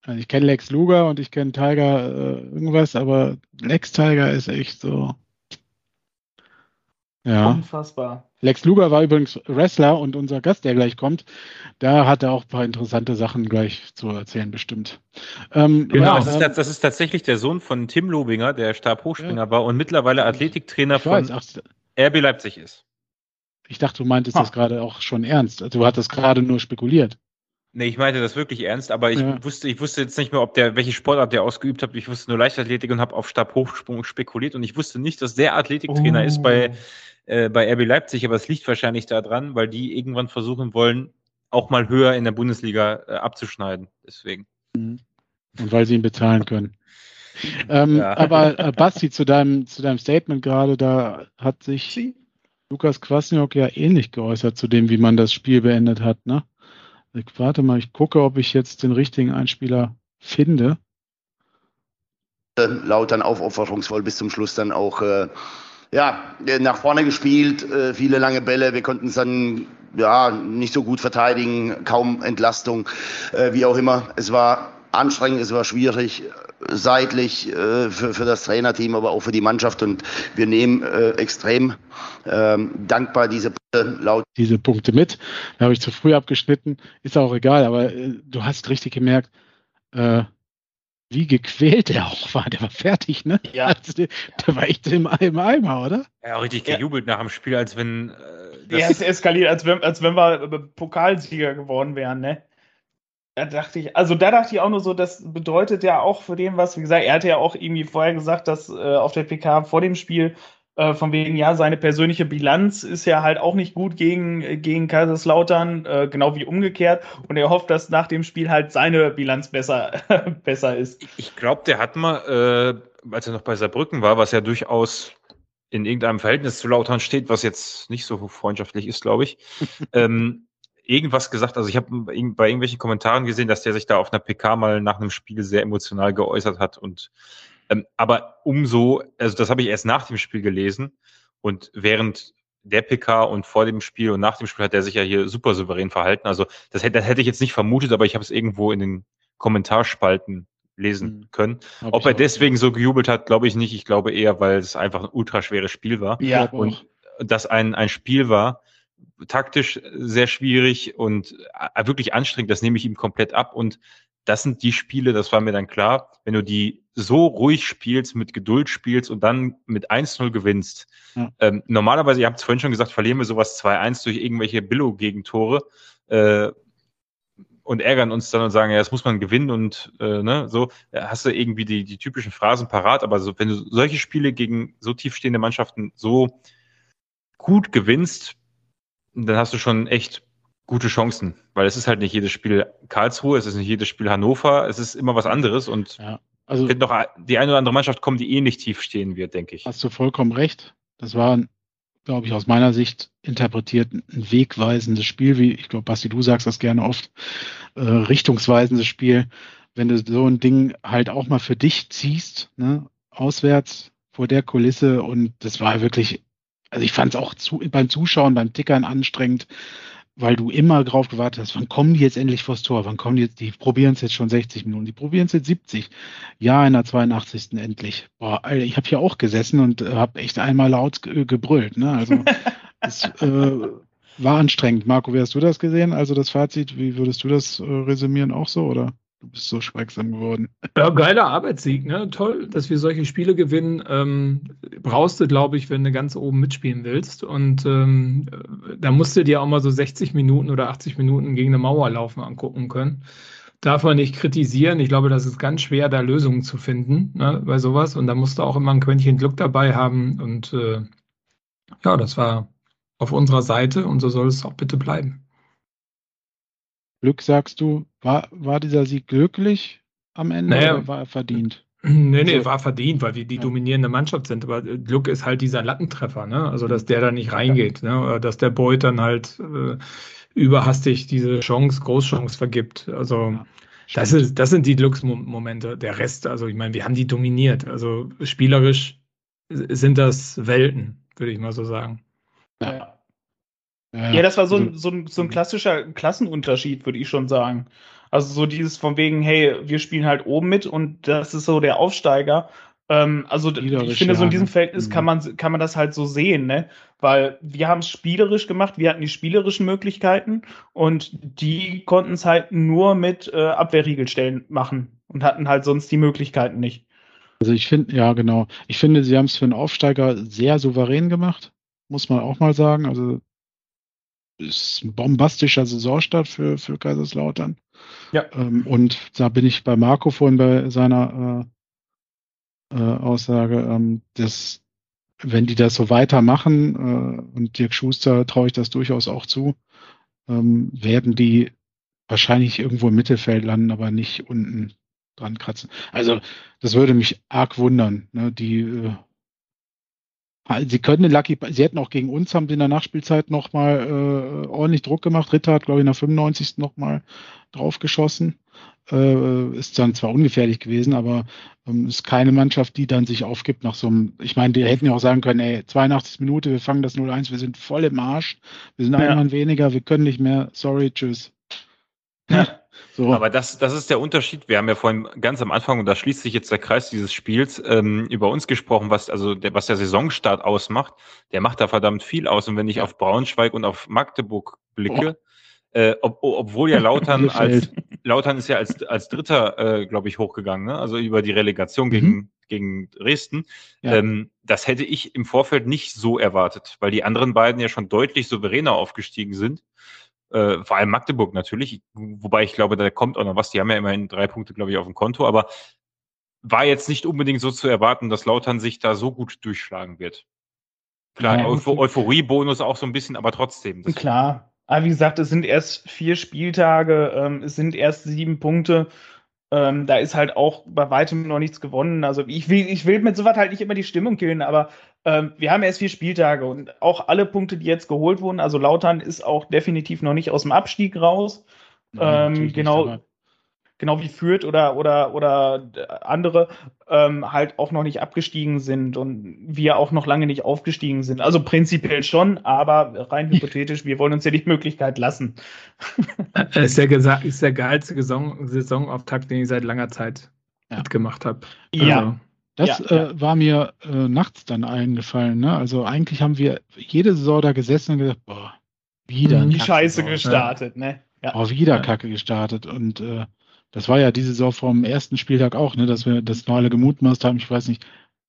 Also ich kenne Lex Luger und ich kenne Tiger äh, irgendwas, aber Lex Tiger ist echt so. Ja. Unfassbar. Lex Luger war übrigens Wrestler und unser Gast, der gleich kommt, da hat er auch ein paar interessante Sachen gleich zu erzählen, bestimmt. Ähm, genau, das, ist, das, ist, tatsächlich der Sohn von Tim Lobinger, der Stabhochspringer ja. war und mittlerweile Athletiktrainer von RB Leipzig ist. Ich dachte, du meintest ha. das gerade auch schon ernst. Also, du hattest gerade nur spekuliert. Nee, ich meinte das wirklich ernst, aber ich ja. wusste, ich wusste jetzt nicht mehr, ob der, welche Sportart der ausgeübt hat. Ich wusste nur Leichtathletik und habe auf Stabhochsprung spekuliert und ich wusste nicht, dass der Athletiktrainer oh. ist bei, äh, bei RB Leipzig, aber es liegt wahrscheinlich daran, weil die irgendwann versuchen wollen, auch mal höher in der Bundesliga äh, abzuschneiden. Deswegen. Mhm. Und weil sie ihn bezahlen können. ähm, ja. Aber äh, Basti, zu deinem, zu deinem Statement gerade, da hat sich Lukas Kwasniok ja ähnlich geäußert zu dem, wie man das Spiel beendet hat, ne? Ich warte mal, ich gucke, ob ich jetzt den richtigen Einspieler finde. Laut dann aufopferungsvoll bis zum Schluss dann auch äh, ja, nach vorne gespielt, äh, viele lange Bälle. Wir konnten es dann ja nicht so gut verteidigen, kaum Entlastung, äh, wie auch immer. Es war anstrengend, es war schwierig, seitlich äh, für, für das Trainerteam, aber auch für die Mannschaft. Und wir nehmen äh, extrem ähm, dankbar diese Punkte laut. Diese Punkte mit. Da habe ich zu früh abgeschnitten. Ist auch egal, aber äh, du hast richtig gemerkt, äh, wie gequält er auch war. Der war fertig, ne? Ja. Also, der, der, war echt im, im Eimer, oder? Ja, richtig gejubelt ja. nach dem Spiel, als wenn. Äh, ja, es eskaliert, als wenn, als wenn wir äh, Pokalsieger geworden wären, ne? Da dachte ich, also da dachte ich auch nur so, das bedeutet ja auch für den was, wie gesagt, er hatte ja auch irgendwie vorher gesagt, dass äh, auf der PK vor dem Spiel äh, von wegen, ja, seine persönliche Bilanz ist ja halt auch nicht gut gegen, gegen Kaiserslautern, äh, genau wie umgekehrt. Und er hofft, dass nach dem Spiel halt seine Bilanz besser, besser ist. Ich glaube, der hat mal, äh, als er noch bei Saarbrücken war, was ja durchaus in irgendeinem Verhältnis zu Lautern steht, was jetzt nicht so freundschaftlich ist, glaube ich, ähm, irgendwas gesagt. Also ich habe bei irgendwelchen Kommentaren gesehen, dass der sich da auf einer PK mal nach einem Spiel sehr emotional geäußert hat. Und ähm, aber umso, also das habe ich erst nach dem Spiel gelesen und während der PK und vor dem Spiel und nach dem Spiel hat er sich ja hier super souverän verhalten. Also das hätte, das hätte ich jetzt nicht vermutet, aber ich habe es irgendwo in den Kommentarspalten lesen hm. können. Hab Ob er deswegen so gejubelt hat, glaube ich nicht. Ich glaube eher, weil es einfach ein ultraschweres Spiel war. Ja. Und das ein, ein Spiel war, taktisch sehr schwierig und äh, wirklich anstrengend. Das nehme ich ihm komplett ab. Und das sind die Spiele, das war mir dann klar, wenn du die so ruhig spielst, mit Geduld spielst und dann mit 1-0 gewinnst. Ja. Ähm, normalerweise, ihr habt es vorhin schon gesagt, verlieren wir sowas 2-1 durch irgendwelche Billo-Gegentore äh, und ärgern uns dann und sagen, ja, das muss man gewinnen und äh, ne, so hast du irgendwie die, die typischen Phrasen parat, aber so, wenn du solche Spiele gegen so tiefstehende Mannschaften so gut gewinnst, dann hast du schon echt gute Chancen, weil es ist halt nicht jedes Spiel Karlsruhe, es ist nicht jedes Spiel Hannover, es ist immer was anderes und ja, also wird noch die eine oder andere Mannschaft kommen, die ähnlich tief stehen wird, denke ich. Hast du vollkommen recht. Das war, glaube ich, aus meiner Sicht interpretiert ein wegweisendes Spiel, wie ich glaube, Basti, du sagst das gerne oft, äh, richtungsweisendes Spiel. Wenn du so ein Ding halt auch mal für dich ziehst, ne, auswärts vor der Kulisse und das war wirklich also ich fand es auch zu, beim Zuschauen, beim Tickern anstrengend, weil du immer drauf gewartet hast, wann kommen die jetzt endlich vors Tor? Wann kommen die jetzt? Die probieren es jetzt schon 60 Minuten, die probieren es jetzt 70. Ja, in der 82. endlich. Boah, Alter, ich habe hier auch gesessen und äh, habe echt einmal laut gebrüllt. Ne? Also es äh, war anstrengend. Marco, wie hast du das gesehen? Also das Fazit, wie würdest du das äh, resümieren? Auch so, oder? Du bist so schweigsam geworden. Ja, geiler Arbeitssieg, ne? Toll, dass wir solche Spiele gewinnen. Ähm, brauchst du, glaube ich, wenn du ganz oben mitspielen willst. Und ähm, da musst du dir auch mal so 60 Minuten oder 80 Minuten gegen eine Mauer laufen angucken können. Darf man nicht kritisieren. Ich glaube, das ist ganz schwer, da Lösungen zu finden ne, bei sowas. Und da musst du auch immer ein Quäntchen Glück dabei haben. Und äh, ja, das war auf unserer Seite und so soll es auch bitte bleiben. Glück sagst du, war, war dieser Sieg glücklich am Ende naja, oder war er verdient? Nee, nee, also, war verdient, weil wir die ja. dominierende Mannschaft sind. Aber Glück ist halt dieser Lattentreffer, ne? Also, dass der da nicht reingeht, ne? Oder dass der Beut dann halt äh, überhastig diese Chance, Großchance vergibt. Also, ja. Das, ist, das sind die Glücksmomente. Der Rest, also ich meine, wir haben die dominiert. Also spielerisch sind das Welten, würde ich mal so sagen. Ja. Ja, das war so ein, so ein, so ein klassischer Klassenunterschied, würde ich schon sagen. Also so dieses von wegen, hey, wir spielen halt oben mit und das ist so der Aufsteiger. Ähm, also ich finde, so in diesem Verhältnis kann mhm. man, kann man das halt so sehen, ne? Weil wir haben es spielerisch gemacht, wir hatten die spielerischen Möglichkeiten und die konnten es halt nur mit äh, Abwehrriegelstellen machen und hatten halt sonst die Möglichkeiten nicht. Also ich finde, ja genau, ich finde, sie haben es für einen Aufsteiger sehr souverän gemacht, muss man auch mal sagen. Also ist ein bombastischer Saisonstart für, für Kaiserslautern. Ja. Ähm, und da bin ich bei Marco vorhin bei seiner äh, äh, Aussage, ähm, dass wenn die das so weitermachen, äh, und Dirk Schuster traue ich das durchaus auch zu, ähm, werden die wahrscheinlich irgendwo im Mittelfeld landen, aber nicht unten dran kratzen. Also das würde mich arg wundern. Ne? Die äh, Sie können den Lucky, sie hätten auch gegen uns, haben sie in der Nachspielzeit nochmal äh, ordentlich Druck gemacht. Ritter hat, glaube ich, in der 95. nochmal draufgeschossen. Äh, ist dann zwar ungefährlich gewesen, aber ähm, ist keine Mannschaft, die dann sich aufgibt nach so einem, ich meine, die hätten ja auch sagen können, ey, 82 Minute, wir fangen das 0-1, wir sind voll im Arsch, wir sind ja. ein Mann weniger, wir können nicht mehr, sorry, tschüss. Ja. So. Aber das, das ist der Unterschied. Wir haben ja vorhin ganz am Anfang, und da schließt sich jetzt der Kreis dieses Spiels, ähm, über uns gesprochen, was, also der, was der Saisonstart ausmacht. Der macht da verdammt viel aus. Und wenn ich auf Braunschweig und auf Magdeburg blicke, äh, ob, obwohl ja Lautern als Lautern ist ja als, als Dritter, äh, glaube ich, hochgegangen, ne? also über die Relegation gegen, mhm. gegen Dresden. Ja. Ähm, das hätte ich im Vorfeld nicht so erwartet, weil die anderen beiden ja schon deutlich souveräner aufgestiegen sind. Äh, vor allem Magdeburg natürlich, wobei ich glaube, da kommt auch noch was. Die haben ja immerhin drei Punkte, glaube ich, auf dem Konto, aber war jetzt nicht unbedingt so zu erwarten, dass Lautern sich da so gut durchschlagen wird. Klar, ja, Euph Euphorie-Bonus auch so ein bisschen, aber trotzdem. Klar. Aber wie gesagt, es sind erst vier Spieltage, ähm, es sind erst sieben Punkte. Ähm, da ist halt auch bei weitem noch nichts gewonnen. Also ich will, ich will mit sowas halt nicht immer die Stimmung killen, aber ähm, wir haben erst vier Spieltage und auch alle Punkte, die jetzt geholt wurden, also Lautern ist auch definitiv noch nicht aus dem Abstieg raus. Nein, ähm, genau, genau wie Fürth oder, oder, oder andere ähm, halt auch noch nicht abgestiegen sind und wir auch noch lange nicht aufgestiegen sind. Also prinzipiell schon, aber rein hypothetisch, wir wollen uns ja die Möglichkeit lassen. Äh, ist der, ist der geilste Saison, Saisonauftakt, den ich seit langer Zeit ja. mitgemacht habe. Ja. Also. Das ja, äh, war mir äh, nachts dann eingefallen. Ne? Also eigentlich haben wir jede Saison da gesessen und gesagt, boah, wieder. Die Scheiße gestartet, ne? Ja. Oh, wieder Kacke gestartet. Und äh, das war ja diese Saison vom ersten Spieltag auch, ne, dass wir das noch alle gemutmaßt haben. Ich weiß nicht,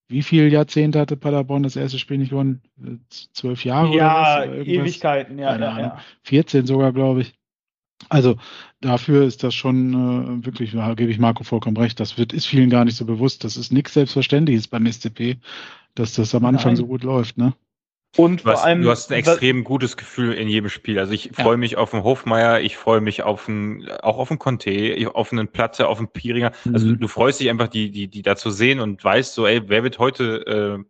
wie viele Jahrzehnte hatte Paderborn das erste Spiel nicht gewonnen? Zwölf Jahre? Ja, oder was? Ewigkeiten, ja. ja, ja. 14 sogar, glaube ich. Also dafür ist das schon äh, wirklich, da gebe ich Marco vollkommen recht, das wird, ist vielen gar nicht so bewusst. Das ist nichts Selbstverständliches beim SCP, dass das am Anfang Nein. so gut läuft, ne? Und vor allem. Du hast ein extrem gutes Gefühl in jedem Spiel. Also ich ja. freue mich auf einen Hofmeier, ich freue mich auf einen, auch auf einen Conte, auf einen Platte, auf einen Piringer. Also mhm. du freust dich einfach, die, die, die da zu sehen und weißt so, ey, wer wird heute äh,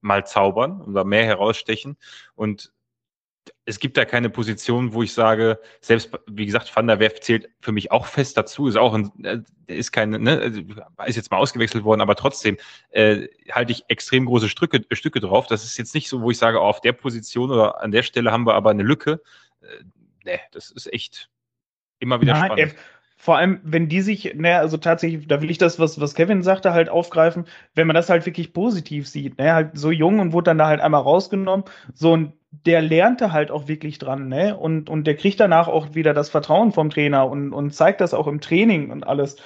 mal zaubern oder mehr herausstechen? Und es gibt da keine Position, wo ich sage, selbst, wie gesagt, Van der Werf zählt für mich auch fest dazu, ist auch ein, äh, ist keine, ne, also, ist jetzt mal ausgewechselt worden, aber trotzdem äh, halte ich extrem große Stücke, Stücke drauf. Das ist jetzt nicht so, wo ich sage, oh, auf der Position oder an der Stelle haben wir aber eine Lücke. Äh, ne, das ist echt immer wieder Nein, spannend. Vor allem, wenn die sich, ne, also tatsächlich, da will ich das, was, was Kevin sagte, halt aufgreifen, wenn man das halt wirklich positiv sieht, ne, halt so jung und wurde dann da halt einmal rausgenommen, so ein der lernte halt auch wirklich dran, ne? Und, und der kriegt danach auch wieder das Vertrauen vom Trainer und, und zeigt das auch im Training und alles.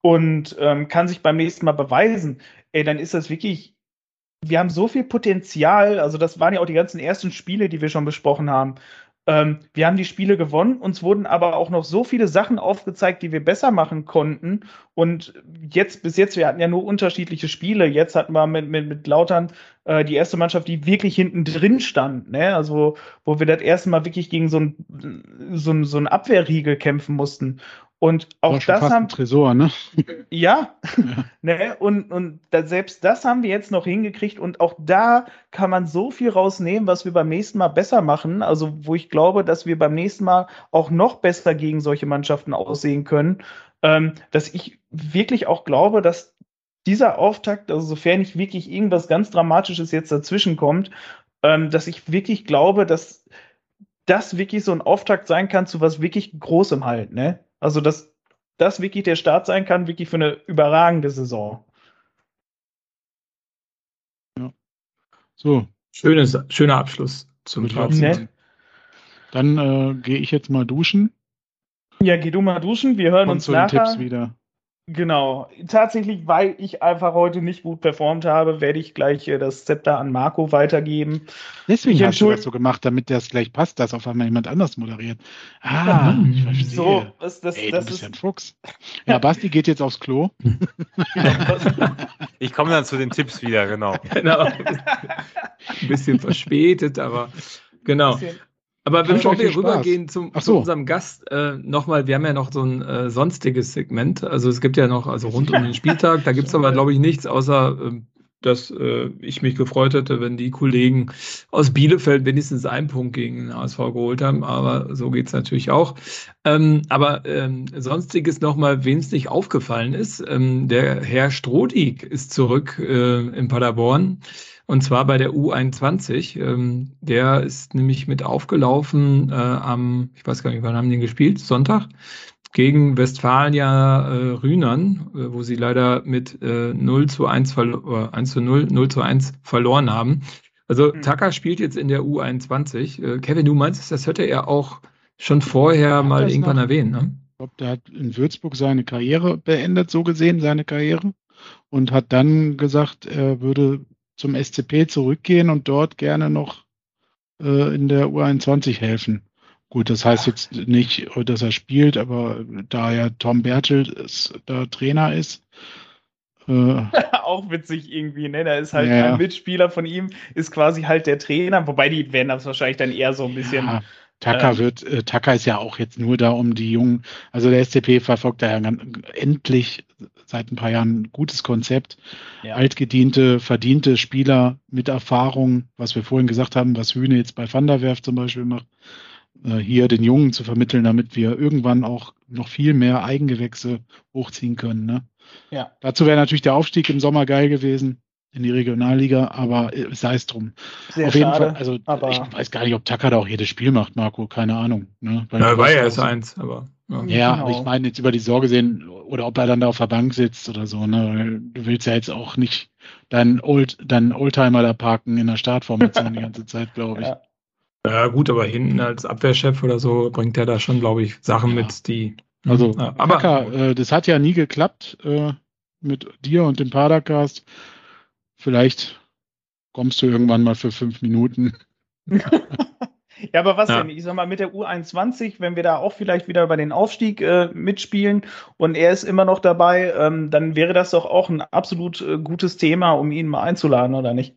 Und ähm, kann sich beim nächsten Mal beweisen. Ey, dann ist das wirklich. Wir haben so viel Potenzial, also das waren ja auch die ganzen ersten Spiele, die wir schon besprochen haben. Ähm, wir haben die Spiele gewonnen, uns wurden aber auch noch so viele Sachen aufgezeigt, die wir besser machen konnten. Und jetzt, bis jetzt, wir hatten ja nur unterschiedliche Spiele. Jetzt hatten wir mit, mit, mit Lautern äh, die erste Mannschaft, die wirklich hinten drin stand. Ne? Also, wo wir das erste Mal wirklich gegen so ein, so so ein Abwehrriegel kämpfen mussten. Und auch das haben. Tresor, ne? Ja. ja. ne? Und, und da, selbst das haben wir jetzt noch hingekriegt. Und auch da kann man so viel rausnehmen, was wir beim nächsten Mal besser machen. Also, wo ich glaube, dass wir beim nächsten Mal auch noch besser gegen solche Mannschaften aussehen können. Ähm, dass ich wirklich auch glaube, dass dieser Auftakt, also sofern nicht wirklich irgendwas ganz Dramatisches jetzt dazwischen kommt, ähm, dass ich wirklich glaube, dass das wirklich so ein Auftakt sein kann zu was wirklich Großem halt, ne? Also, dass das wirklich der Start sein kann, wirklich für eine überragende Saison. Ja. So. Schönes, schöner Abschluss zum Fazit. Ne? Dann äh, gehe ich jetzt mal duschen. Ja, geh du mal duschen. Wir hören uns nachher. Tipps wieder. Genau. Tatsächlich, weil ich einfach heute nicht gut performt habe, werde ich gleich äh, das Zepter an Marco weitergeben. Deswegen ich hast du das so gemacht, damit das gleich passt, dass auf einmal jemand anders moderiert. Ah, ich verstehe. So, das, das, Ey, das du bist ist ja ein Fuchs. Ja, Basti geht jetzt aufs Klo. ich komme dann zu den Tipps wieder, genau. genau. Ein bisschen verspätet, aber genau. Aber bevor wir rübergehen zum, so. zu unserem Gast, äh, nochmal, wir haben ja noch so ein äh, sonstiges Segment. Also es gibt ja noch, also rund um den Spieltag, da gibt es aber, glaube ich, nichts, außer äh, dass ich mich gefreut hätte, wenn die Kollegen aus Bielefeld wenigstens einen Punkt gegen den ASV geholt haben. Aber so geht es natürlich auch. Ähm, aber ähm, sonstiges nochmal, wem es nicht aufgefallen ist, ähm, der Herr Strodig ist zurück äh, in Paderborn. Und zwar bei der U21. Ähm, der ist nämlich mit aufgelaufen äh, am, ich weiß gar nicht, wann haben die gespielt? Sonntag? Gegen Westfalia äh, Rühnern, äh, wo sie leider mit äh, 0 zu 1, 1 zu 0, 0 zu 1 verloren haben. Also mhm. Taka spielt jetzt in der U21. Äh, Kevin, du meinst, das hätte er auch schon vorher mal irgendwann noch, erwähnt, ne? Ich glaube, der hat in Würzburg seine Karriere beendet, so gesehen, seine Karriere. Und hat dann gesagt, er würde zum SCP zurückgehen und dort gerne noch äh, in der U21 helfen. Gut, das heißt jetzt nicht, dass er spielt, aber da ja Tom Bertelt da Trainer ist. Äh, auch witzig irgendwie, ne? Da ist halt ja. ein Mitspieler von ihm, ist quasi halt der Trainer, wobei die werden das wahrscheinlich dann eher so ein bisschen. Ja. Tucker ähm, wird, äh, Tucker ist ja auch jetzt nur da, um die Jungen, also der SCP verfolgt da ja endlich seit ein paar Jahren ein gutes Konzept. Ja. Altgediente, verdiente Spieler mit Erfahrung, was wir vorhin gesagt haben, was Hühne jetzt bei Vanderwerf zum Beispiel macht, äh, hier den Jungen zu vermitteln, damit wir irgendwann auch noch viel mehr Eigengewächse hochziehen können. Ne? Ja. Dazu wäre natürlich der Aufstieg im Sommer geil gewesen in die Regionalliga, aber äh, sei es drum. Sehr Auf jeden schade, Fall, also ich weiß gar nicht, ob Tucker da auch jedes Spiel macht, Marco, keine Ahnung. Ne? Weil ja, war ja erst eins, aber. Ja, ja genau. aber ich meine jetzt über die Sorge sehen, oder ob er dann da auf der Bank sitzt oder so, ne? Du willst ja jetzt auch nicht deinen Old, deinen Oldtimer da parken in der Startformation die ganze Zeit, glaube ich. Ja. ja. gut, aber hinten als Abwehrchef oder so bringt er da schon, glaube ich, Sachen ja. mit, die. Also, ja, aber Tucker, äh, das hat ja nie geklappt äh, mit dir und dem Padercast. Vielleicht kommst du irgendwann mal für fünf Minuten. ja, aber was ja. denn? Ich sag mal, mit der U21, wenn wir da auch vielleicht wieder bei den Aufstieg äh, mitspielen und er ist immer noch dabei, ähm, dann wäre das doch auch ein absolut äh, gutes Thema, um ihn mal einzuladen, oder nicht?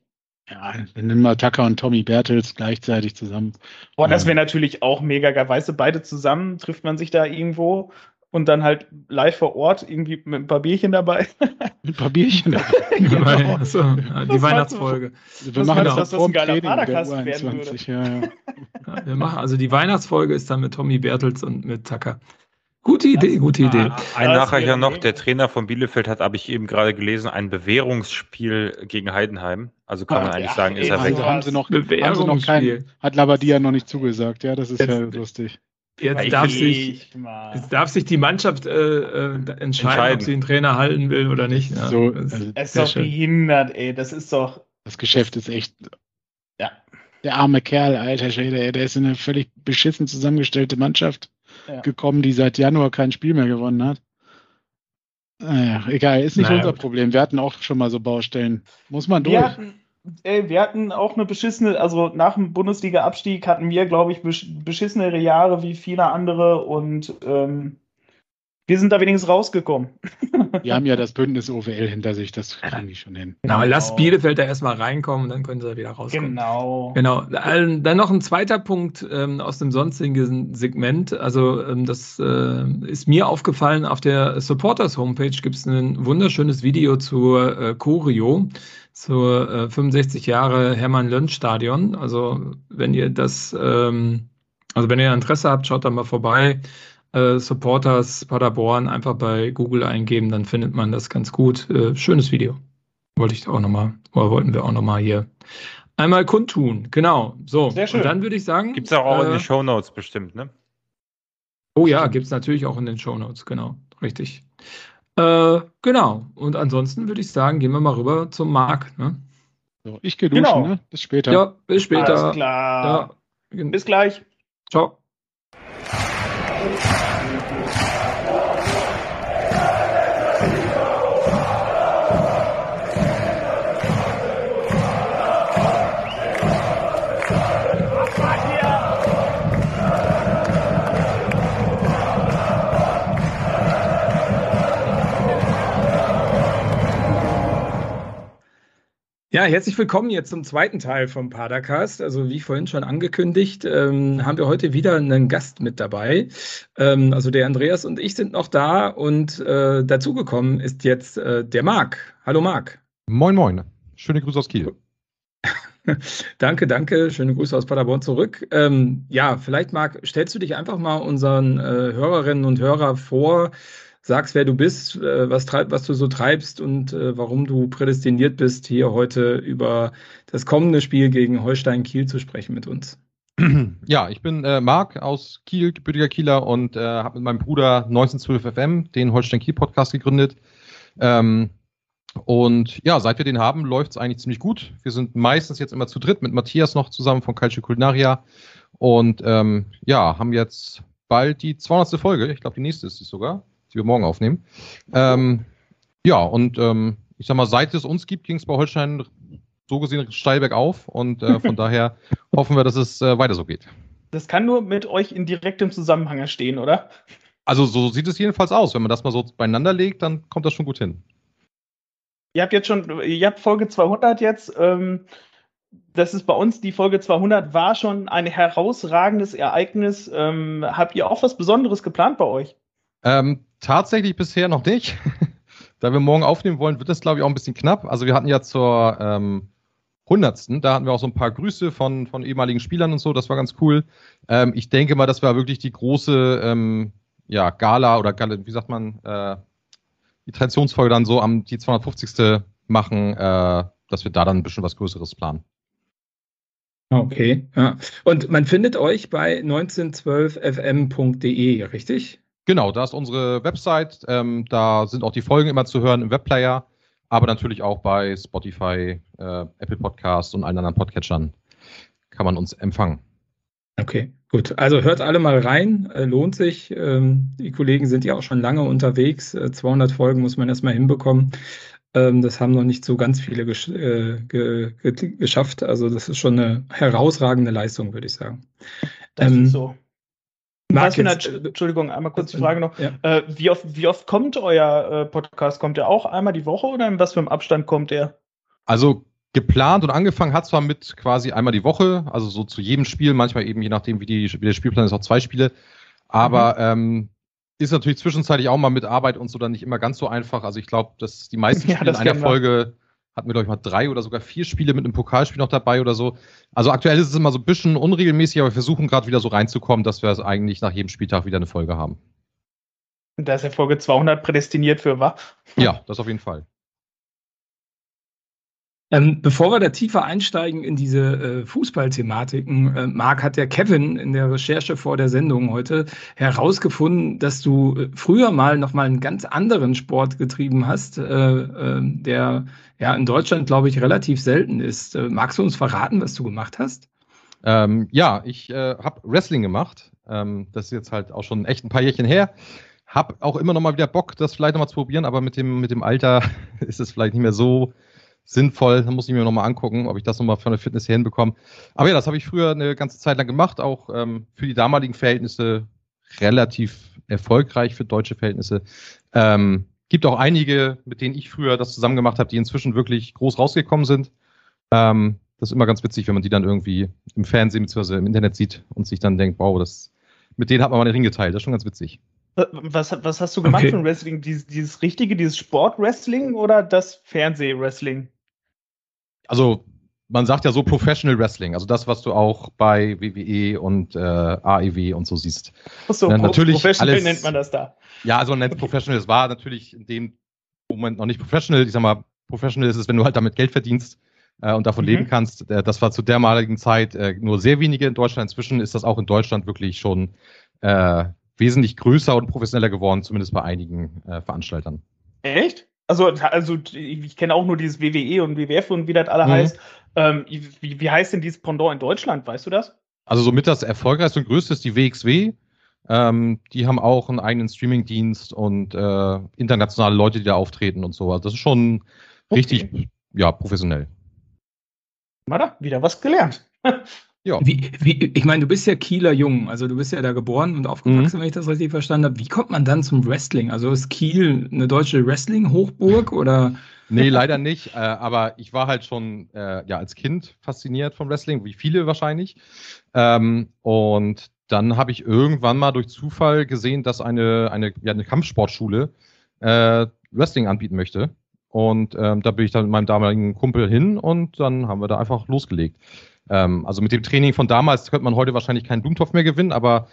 Ja, dann nimm mal Tucker und Tommy Bertels gleichzeitig zusammen. Boah, das wäre natürlich auch mega geil. Weißt du, beide zusammen trifft man sich da irgendwo und dann halt live vor Ort irgendwie mit ein paar Bierchen dabei. Mit ein paar Bierchen dabei. genau. Achso, ja, die Weihnachtsfolge. Wir das machen das, dass das ein geiler Padercast werden würde. Ja, ja. ja, wir machen, also die Weihnachtsfolge ist dann mit Tommy Bertels und mit Tucker. Gute Idee, gute Idee. Ein Nachreicher noch, der Trainer von Bielefeld hat, habe ich eben gerade gelesen, ein Bewährungsspiel gegen Heidenheim. Also kann man eigentlich ja, sagen, ist er also weg. Haben sie noch, haben sie noch kein, hat Labadia noch nicht zugesagt, ja, das ist Jetzt, ja lustig. Jetzt darf, sich, jetzt darf sich die Mannschaft äh, äh, entscheiden, entscheiden, ob sie den Trainer halten will oder nicht. Ja, so, also es ist doch schön. behindert, ey. Das ist doch. Das Geschäft ist echt. Ja. Der arme Kerl, alter Schwede, ey, der ist in eine völlig beschissen zusammengestellte Mannschaft ja. gekommen, die seit Januar kein Spiel mehr gewonnen hat. Naja, egal, ist nicht naja, unser Problem. Wir hatten auch schon mal so Baustellen. Muss man durch. Wir hatten, ey, wir hatten auch eine beschissene, also nach dem Bundesliga-Abstieg hatten wir, glaube ich, beschissenere Jahre wie viele andere und ähm, Wir sind da wenigstens rausgekommen. Die haben ja das Bündnis OWL hinter sich, das kriegen die schon hin. Genau, genau. lass Bielefeld da erstmal reinkommen, dann können sie wieder rauskommen. Genau. Genau. Dann noch ein zweiter Punkt ähm, aus dem sonstigen Segment. Also, ähm, das äh, ist mir aufgefallen, auf der Supporters Homepage gibt es ein wunderschönes Video zur äh, Choreo, zur äh, 65 Jahre Hermann-Lönn-Stadion. Also, wenn ihr das, ähm, also wenn ihr Interesse habt, schaut da mal vorbei äh, Supporters Paderborn einfach bei Google eingeben, dann findet man das ganz gut. Äh, schönes Video. Wollte ich auch nochmal, oder wollten wir auch nochmal hier einmal kundtun. Genau. So, Sehr schön. und dann würde ich sagen. Gibt es auch, auch äh, in den Show Notes bestimmt, ne? Oh ja, gibt es natürlich auch in den Show Notes, genau. Richtig. Äh, genau. Und ansonsten würde ich sagen, gehen wir mal rüber zum Marc. Ne? So, ich gehe duschen, genau. ne? Bis später. Ja, bis später. Alles klar. Ja. Bis gleich. Ciao. Ja, herzlich willkommen jetzt zum zweiten Teil vom Padercast. Also wie vorhin schon angekündigt, ähm, haben wir heute wieder einen Gast mit dabei. Ähm, also der Andreas und ich sind noch da und äh, dazugekommen ist jetzt äh, der Marc. Hallo Marc. Moin, moin. Schöne Grüße aus Kiel. danke, danke. Schöne Grüße aus Paderborn zurück. Ähm, ja, vielleicht Marc, stellst du dich einfach mal unseren äh, Hörerinnen und Hörern vor, sagst, wer du bist, äh, was, treib, was du so treibst und äh, warum du prädestiniert bist, hier heute über das kommende Spiel gegen Holstein Kiel zu sprechen mit uns. Ja, ich bin äh, Marc aus Kiel, gebürtiger Kieler und äh, habe mit meinem Bruder 1912 FM den Holstein Kiel Podcast gegründet. Ähm, und ja, seit wir den haben, läuft es eigentlich ziemlich gut. Wir sind meistens jetzt immer zu dritt mit Matthias noch zusammen von Calcio Culinaria und ähm, ja, haben jetzt bald die 200. Folge. Ich glaube, die nächste ist es sogar die wir morgen aufnehmen. Ähm, ja, und ähm, ich sag mal, seit es uns gibt, ging es bei Holstein so gesehen steil bergauf und äh, von daher hoffen wir, dass es äh, weiter so geht. Das kann nur mit euch in direktem Zusammenhang stehen, oder? Also so sieht es jedenfalls aus. Wenn man das mal so beieinander legt, dann kommt das schon gut hin. Ihr habt jetzt schon, ihr habt Folge 200 jetzt. Ähm, das ist bei uns, die Folge 200 war schon ein herausragendes Ereignis. Ähm, habt ihr auch was Besonderes geplant bei euch? Ähm, tatsächlich bisher noch nicht. da wir morgen aufnehmen wollen, wird das, glaube ich, auch ein bisschen knapp. Also wir hatten ja zur ähm, 100. Da hatten wir auch so ein paar Grüße von, von ehemaligen Spielern und so. Das war ganz cool. Ähm, ich denke mal, das war wirklich die große ähm, ja, Gala oder Gala, wie sagt man, äh, die Traditionsfolge dann so am die 250. machen, äh, dass wir da dann ein bisschen was Größeres planen. Okay, ja. Und man findet euch bei 1912fm.de, richtig? Genau, da ist unsere Website. Ähm, da sind auch die Folgen immer zu hören im Webplayer, aber natürlich auch bei Spotify, äh, Apple Podcasts und allen anderen Podcatchern kann man uns empfangen. Okay, gut. Also hört alle mal rein, äh, lohnt sich. Ähm, die Kollegen sind ja auch schon lange unterwegs. Äh, 200 Folgen muss man erstmal hinbekommen. Ähm, das haben noch nicht so ganz viele gesch äh, ge ge geschafft. Also das ist schon eine herausragende Leistung, würde ich sagen. Das ist ähm, so. Was eine, Entschuldigung, einmal kurz die Frage noch. Ja. Äh, wie, oft, wie oft kommt euer äh, Podcast? Kommt der auch einmal die Woche oder in was für einem Abstand kommt der? Also geplant und angefangen hat zwar mit quasi einmal die Woche, also so zu jedem Spiel, manchmal eben je nachdem, wie, die, wie der Spielplan ist, auch zwei Spiele. Aber mhm. ähm, ist natürlich zwischenzeitlich auch mal mit Arbeit und so dann nicht immer ganz so einfach. Also ich glaube, dass die meisten Spiele ja, in einer Folge hatten wir, glaube ich, mal drei oder sogar vier Spiele mit einem Pokalspiel noch dabei oder so. Also aktuell ist es immer so ein bisschen unregelmäßig, aber wir versuchen gerade wieder so reinzukommen, dass wir es eigentlich nach jedem Spieltag wieder eine Folge haben. Da ist ja Folge 200 prädestiniert für, wa? Ja, das auf jeden Fall. Ähm, bevor wir da tiefer einsteigen in diese äh, Fußballthematiken, äh, Marc hat der Kevin in der Recherche vor der Sendung heute herausgefunden, dass du äh, früher mal noch mal einen ganz anderen Sport getrieben hast, äh, äh, der ja in Deutschland, glaube ich, relativ selten ist. Äh, magst du uns verraten, was du gemacht hast? Ähm, ja, ich habe Wrestling gemacht. Ähm, das ist jetzt halt auch schon echt ein paar Jährchen her. Hab auch immer noch mal wieder Bock, das vielleicht noch mal zu probieren, aber mit dem, mit dem Alter ist es vielleicht nicht mehr so sinnvoll. Da muss ich mir nochmal angucken, ob ich das nochmal von der Fitness her hinbekomme. Aber ja, das habe ich früher eine ganze Zeit lang gemacht, auch ähm, für die damaligen Verhältnisse relativ erfolgreich für deutsche Verhältnisse. Ähm, gibt auch einige, mit denen ich früher das zusammen gemacht habe, die inzwischen wirklich groß rausgekommen sind. Ähm, das ist immer ganz witzig, wenn man die dann irgendwie im Fernsehen bzw. im Internet sieht und sich dann denkt, wow, das, mit denen hat man mal den Ring geteilt. Das ist schon ganz witzig. Was, was hast du gemacht okay. von Wrestling? Dieses, dieses richtige, dieses Sport-Wrestling oder das Fernseh-Wrestling? Also, man sagt ja so Professional Wrestling, also das, was du auch bei WWE und äh, AEW und so siehst. Achso, ja, natürlich Professional alles, nennt man das da. Ja, also nennt Professional. Es war natürlich in dem Moment noch nicht Professional. Ich sag mal, Professional ist es, wenn du halt damit Geld verdienst äh, und davon mhm. leben kannst. Äh, das war zu dermaligen Zeit äh, nur sehr wenige in Deutschland. Inzwischen ist das auch in Deutschland wirklich schon äh, wesentlich größer und professioneller geworden, zumindest bei einigen äh, Veranstaltern. Echt? Also, also ich kenne auch nur dieses WWE und WWF und wie das alle mhm. heißt. Ähm, wie, wie heißt denn dieses Pendant in Deutschland? Weißt du das? Also somit das erfolgreichste und größte ist die WXW. Ähm, die haben auch einen eigenen Streamingdienst und äh, internationale Leute, die da auftreten und so. Also das ist schon okay. richtig, ja, professionell. Mal wieder was gelernt. Ja. Wie, wie, ich meine, du bist ja Kieler Jung, also du bist ja da geboren und aufgewachsen, mhm. wenn ich das richtig verstanden habe. Wie kommt man dann zum Wrestling? Also ist Kiel eine deutsche Wrestling-Hochburg oder? Nee, leider nicht. Äh, aber ich war halt schon äh, ja, als Kind fasziniert vom Wrestling, wie viele wahrscheinlich. Ähm, und dann habe ich irgendwann mal durch Zufall gesehen, dass eine, eine, ja, eine Kampfsportschule äh, Wrestling anbieten möchte. Und ähm, da bin ich dann mit meinem damaligen Kumpel hin und dann haben wir da einfach losgelegt. Ähm, also mit dem Training von damals könnte man heute wahrscheinlich keinen Blumentopf mehr gewinnen, aber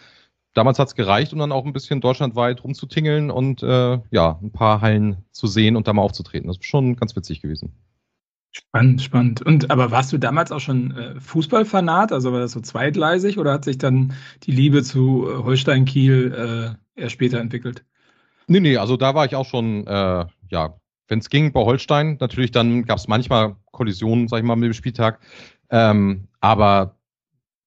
damals hat es gereicht, um dann auch ein bisschen deutschlandweit rumzutingeln und äh, ja, ein paar Hallen zu sehen und da mal aufzutreten. Das ist schon ganz witzig gewesen. Spannend, spannend. Und aber warst du damals auch schon äh, Fußballfanat? Also war das so zweigleisig oder hat sich dann die Liebe zu äh, Holstein Kiel äh, erst später entwickelt? Nee, nee, also da war ich auch schon, äh, ja, wenn es ging bei Holstein, natürlich dann gab es manchmal Kollisionen, sag ich mal, mit dem Spieltag. Ähm, aber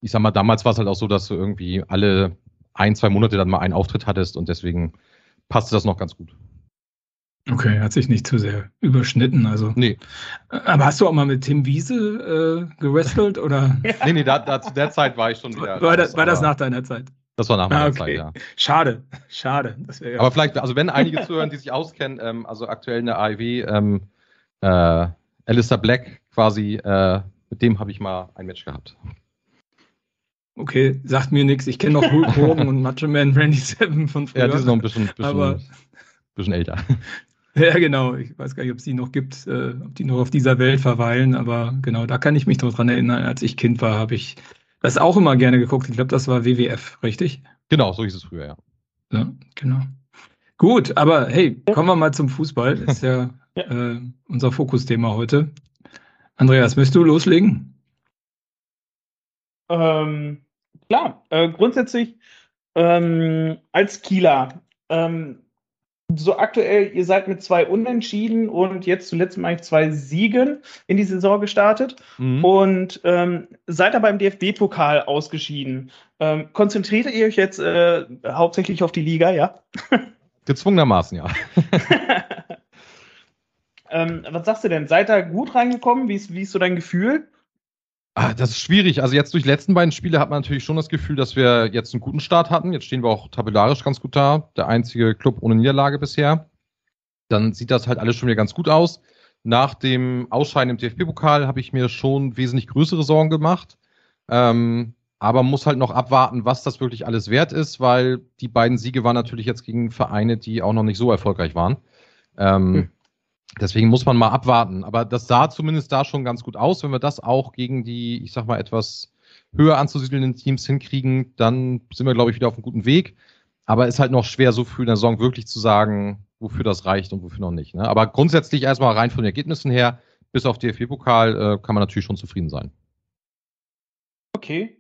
ich sag mal, damals war es halt auch so, dass du irgendwie alle ein, zwei Monate dann mal einen Auftritt hattest und deswegen passte das noch ganz gut. Okay, hat sich nicht zu sehr überschnitten. Also. Nee. Aber hast du auch mal mit Tim Wiese äh, gewrestelt oder? nee, nee, da, da, zu der Zeit war ich schon wieder. War, das, war das nach deiner Zeit? Das war nach meiner ah, okay. Zeit, ja. Schade, schade. aber vielleicht, also wenn einige zuhören, die sich auskennen, ähm, also aktuell in der AEW, ähm, äh, Alistair Black quasi äh, mit dem habe ich mal ein Match gehabt. Okay, sagt mir nichts. Ich kenne noch Hulk Hogan und Macho Man Randy Seven von früher. Ja, die sind noch ein bisschen, bisschen, aber, bisschen älter. Ja, genau. Ich weiß gar nicht, ob es die noch gibt, äh, ob die noch auf dieser Welt verweilen, aber genau, da kann ich mich noch dran erinnern. Als ich Kind war, habe ich das auch immer gerne geguckt. Ich glaube, das war WWF, richtig? Genau, so hieß es früher, ja. Ja, genau. Gut, aber hey, kommen wir mal zum Fußball. Das ist ja, ja. Äh, unser Fokusthema heute. Andreas, möchtest du loslegen? Ähm, klar, äh, grundsätzlich ähm, als Kieler, ähm, so aktuell, ihr seid mit zwei Unentschieden und jetzt zuletzt mal zwei Siegen in die Saison gestartet mhm. und ähm, seid aber im DFB-Pokal ausgeschieden. Ähm, konzentriert ihr euch jetzt äh, hauptsächlich auf die Liga, ja? Gezwungenermaßen, ja. Ähm, was sagst du denn? Seid ihr gut reingekommen? Wie ist, wie ist so dein Gefühl? Ah, das ist schwierig. Also jetzt durch die letzten beiden Spiele hat man natürlich schon das Gefühl, dass wir jetzt einen guten Start hatten. Jetzt stehen wir auch tabellarisch ganz gut da. Der einzige Club ohne Niederlage bisher. Dann sieht das halt alles schon wieder ganz gut aus. Nach dem Ausscheiden im DFB-Pokal habe ich mir schon wesentlich größere Sorgen gemacht. Ähm, aber muss halt noch abwarten, was das wirklich alles wert ist, weil die beiden Siege waren natürlich jetzt gegen Vereine, die auch noch nicht so erfolgreich waren. Ähm, hm. Deswegen muss man mal abwarten. Aber das sah zumindest da schon ganz gut aus. Wenn wir das auch gegen die, ich sag mal, etwas höher anzusiedelnden Teams hinkriegen, dann sind wir, glaube ich, wieder auf einem guten Weg. Aber ist halt noch schwer, so früh in der Saison wirklich zu sagen, wofür das reicht und wofür noch nicht. Ne? Aber grundsätzlich erstmal rein von den Ergebnissen her, bis auf DFB-Pokal, äh, kann man natürlich schon zufrieden sein. Okay.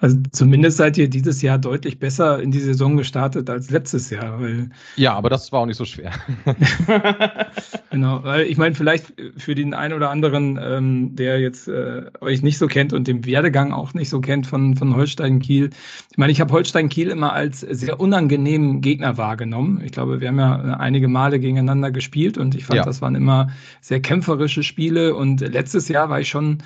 Also zumindest seid ihr dieses Jahr deutlich besser in die Saison gestartet als letztes Jahr. Weil ja, aber das war auch nicht so schwer. genau, weil ich meine, vielleicht für den einen oder anderen, ähm, der jetzt äh, euch nicht so kennt und den Werdegang auch nicht so kennt von, von Holstein Kiel. Ich meine, ich habe Holstein Kiel immer als sehr unangenehmen Gegner wahrgenommen. Ich glaube, wir haben ja einige Male gegeneinander gespielt und ich fand, ja. das waren immer sehr kämpferische Spiele. Und letztes Jahr war ich schon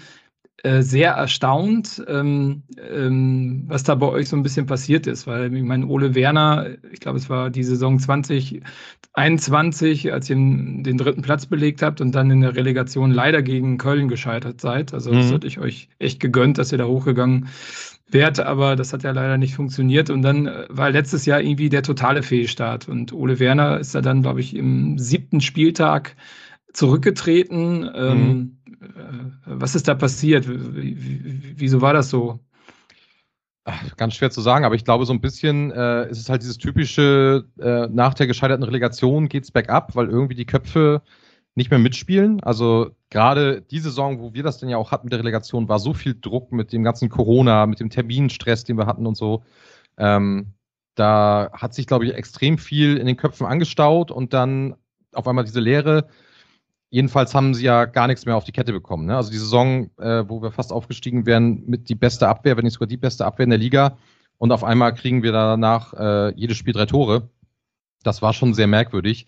äh, sehr erstaunt, ähm, ähm, was da bei euch so ein bisschen passiert ist, weil ich meine, Ole Werner, ich glaube, es war die Saison 2021, als ihr den dritten Platz belegt habt und dann in der Relegation leider gegen Köln gescheitert seid. Also mhm. das hätte ich euch echt gegönnt, dass ihr da hochgegangen wärt, aber das hat ja leider nicht funktioniert. Und dann äh, war letztes Jahr irgendwie der totale Fehlstart. Und Ole Werner ist da dann, glaube ich, im siebten Spieltag zurückgetreten. Ähm, mhm. Ähm, was ist da passiert? Wieso war das so? Ganz schwer zu sagen, aber ich glaube, so ein bisschen äh, ist es halt dieses typische, äh, nach der gescheiterten Relegation geht es bergab, weil irgendwie die Köpfe nicht mehr mitspielen. Also gerade die Saison, wo wir das denn ja auch hatten mit der Relegation, war so viel Druck mit dem ganzen Corona, mit dem Terminstress, den wir hatten und so. Ähm, da hat sich, glaube ich, extrem viel in den Köpfen angestaut und dann auf einmal diese Leere Jedenfalls haben sie ja gar nichts mehr auf die Kette bekommen. Ne? Also die Saison, äh, wo wir fast aufgestiegen wären, mit die beste Abwehr, wenn nicht sogar die beste Abwehr in der Liga. Und auf einmal kriegen wir danach äh, jedes Spiel drei Tore. Das war schon sehr merkwürdig.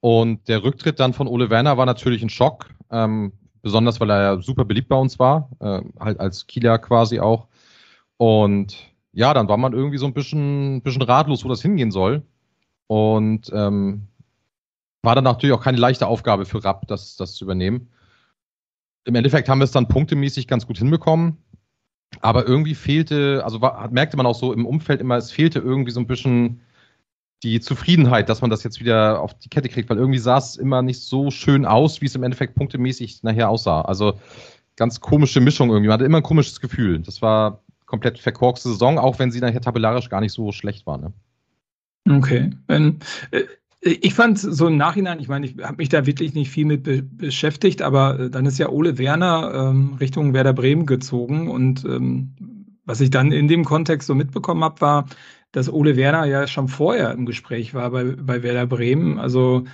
Und der Rücktritt dann von Ole Werner war natürlich ein Schock. Ähm, besonders, weil er ja super beliebt bei uns war. Äh, halt als Kieler quasi auch. Und ja, dann war man irgendwie so ein bisschen, bisschen ratlos, wo das hingehen soll. Und ähm, war dann natürlich auch keine leichte Aufgabe für Rapp, das, das zu übernehmen. Im Endeffekt haben wir es dann punktemäßig ganz gut hinbekommen. Aber irgendwie fehlte, also war, merkte man auch so im Umfeld immer, es fehlte irgendwie so ein bisschen die Zufriedenheit, dass man das jetzt wieder auf die Kette kriegt, weil irgendwie sah es immer nicht so schön aus, wie es im Endeffekt punktemäßig nachher aussah. Also ganz komische Mischung irgendwie. Man hatte immer ein komisches Gefühl. Das war komplett verkorkste Saison, auch wenn sie nachher tabellarisch gar nicht so schlecht war. Ne? Okay. Wenn, äh, ich fand so im Nachhinein, ich meine, ich habe mich da wirklich nicht viel mit be beschäftigt, aber äh, dann ist ja Ole Werner ähm, Richtung Werder Bremen gezogen und ähm, was ich dann in dem Kontext so mitbekommen habe, war, dass Ole Werner ja schon vorher im Gespräch war bei, bei Werder Bremen. Also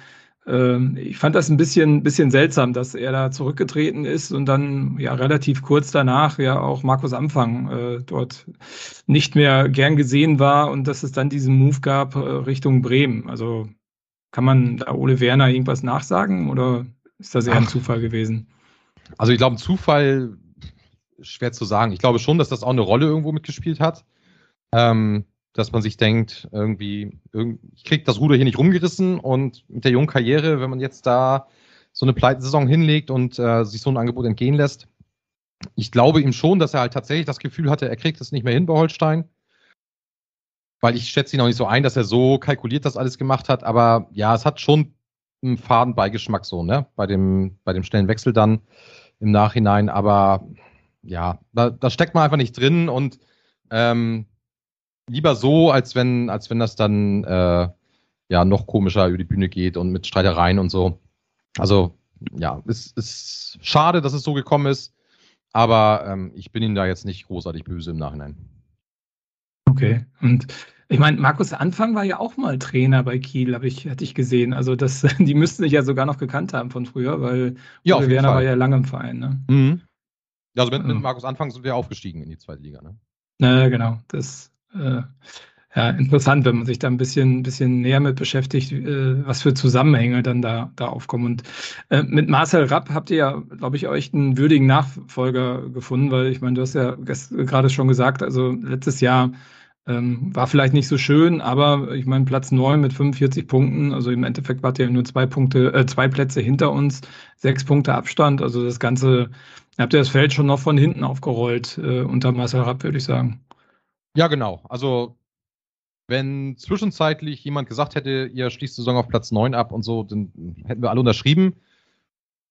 ähm, ich fand das ein bisschen, bisschen seltsam, dass er da zurückgetreten ist und dann ja relativ kurz danach ja auch Markus Anfang äh, dort nicht mehr gern gesehen war und dass es dann diesen Move gab äh, Richtung Bremen. Also kann man da Ole Werner irgendwas nachsagen oder ist das eher ein Ach. Zufall gewesen? Also ich glaube, ein Zufall schwer zu sagen. Ich glaube schon, dass das auch eine Rolle irgendwo mitgespielt hat. Ähm, dass man sich denkt, irgendwie, ich krieg das Ruder hier nicht rumgerissen und mit der jungen Karriere, wenn man jetzt da so eine Pleitensaison hinlegt und äh, sich so ein Angebot entgehen lässt. Ich glaube ihm schon, dass er halt tatsächlich das Gefühl hatte, er kriegt es nicht mehr hin bei Holstein weil ich schätze ihn auch nicht so ein, dass er so kalkuliert das alles gemacht hat, aber ja, es hat schon einen faden Beigeschmack so, ne? Bei dem, bei dem schnellen Wechsel dann im Nachhinein, aber ja, da, da steckt man einfach nicht drin und ähm, lieber so, als wenn, als wenn das dann äh, ja noch komischer über die Bühne geht und mit Streitereien und so. Also ja, es ist schade, dass es so gekommen ist, aber ähm, ich bin ihm da jetzt nicht großartig böse im Nachhinein. Okay. Und ich meine, Markus Anfang war ja auch mal Trainer bei Kiel, habe ich, hatte ich gesehen. Also das, die müssten sich ja sogar noch gekannt haben von früher, weil ja, Werner war ja lange im Verein. Ne? Mhm. Also mit, mit, Markus Anfang sind wir aufgestiegen in die zweite Liga, ne? Ja, genau. Das äh, ja interessant, wenn man sich da ein bisschen, bisschen näher mit beschäftigt, äh, was für Zusammenhänge dann da, da aufkommen. Und äh, mit Marcel Rapp habt ihr ja, glaube ich, euch einen würdigen Nachfolger gefunden, weil ich meine, du hast ja gerade schon gesagt, also letztes Jahr ähm, war vielleicht nicht so schön, aber ich meine, Platz 9 mit 45 Punkten, also im Endeffekt wart ihr nur zwei Punkte, äh, zwei Plätze hinter uns, sechs Punkte Abstand. Also das Ganze, habt ihr das Feld schon noch von hinten aufgerollt äh, unter Marcel Rapp, würde ich sagen. Ja, genau. Also wenn zwischenzeitlich jemand gesagt hätte, ihr schließt die Saison auf Platz 9 ab und so, dann hätten wir alle unterschrieben.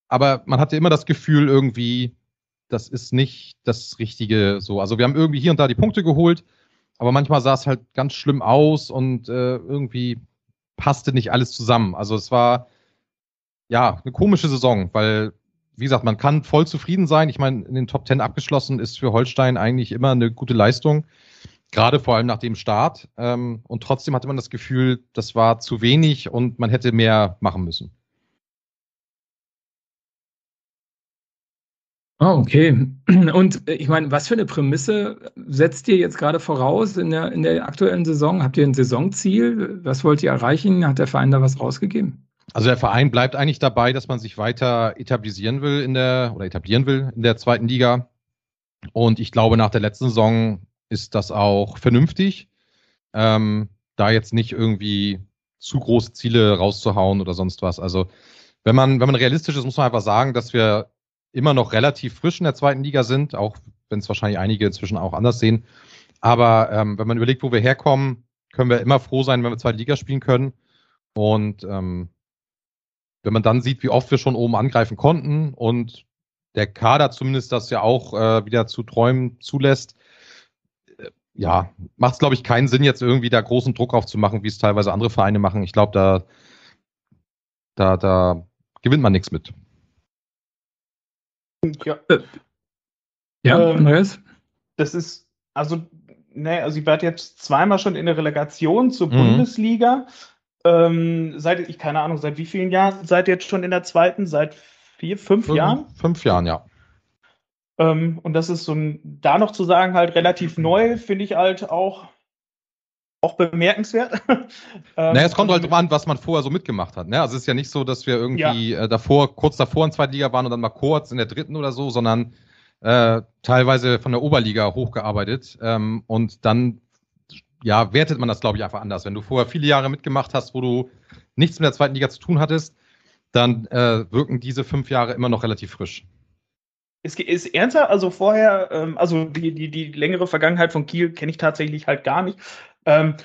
Aber man hatte immer das Gefühl irgendwie, das ist nicht das Richtige so. Also wir haben irgendwie hier und da die Punkte geholt, aber manchmal sah es halt ganz schlimm aus und äh, irgendwie passte nicht alles zusammen. Also es war ja eine komische Saison, weil, wie gesagt, man kann voll zufrieden sein. Ich meine, in den Top Ten abgeschlossen ist für Holstein eigentlich immer eine gute Leistung, gerade vor allem nach dem Start. Ähm, und trotzdem hatte man das Gefühl, das war zu wenig und man hätte mehr machen müssen. Oh, okay. Und äh, ich meine, was für eine Prämisse setzt ihr jetzt gerade voraus in der, in der aktuellen Saison? Habt ihr ein Saisonziel? Was wollt ihr erreichen? Hat der Verein da was rausgegeben? Also der Verein bleibt eigentlich dabei, dass man sich weiter etablieren will in der oder etablieren will in der zweiten Liga. Und ich glaube, nach der letzten Saison ist das auch vernünftig, ähm, da jetzt nicht irgendwie zu große Ziele rauszuhauen oder sonst was. Also wenn man, wenn man realistisch ist, muss man einfach sagen, dass wir immer noch relativ frisch in der zweiten Liga sind, auch wenn es wahrscheinlich einige inzwischen auch anders sehen. Aber ähm, wenn man überlegt, wo wir herkommen, können wir immer froh sein, wenn wir zweite Liga spielen können. Und ähm, wenn man dann sieht, wie oft wir schon oben angreifen konnten und der Kader zumindest das ja auch äh, wieder zu träumen zulässt, äh, ja, macht es, glaube ich, keinen Sinn, jetzt irgendwie da großen Druck aufzumachen, wie es teilweise andere Vereine machen. Ich glaube, da, da, da gewinnt man nichts mit. Ja. Ja, ähm, Neues? Das ist, also, ne, also ich war jetzt zweimal schon in der Relegation zur mhm. Bundesliga. Ähm, seit, ich keine Ahnung, seit wie vielen Jahren seid ihr jetzt schon in der zweiten? Seit vier, fünf, fünf Jahren? Fünf Jahren, ja. Ähm, und das ist so ein, da noch zu sagen, halt relativ neu, finde ich halt auch, auch bemerkenswert. ähm, naja, es kommt halt drauf an, was man vorher so mitgemacht hat. Ne? Also es ist ja nicht so, dass wir irgendwie ja. äh, davor, kurz davor in zweiter Liga waren und dann mal kurz in der dritten oder so, sondern äh, teilweise von der Oberliga hochgearbeitet. Ähm, und dann ja, wertet man das, glaube ich, einfach anders. Wenn du vorher viele Jahre mitgemacht hast, wo du nichts mit der zweiten Liga zu tun hattest, dann äh, wirken diese fünf Jahre immer noch relativ frisch. Ist, ist ernster, also vorher, ähm, also die, die, die längere Vergangenheit von Kiel kenne ich tatsächlich halt gar nicht. Ähm,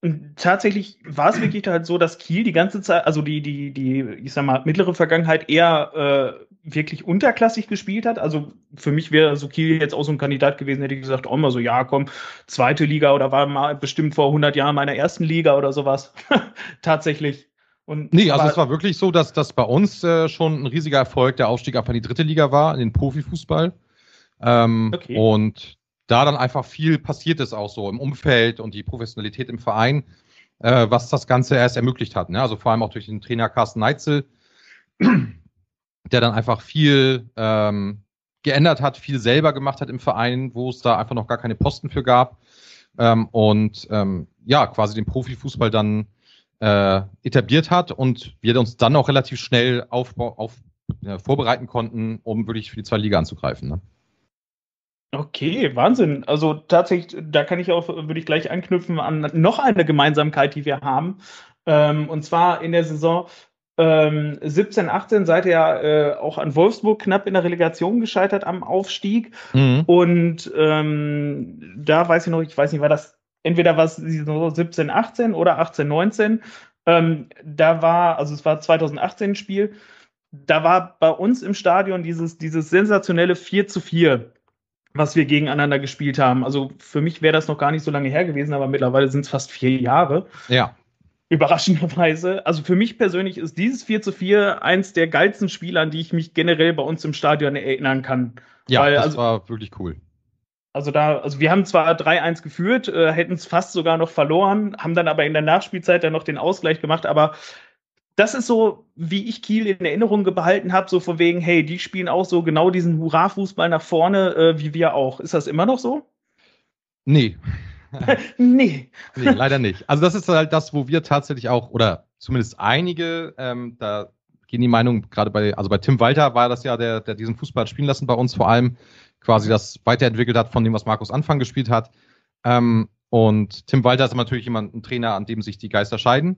und tatsächlich war es wirklich halt so, dass Kiel die ganze Zeit, also die, die, die, ich sag mal, mittlere Vergangenheit eher äh, wirklich unterklassig gespielt hat. Also für mich wäre so Kiel jetzt auch so ein Kandidat gewesen, hätte ich gesagt, auch mal so, ja, komm, zweite Liga oder war mal bestimmt vor 100 Jahren meiner ersten Liga oder sowas. tatsächlich. Und nee, also es war wirklich so, dass das bei uns äh, schon ein riesiger Erfolg der Aufstieg ab in die dritte Liga war, in den Profifußball. Ähm, okay. Und da dann einfach viel passiert ist auch so im Umfeld und die Professionalität im Verein, äh, was das Ganze erst ermöglicht hat. Ne? Also vor allem auch durch den Trainer Carsten Neitzel, der dann einfach viel ähm, geändert hat, viel selber gemacht hat im Verein, wo es da einfach noch gar keine Posten für gab. Ähm, und ähm, ja, quasi den Profifußball dann äh, etabliert hat und wir uns dann auch relativ schnell auf, auf, äh, vorbereiten konnten, um wirklich für die zwei Liga anzugreifen. Ne? Okay, Wahnsinn. Also tatsächlich, da kann ich auch, würde ich gleich anknüpfen an noch eine Gemeinsamkeit, die wir haben. Ähm, und zwar in der Saison ähm, 17, 18 seid ihr ja äh, auch an Wolfsburg knapp in der Relegation gescheitert am Aufstieg. Mhm. Und ähm, da weiß ich noch, ich weiß nicht, war das entweder was 17, 18 oder 18, 19. Ähm, da war, also es war 2018 Spiel, da war bei uns im Stadion dieses, dieses sensationelle 4 zu 4 was wir gegeneinander gespielt haben. Also für mich wäre das noch gar nicht so lange her gewesen, aber mittlerweile sind es fast vier Jahre. Ja. Überraschenderweise. Also für mich persönlich ist dieses 4 zu 4 eins der geilsten Spiele, an die ich mich generell bei uns im Stadion erinnern kann. Ja, Weil, das also, war wirklich cool. Also da, also wir haben zwar 3-1 geführt, äh, hätten es fast sogar noch verloren, haben dann aber in der Nachspielzeit dann noch den Ausgleich gemacht, aber das ist so, wie ich Kiel in Erinnerung behalten habe, so von wegen, hey, die spielen auch so genau diesen Hurra-Fußball nach vorne, äh, wie wir auch. Ist das immer noch so? Nee. nee. Nee, leider nicht. Also das ist halt das, wo wir tatsächlich auch, oder zumindest einige, ähm, da gehen die Meinungen gerade bei, also bei Tim Walter war das ja der, der diesen Fußball spielen lassen bei uns vor allem, quasi das weiterentwickelt hat von dem, was Markus Anfang gespielt hat. Ähm, und Tim Walter ist natürlich jemand, ein Trainer, an dem sich die Geister scheiden.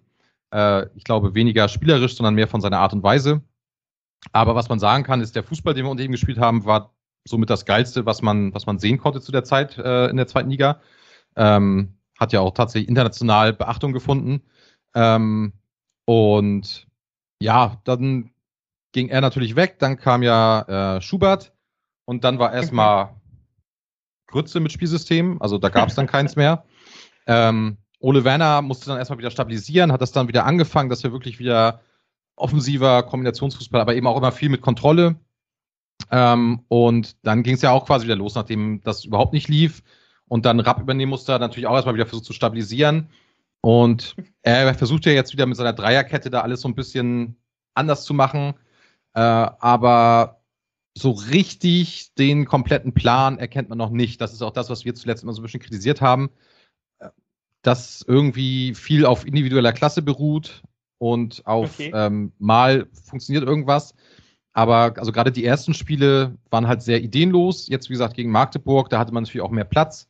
Äh, ich glaube, weniger spielerisch, sondern mehr von seiner Art und Weise. Aber was man sagen kann, ist, der Fußball, den wir unter ihm gespielt haben, war somit das Geilste, was man, was man sehen konnte zu der Zeit äh, in der zweiten Liga. Ähm, hat ja auch tatsächlich international Beachtung gefunden. Ähm, und ja, dann ging er natürlich weg. Dann kam ja äh, Schubert und dann war erstmal. Grütze mit Spielsystem. Also da gab es dann keins mehr. Ähm, Ole Werner musste dann erstmal wieder stabilisieren, hat das dann wieder angefangen, dass wir wirklich wieder offensiver Kombinationsfußball, aber eben auch immer viel mit Kontrolle. Ähm, und dann ging es ja auch quasi wieder los, nachdem das überhaupt nicht lief. Und dann Rapp übernehmen musste, natürlich auch erstmal wieder versucht zu stabilisieren. Und er versucht ja jetzt wieder mit seiner Dreierkette da alles so ein bisschen anders zu machen. Äh, aber so richtig den kompletten Plan erkennt man noch nicht. Das ist auch das, was wir zuletzt immer so ein bisschen kritisiert haben das irgendwie viel auf individueller Klasse beruht und auf okay. ähm, mal funktioniert irgendwas. Aber also gerade die ersten Spiele waren halt sehr ideenlos. Jetzt, wie gesagt, gegen Magdeburg, da hatte man natürlich auch mehr Platz.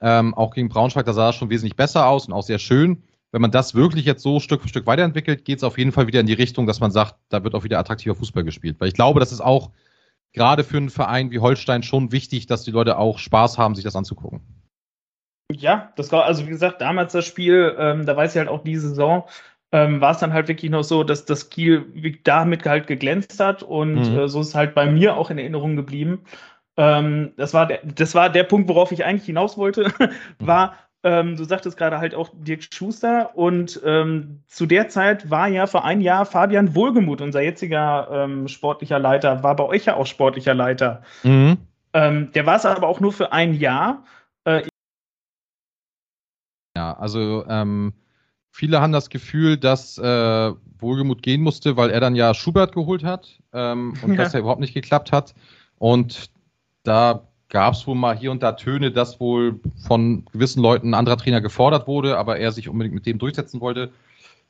Ähm, auch gegen Braunschweig, da sah es schon wesentlich besser aus und auch sehr schön. Wenn man das wirklich jetzt so Stück für Stück weiterentwickelt, geht es auf jeden Fall wieder in die Richtung, dass man sagt, da wird auch wieder attraktiver Fußball gespielt. Weil ich glaube, das ist auch gerade für einen Verein wie Holstein schon wichtig, dass die Leute auch Spaß haben, sich das anzugucken. Ja, das war, also wie gesagt, damals das Spiel, ähm, da weiß ich halt auch die Saison, ähm, war es dann halt wirklich noch so, dass das Kiel damit halt geglänzt hat und mhm. äh, so ist halt bei mir auch in Erinnerung geblieben. Ähm, das, war der, das war der Punkt, worauf ich eigentlich hinaus wollte, war, ähm, du sagtest gerade halt auch Dirk Schuster und ähm, zu der Zeit war ja vor ein Jahr Fabian Wohlgemuth, unser jetziger ähm, sportlicher Leiter, war bei euch ja auch sportlicher Leiter. Mhm. Ähm, der war es aber auch nur für ein Jahr. Äh, ja, also ähm, viele haben das Gefühl, dass äh, Wohlgemuth gehen musste, weil er dann ja Schubert geholt hat ähm, und ja. das ja überhaupt nicht geklappt hat. Und da gab es wohl mal hier und da Töne, dass wohl von gewissen Leuten ein anderer Trainer gefordert wurde, aber er sich unbedingt mit dem durchsetzen wollte.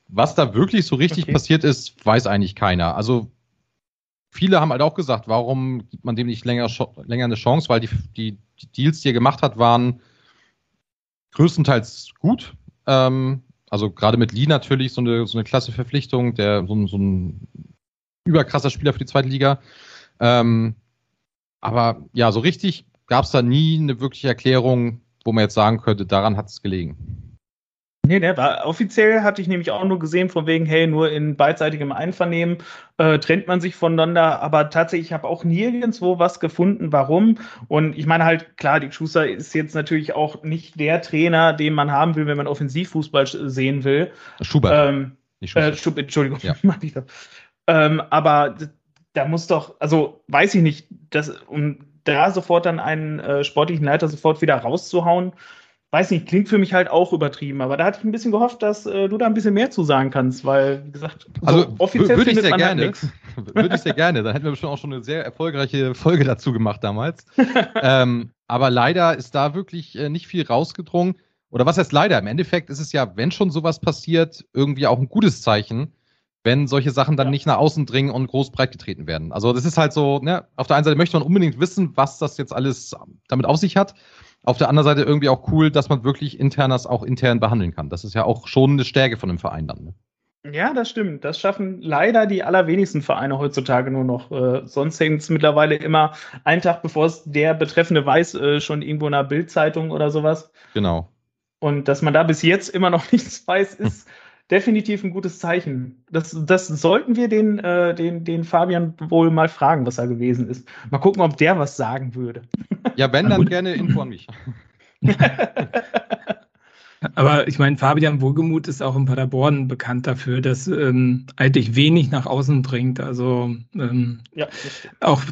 Was da wirklich so richtig okay. passiert ist, weiß eigentlich keiner. Also viele haben halt auch gesagt, warum gibt man dem nicht länger, länger eine Chance, weil die, die, die Deals, die er gemacht hat, waren größtenteils gut. Ähm, also gerade mit Lee natürlich so eine, so eine klasse Verpflichtung, der so, so ein überkrasser Spieler für die zweite Liga. Ähm, aber ja, so richtig gab es da nie eine wirkliche Erklärung, wo man jetzt sagen könnte, daran hat es gelegen. Nee, der war offiziell hatte ich nämlich auch nur gesehen, von wegen, hey, nur in beidseitigem Einvernehmen äh, trennt man sich voneinander, aber tatsächlich, ich habe auch nirgendwo was gefunden, warum. Und ich meine halt, klar, die Schuster ist jetzt natürlich auch nicht der Trainer, den man haben will, wenn man Offensivfußball sehen will. Schubert. Ähm, nicht Äh, Schub, Entschuldigung, ja. ähm, aber da muss doch, also weiß ich nicht, dass, um da sofort dann einen äh, sportlichen Leiter sofort wieder rauszuhauen, weiß nicht, klingt für mich halt auch übertrieben, aber da hatte ich ein bisschen gehofft, dass äh, du da ein bisschen mehr zu sagen kannst, weil, wie gesagt, so also offiziell würde ich sehr halt gerne. würde ich sehr gerne. Da hätten wir bestimmt auch schon eine sehr erfolgreiche Folge dazu gemacht damals. ähm, aber leider ist da wirklich äh, nicht viel rausgedrungen. Oder was heißt leider? Im Endeffekt ist es ja, wenn schon sowas passiert, irgendwie auch ein gutes Zeichen, wenn solche Sachen dann ja. nicht nach außen dringen und groß breit getreten werden. Also das ist halt so, ne, auf der einen Seite möchte man unbedingt wissen, was das jetzt alles damit auf sich hat. Auf der anderen Seite irgendwie auch cool, dass man wirklich internas auch intern behandeln kann. Das ist ja auch schon eine Stärke von einem Verein dann. Ne? Ja, das stimmt. Das schaffen leider die allerwenigsten Vereine heutzutage nur noch. Äh, sonst hängt es mittlerweile immer einen Tag, bevor es der Betreffende weiß, äh, schon irgendwo in einer Bildzeitung oder sowas. Genau. Und dass man da bis jetzt immer noch nichts weiß, ist definitiv ein gutes Zeichen. Das, das sollten wir den, äh, den, den Fabian wohl mal fragen, was er gewesen ist. Mal gucken, ob der was sagen würde. Ja, wenn, dann gerne Info an mich. Aber ich meine, Fabian Wohlgemuth ist auch in Paderborn bekannt dafür, dass ähm, eigentlich wenig nach außen dringt. Also ähm, ja, auch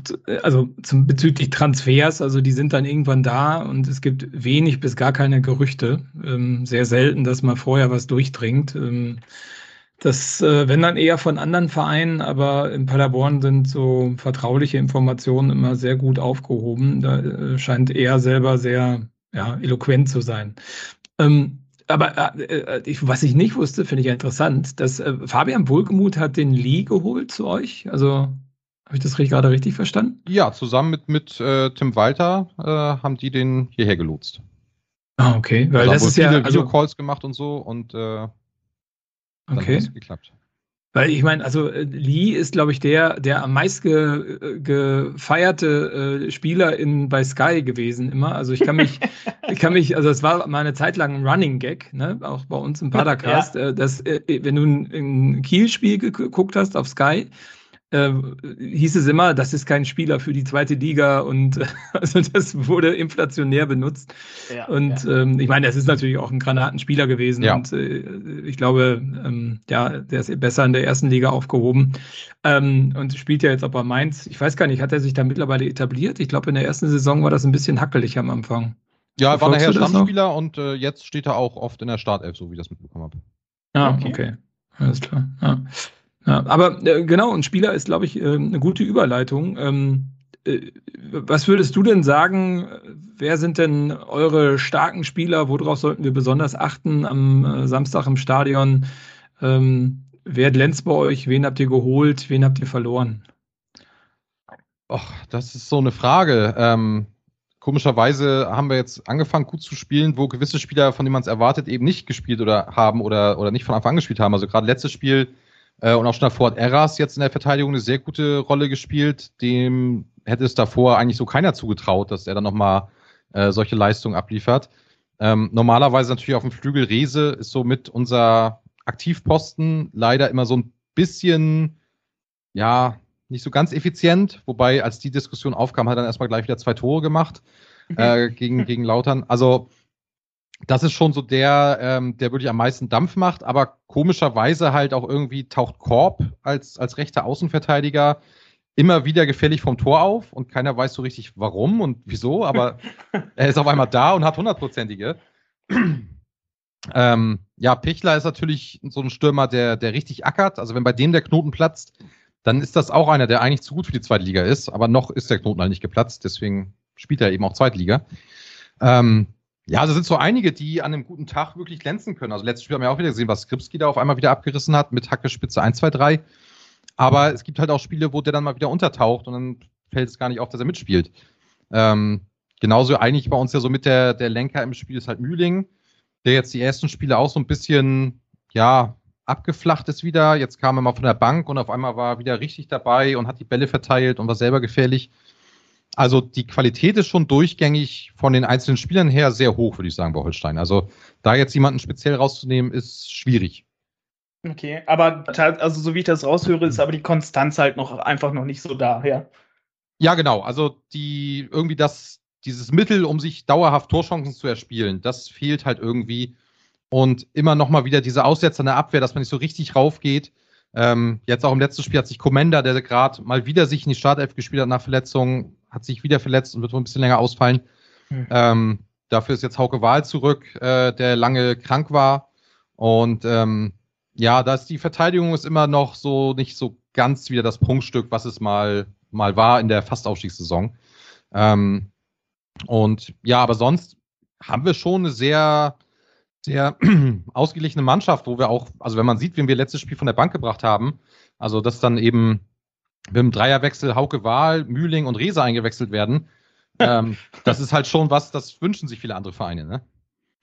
also zum, bezüglich Transfers, also die sind dann irgendwann da und es gibt wenig bis gar keine Gerüchte. Ähm, sehr selten, dass mal vorher was durchdringt. Ähm, das, äh, wenn dann eher von anderen Vereinen, aber in Paderborn sind so vertrauliche Informationen immer sehr gut aufgehoben. Da äh, scheint er selber sehr ja, eloquent zu sein. Ähm, aber äh, äh, ich, was ich nicht wusste, finde ich ja interessant, dass äh, Fabian Wohlgemuth hat den Lee geholt zu euch. Also habe ich das gerade richtig verstanden? Ja, zusammen mit, mit äh, Tim Walter äh, haben die den hierher gelotst. Ah, okay. Weil also das ist viele ja also, Videocalls gemacht und so und äh, okay. hat es geklappt. Weil ich meine, also äh, Lee ist, glaube ich, der, der am meist ge, äh, gefeierte äh, Spieler in, bei Sky gewesen immer. Also ich kann mich, ich kann mich, also es war mal eine Zeit lang ein Running Gag, ne? auch bei uns im Padercast, ja. äh, dass wenn du ein, ein Kiel-Spiel geguckt hast auf Sky, äh, hieß es immer, das ist kein Spieler für die zweite Liga und äh, also das wurde inflationär benutzt. Ja, und ja. Ähm, ich meine, das ist natürlich auch ein Granatenspieler gewesen ja. und äh, ich glaube, ähm, ja, der ist besser in der ersten Liga aufgehoben ähm, und spielt ja jetzt auch bei Mainz. Ich weiß gar nicht, hat er sich da mittlerweile etabliert? Ich glaube, in der ersten Saison war das ein bisschen hackelig am Anfang. Ja, er war nachher Stammspieler und äh, jetzt steht er auch oft in der Startelf, so wie ich das mitbekommen habe. Ah, okay. okay. Alles klar. Ja. Ja, aber äh, genau, ein Spieler ist, glaube ich, äh, eine gute Überleitung. Ähm, äh, was würdest du denn sagen, wer sind denn eure starken Spieler? Worauf sollten wir besonders achten am äh, Samstag im Stadion? Ähm, wer glänzt bei euch? Wen habt ihr geholt? Wen habt ihr verloren? Och, das ist so eine Frage. Ähm, komischerweise haben wir jetzt angefangen, gut zu spielen, wo gewisse Spieler, von denen man es erwartet, eben nicht gespielt oder haben oder, oder nicht von Anfang an gespielt haben. Also gerade letztes Spiel äh, und auch schon davor hat Eras jetzt in der Verteidigung eine sehr gute Rolle gespielt. Dem hätte es davor eigentlich so keiner zugetraut, dass er dann nochmal äh, solche Leistungen abliefert. Ähm, normalerweise natürlich auf dem Flügel Rese ist so mit unser Aktivposten leider immer so ein bisschen, ja, nicht so ganz effizient, wobei als die Diskussion aufkam, hat er dann erstmal gleich wieder zwei Tore gemacht äh, gegen, gegen Lautern. Also das ist schon so der, ähm, der wirklich am meisten Dampf macht, aber komischerweise halt auch irgendwie taucht Korb als, als rechter Außenverteidiger immer wieder gefährlich vom Tor auf und keiner weiß so richtig warum und wieso, aber er ist auf einmal da und hat hundertprozentige. ähm, ja, Pichler ist natürlich so ein Stürmer, der, der richtig ackert. Also wenn bei dem der Knoten platzt, dann ist das auch einer, der eigentlich zu gut für die zweite Liga ist, aber noch ist der Knoten halt nicht geplatzt, deswegen spielt er eben auch Zweitliga. Ähm, ja, also sind so einige, die an einem guten Tag wirklich glänzen können. Also letztes Spiel haben wir auch wieder gesehen, was Skripski da auf einmal wieder abgerissen hat mit Hacke Spitze 1, 2, 3. Aber es gibt halt auch Spiele, wo der dann mal wieder untertaucht und dann fällt es gar nicht auf, dass er mitspielt. Ähm, genauso eigentlich bei uns ja so mit der, der Lenker im Spiel ist halt Mühling, der jetzt die ersten Spiele auch so ein bisschen, ja, abgeflacht ist wieder. Jetzt kam er mal von der Bank und auf einmal war er wieder richtig dabei und hat die Bälle verteilt und war selber gefährlich. Also die Qualität ist schon durchgängig von den einzelnen Spielern her sehr hoch, würde ich sagen, bei Holstein. Also da jetzt jemanden speziell rauszunehmen, ist schwierig. Okay, aber also so wie ich das raushöre, ist aber die Konstanz halt noch einfach noch nicht so da, ja. Ja, genau. Also die irgendwie das, dieses Mittel, um sich dauerhaft Torchancen zu erspielen, das fehlt halt irgendwie und immer noch mal wieder diese Aussetzer in der Abwehr, dass man nicht so richtig raufgeht. Ähm, jetzt auch im letzten Spiel hat sich Commander, der gerade mal wieder sich in die Startelf gespielt hat nach Verletzung, hat sich wieder verletzt und wird wohl ein bisschen länger ausfallen. Mhm. Ähm, dafür ist jetzt Hauke Wahl zurück, äh, der lange krank war. Und ähm, ja, da ist die Verteidigung ist immer noch so nicht so ganz wieder das Prunkstück, was es mal, mal war in der Fastaufstiegssaison. Ähm, und ja, aber sonst haben wir schon eine sehr sehr ausgeglichene Mannschaft, wo wir auch, also wenn man sieht, wen wir letztes Spiel von der Bank gebracht haben, also dass dann eben mit dem Dreierwechsel Hauke Wahl, Mühling und Rese eingewechselt werden, ähm, das ist halt schon was, das wünschen sich viele andere Vereine, ne?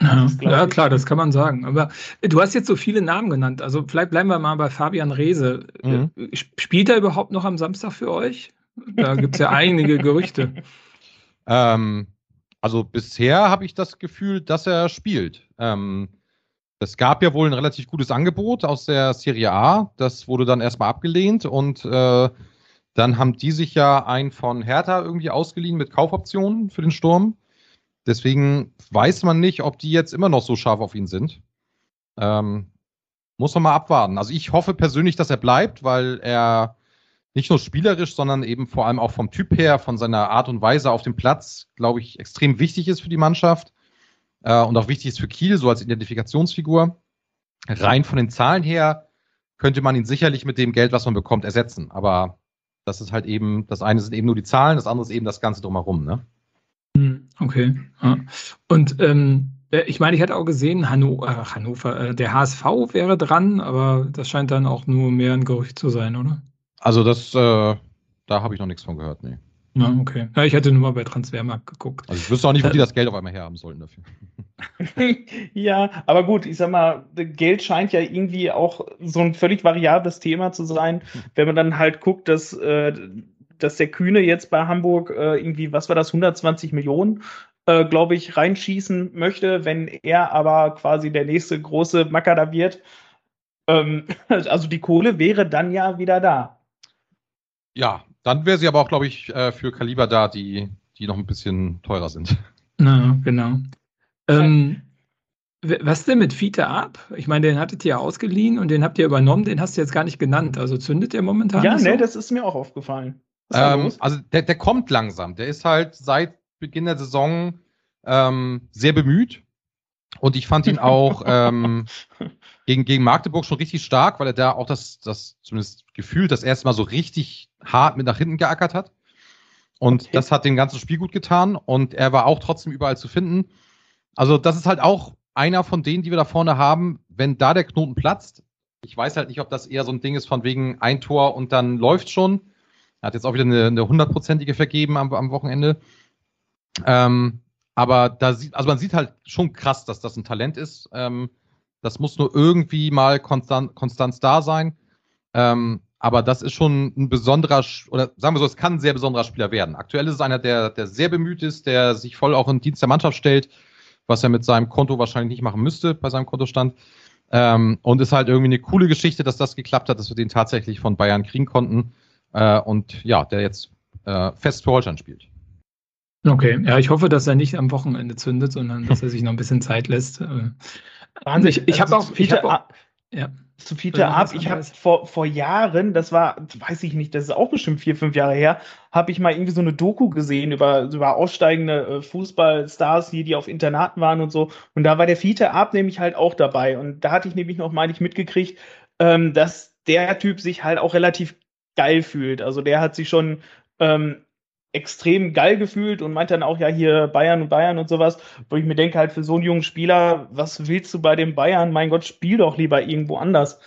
Ja, ja, klar, das kann man sagen. Aber du hast jetzt so viele Namen genannt. Also vielleicht bleiben wir mal bei Fabian Rehse. Mhm. Spielt er überhaupt noch am Samstag für euch? Da gibt es ja einige Gerüchte. Ähm, also bisher habe ich das Gefühl, dass er spielt. Ähm, es gab ja wohl ein relativ gutes Angebot aus der Serie A. Das wurde dann erstmal abgelehnt und äh, dann haben die sich ja einen von Hertha irgendwie ausgeliehen mit Kaufoptionen für den Sturm. Deswegen weiß man nicht, ob die jetzt immer noch so scharf auf ihn sind. Ähm, muss man mal abwarten. Also ich hoffe persönlich, dass er bleibt, weil er nicht nur spielerisch, sondern eben vor allem auch vom Typ her, von seiner Art und Weise auf dem Platz, glaube ich, extrem wichtig ist für die Mannschaft äh, und auch wichtig ist für Kiel, so als Identifikationsfigur. Rein von den Zahlen her könnte man ihn sicherlich mit dem Geld, was man bekommt, ersetzen. Aber das ist halt eben, das eine sind eben nur die Zahlen, das andere ist eben das Ganze drumherum, ne? Hm, okay. Ja. Und ähm, äh, ich meine, ich hatte auch gesehen, Hanno, äh, Hannover, äh, der HSV wäre dran, aber das scheint dann auch nur mehr ein Gerücht zu sein, oder? Also das, äh, da habe ich noch nichts von gehört, nee. Ja, okay. Ja, ich hatte nur mal bei Transfermarkt geguckt. Also ich wüsste auch nicht, wo die das Geld auf einmal herhaben sollten dafür. ja, aber gut, ich sag mal, Geld scheint ja irgendwie auch so ein völlig variables Thema zu sein, wenn man dann halt guckt, dass, äh, dass der Kühne jetzt bei Hamburg äh, irgendwie, was war das, 120 Millionen, äh, glaube ich, reinschießen möchte, wenn er aber quasi der nächste große Macker da wird. Ähm, also die Kohle wäre dann ja wieder da. Ja, dann wäre sie aber auch, glaube ich, äh, für Kaliber da, die, die noch ein bisschen teurer sind. Na, genau. Ähm, was denn mit Fiete ab? Ich meine, den hattet ihr ja ausgeliehen und den habt ihr übernommen, den hast du jetzt gar nicht genannt. Also zündet der momentan? Ja, ne, so? das ist mir auch aufgefallen. Ähm, also der, der kommt langsam. Der ist halt seit Beginn der Saison ähm, sehr bemüht. Und ich fand ihn auch ähm, gegen, gegen Magdeburg schon richtig stark, weil er da auch das, das zumindest gefühlt das erste Mal so richtig hart mit nach hinten geackert hat. Und okay. das hat dem ganzen Spiel gut getan und er war auch trotzdem überall zu finden. Also, das ist halt auch einer von denen, die wir da vorne haben, wenn da der Knoten platzt. Ich weiß halt nicht, ob das eher so ein Ding ist von wegen ein Tor und dann läuft schon. Er hat jetzt auch wieder eine hundertprozentige vergeben am, am Wochenende. Ähm, aber da sieht, also man sieht halt schon krass, dass das ein Talent ist. Ähm, das muss nur irgendwie mal konstant, Konstanz da sein. Ähm, aber das ist schon ein besonderer, oder sagen wir so, es kann ein sehr besonderer Spieler werden. Aktuell ist es einer, der, der sehr bemüht ist, der sich voll auch in Dienst der Mannschaft stellt, was er mit seinem Konto wahrscheinlich nicht machen müsste, bei seinem Kontostand. Ähm, und ist halt irgendwie eine coole Geschichte, dass das geklappt hat, dass wir den tatsächlich von Bayern kriegen konnten. Äh, und ja, der jetzt äh, fest für Holstein spielt. Okay, ja, ich hoffe, dass er nicht am Wochenende zündet, sondern dass er sich noch ein bisschen Zeit lässt. Äh, Wahnsinn, ich, ich habe auch, ich hab auch, ja. Zu Fiete ab. Ich habe vor, vor Jahren, das war, weiß ich nicht, das ist auch bestimmt vier, fünf Jahre her, habe ich mal irgendwie so eine Doku gesehen über, über aussteigende äh, Fußballstars, die, die auf Internaten waren und so. Und da war der Fiete Ab nämlich halt auch dabei. Und da hatte ich nämlich noch mal nicht mitgekriegt, ähm, dass der Typ sich halt auch relativ geil fühlt. Also der hat sich schon ähm, extrem geil gefühlt und meint dann auch, ja, hier Bayern und Bayern und sowas, wo ich mir denke, halt für so einen jungen Spieler, was willst du bei den Bayern? Mein Gott, spiel doch lieber irgendwo anders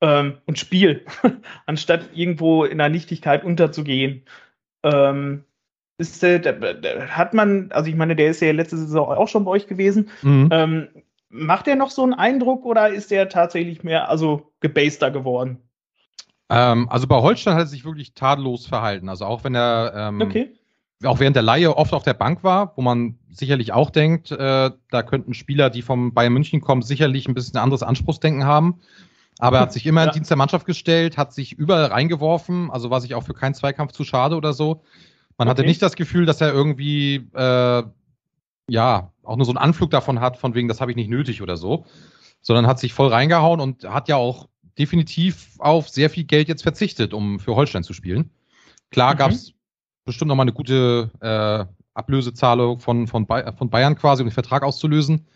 ähm, und spiel, anstatt irgendwo in der Nichtigkeit unterzugehen. Ähm, ist, äh, hat man, also ich meine, der ist ja letzte Saison auch schon bei euch gewesen. Mhm. Ähm, macht er noch so einen Eindruck oder ist der tatsächlich mehr, also gebaster geworden? Ähm, also bei Holstein hat er sich wirklich tadellos verhalten. Also auch wenn er ähm, okay. Auch während der Laie oft auf der Bank war, wo man sicherlich auch denkt, äh, da könnten Spieler, die vom Bayern München kommen, sicherlich ein bisschen anderes Anspruchsdenken haben. Aber er hat sich immer ja. in Dienst der Mannschaft gestellt, hat sich überall reingeworfen, also war sich auch für keinen Zweikampf zu schade oder so. Man okay. hatte nicht das Gefühl, dass er irgendwie äh, ja auch nur so einen Anflug davon hat, von wegen, das habe ich nicht nötig oder so, sondern hat sich voll reingehauen und hat ja auch definitiv auf sehr viel Geld jetzt verzichtet, um für Holstein zu spielen. Klar mhm. gab es bestimmt nochmal eine gute äh, Ablösezahlung von, von, von Bayern quasi, um den Vertrag auszulösen.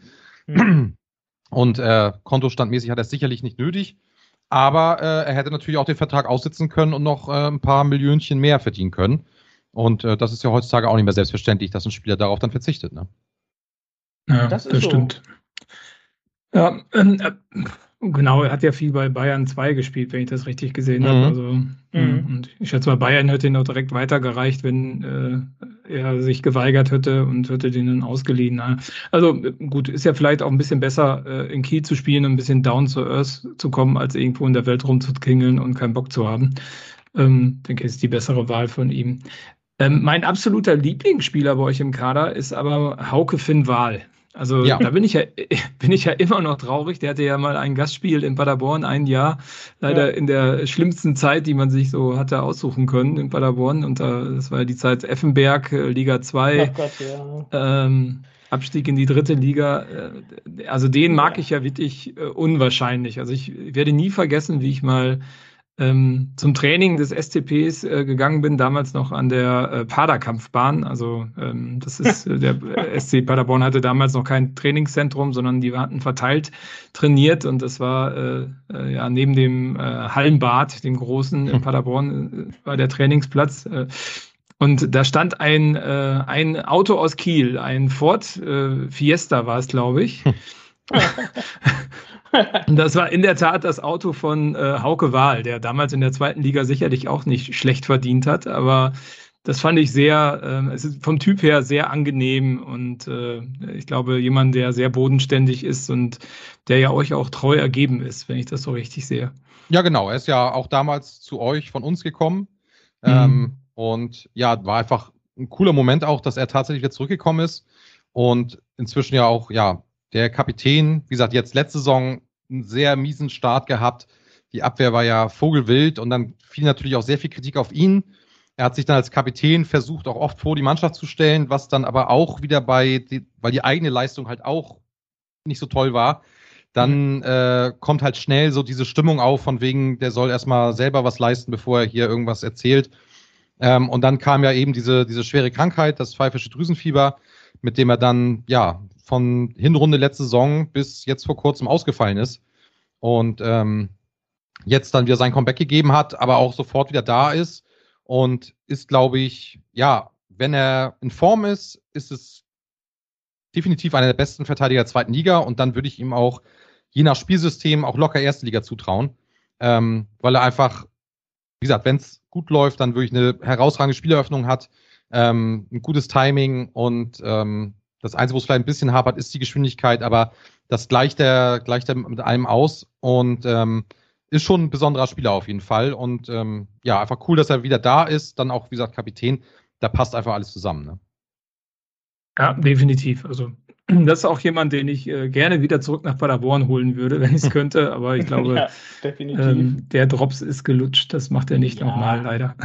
Mhm. Und äh, kontostandmäßig hat er es sicherlich nicht nötig. Aber äh, er hätte natürlich auch den Vertrag aussitzen können und noch äh, ein paar Millionchen mehr verdienen können. Und äh, das ist ja heutzutage auch nicht mehr selbstverständlich, dass ein Spieler darauf dann verzichtet. Ne? Ja, das, das stimmt. Ja, ähm, äh, Genau, er hat ja viel bei Bayern 2 gespielt, wenn ich das richtig gesehen mhm. habe. Also, mhm. Und ich schätze mal, Bayern hätte ihn auch direkt weitergereicht, wenn äh, er sich geweigert hätte und hätte den dann ausgeliehen. Also gut, ist ja vielleicht auch ein bisschen besser, äh, in Kiel zu spielen und ein bisschen down to earth zu kommen, als irgendwo in der Welt rumzuklingeln und keinen Bock zu haben. Ähm, denke, ist die bessere Wahl von ihm. Ähm, mein absoluter Lieblingsspieler bei euch im Kader ist aber Hauke Finn Wahl. Also ja. da bin ich ja, bin ich ja immer noch traurig. Der hatte ja mal ein Gastspiel in Paderborn ein Jahr, leider ja. in der schlimmsten Zeit, die man sich so hatte aussuchen können in Paderborn. Und da, das war ja die Zeit Effenberg, äh, Liga 2. Oh Gott, ja. ähm, Abstieg in die dritte Liga. Äh, also den mag ich ja wirklich äh, unwahrscheinlich. Also ich werde nie vergessen, wie ich mal ähm, zum Training des STPs äh, gegangen bin, damals noch an der äh, Paderkampfbahn. Also ähm, das ist äh, der äh, SC Paderborn hatte damals noch kein Trainingszentrum, sondern die hatten verteilt trainiert und das war äh, äh, ja neben dem Hallenbad, dem großen in Paderborn, war der Trainingsplatz. und da stand ein, ein Auto aus Kiel, ein Ford Fiesta war es, glaube ich. das war in der Tat das Auto von äh, Hauke Wahl, der damals in der zweiten Liga sicherlich auch nicht schlecht verdient hat, aber das fand ich sehr, äh, es ist vom Typ her sehr angenehm und äh, ich glaube, jemand, der sehr bodenständig ist und der ja euch auch treu ergeben ist, wenn ich das so richtig sehe. Ja, genau. Er ist ja auch damals zu euch von uns gekommen. Mhm. Ähm, und ja, war einfach ein cooler Moment auch, dass er tatsächlich wieder zurückgekommen ist und inzwischen ja auch, ja, der Kapitän, wie gesagt, jetzt letzte Saison einen sehr miesen Start gehabt. Die Abwehr war ja vogelwild und dann fiel natürlich auch sehr viel Kritik auf ihn. Er hat sich dann als Kapitän versucht, auch oft vor die Mannschaft zu stellen, was dann aber auch wieder bei, weil die eigene Leistung halt auch nicht so toll war, dann mhm. äh, kommt halt schnell so diese Stimmung auf, von wegen, der soll erstmal selber was leisten, bevor er hier irgendwas erzählt. Ähm, und dann kam ja eben diese, diese schwere Krankheit, das pfeifische Drüsenfieber, mit dem er dann, ja, von Hinrunde letzte Saison bis jetzt vor kurzem ausgefallen ist. Und ähm, jetzt dann wieder sein Comeback gegeben hat, aber auch sofort wieder da ist und ist, glaube ich, ja, wenn er in Form ist, ist es definitiv einer der besten Verteidiger der zweiten Liga und dann würde ich ihm auch je nach Spielsystem auch locker erste Liga zutrauen, ähm, weil er einfach, wie gesagt, wenn es gut läuft, dann wirklich eine herausragende Spieleröffnung hat, ähm, ein gutes Timing und ähm, das Einzige, wo es vielleicht ein bisschen hapert, ist die Geschwindigkeit, aber das gleicht er, gleicht er mit einem aus und ähm, ist schon ein besonderer Spieler auf jeden Fall. Und ähm, ja, einfach cool, dass er wieder da ist. Dann auch, wie gesagt, Kapitän. Da passt einfach alles zusammen. Ne? Ja, definitiv. Also das ist auch jemand, den ich äh, gerne wieder zurück nach Paderborn holen würde, wenn ich es könnte. Aber ich glaube, ja, ähm, der Drops ist gelutscht. Das macht er nicht ja. nochmal, leider.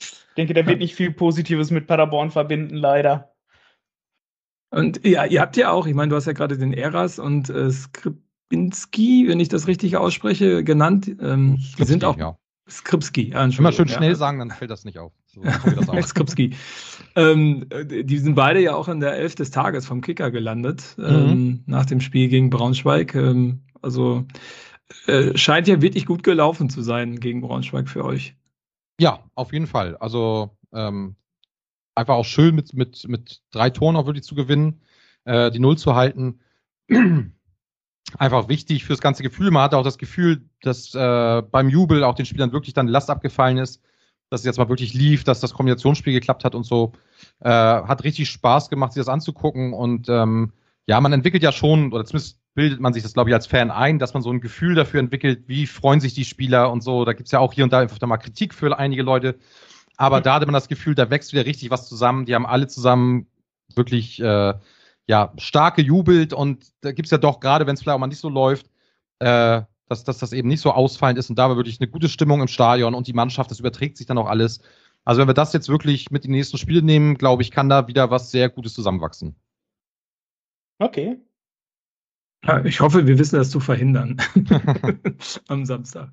Ich denke, der wird nicht viel Positives mit Paderborn verbinden, leider. Und ja, ihr habt ja auch, ich meine, du hast ja gerade den Eras und äh, Skripinski, wenn ich das richtig ausspreche, genannt. Ähm, die sind auch ja. Skripski. Ja, Immer schön schnell ja. sagen, dann fällt das nicht auf. So, Skripski. Ähm, die sind beide ja auch in der Elf des Tages vom Kicker gelandet, mhm. ähm, nach dem Spiel gegen Braunschweig. Ähm, also äh, scheint ja wirklich gut gelaufen zu sein gegen Braunschweig für euch. Ja, auf jeden Fall. Also ähm, einfach auch schön mit, mit, mit drei Toren auch wirklich zu gewinnen, äh, die Null zu halten. einfach wichtig fürs ganze Gefühl. Man hatte auch das Gefühl, dass äh, beim Jubel auch den Spielern wirklich dann Last abgefallen ist, dass es jetzt mal wirklich lief, dass das Kombinationsspiel geklappt hat und so. Äh, hat richtig Spaß gemacht, sich das anzugucken. Und ähm, ja, man entwickelt ja schon, oder zumindest bildet man sich das, glaube ich, als Fan ein, dass man so ein Gefühl dafür entwickelt, wie freuen sich die Spieler und so. Da gibt's ja auch hier und da einfach mal Kritik für einige Leute. Aber mhm. da hatte man das Gefühl, da wächst wieder richtig was zusammen. Die haben alle zusammen wirklich äh, ja, stark gejubelt und da gibt's ja doch, gerade wenn es vielleicht auch mal nicht so läuft, äh, dass, dass das eben nicht so ausfallend ist und da war wirklich eine gute Stimmung im Stadion und die Mannschaft, das überträgt sich dann auch alles. Also wenn wir das jetzt wirklich mit in die nächsten Spiele nehmen, glaube ich, kann da wieder was sehr Gutes zusammenwachsen. Okay. Ja, ich hoffe, wir wissen das zu verhindern am Samstag.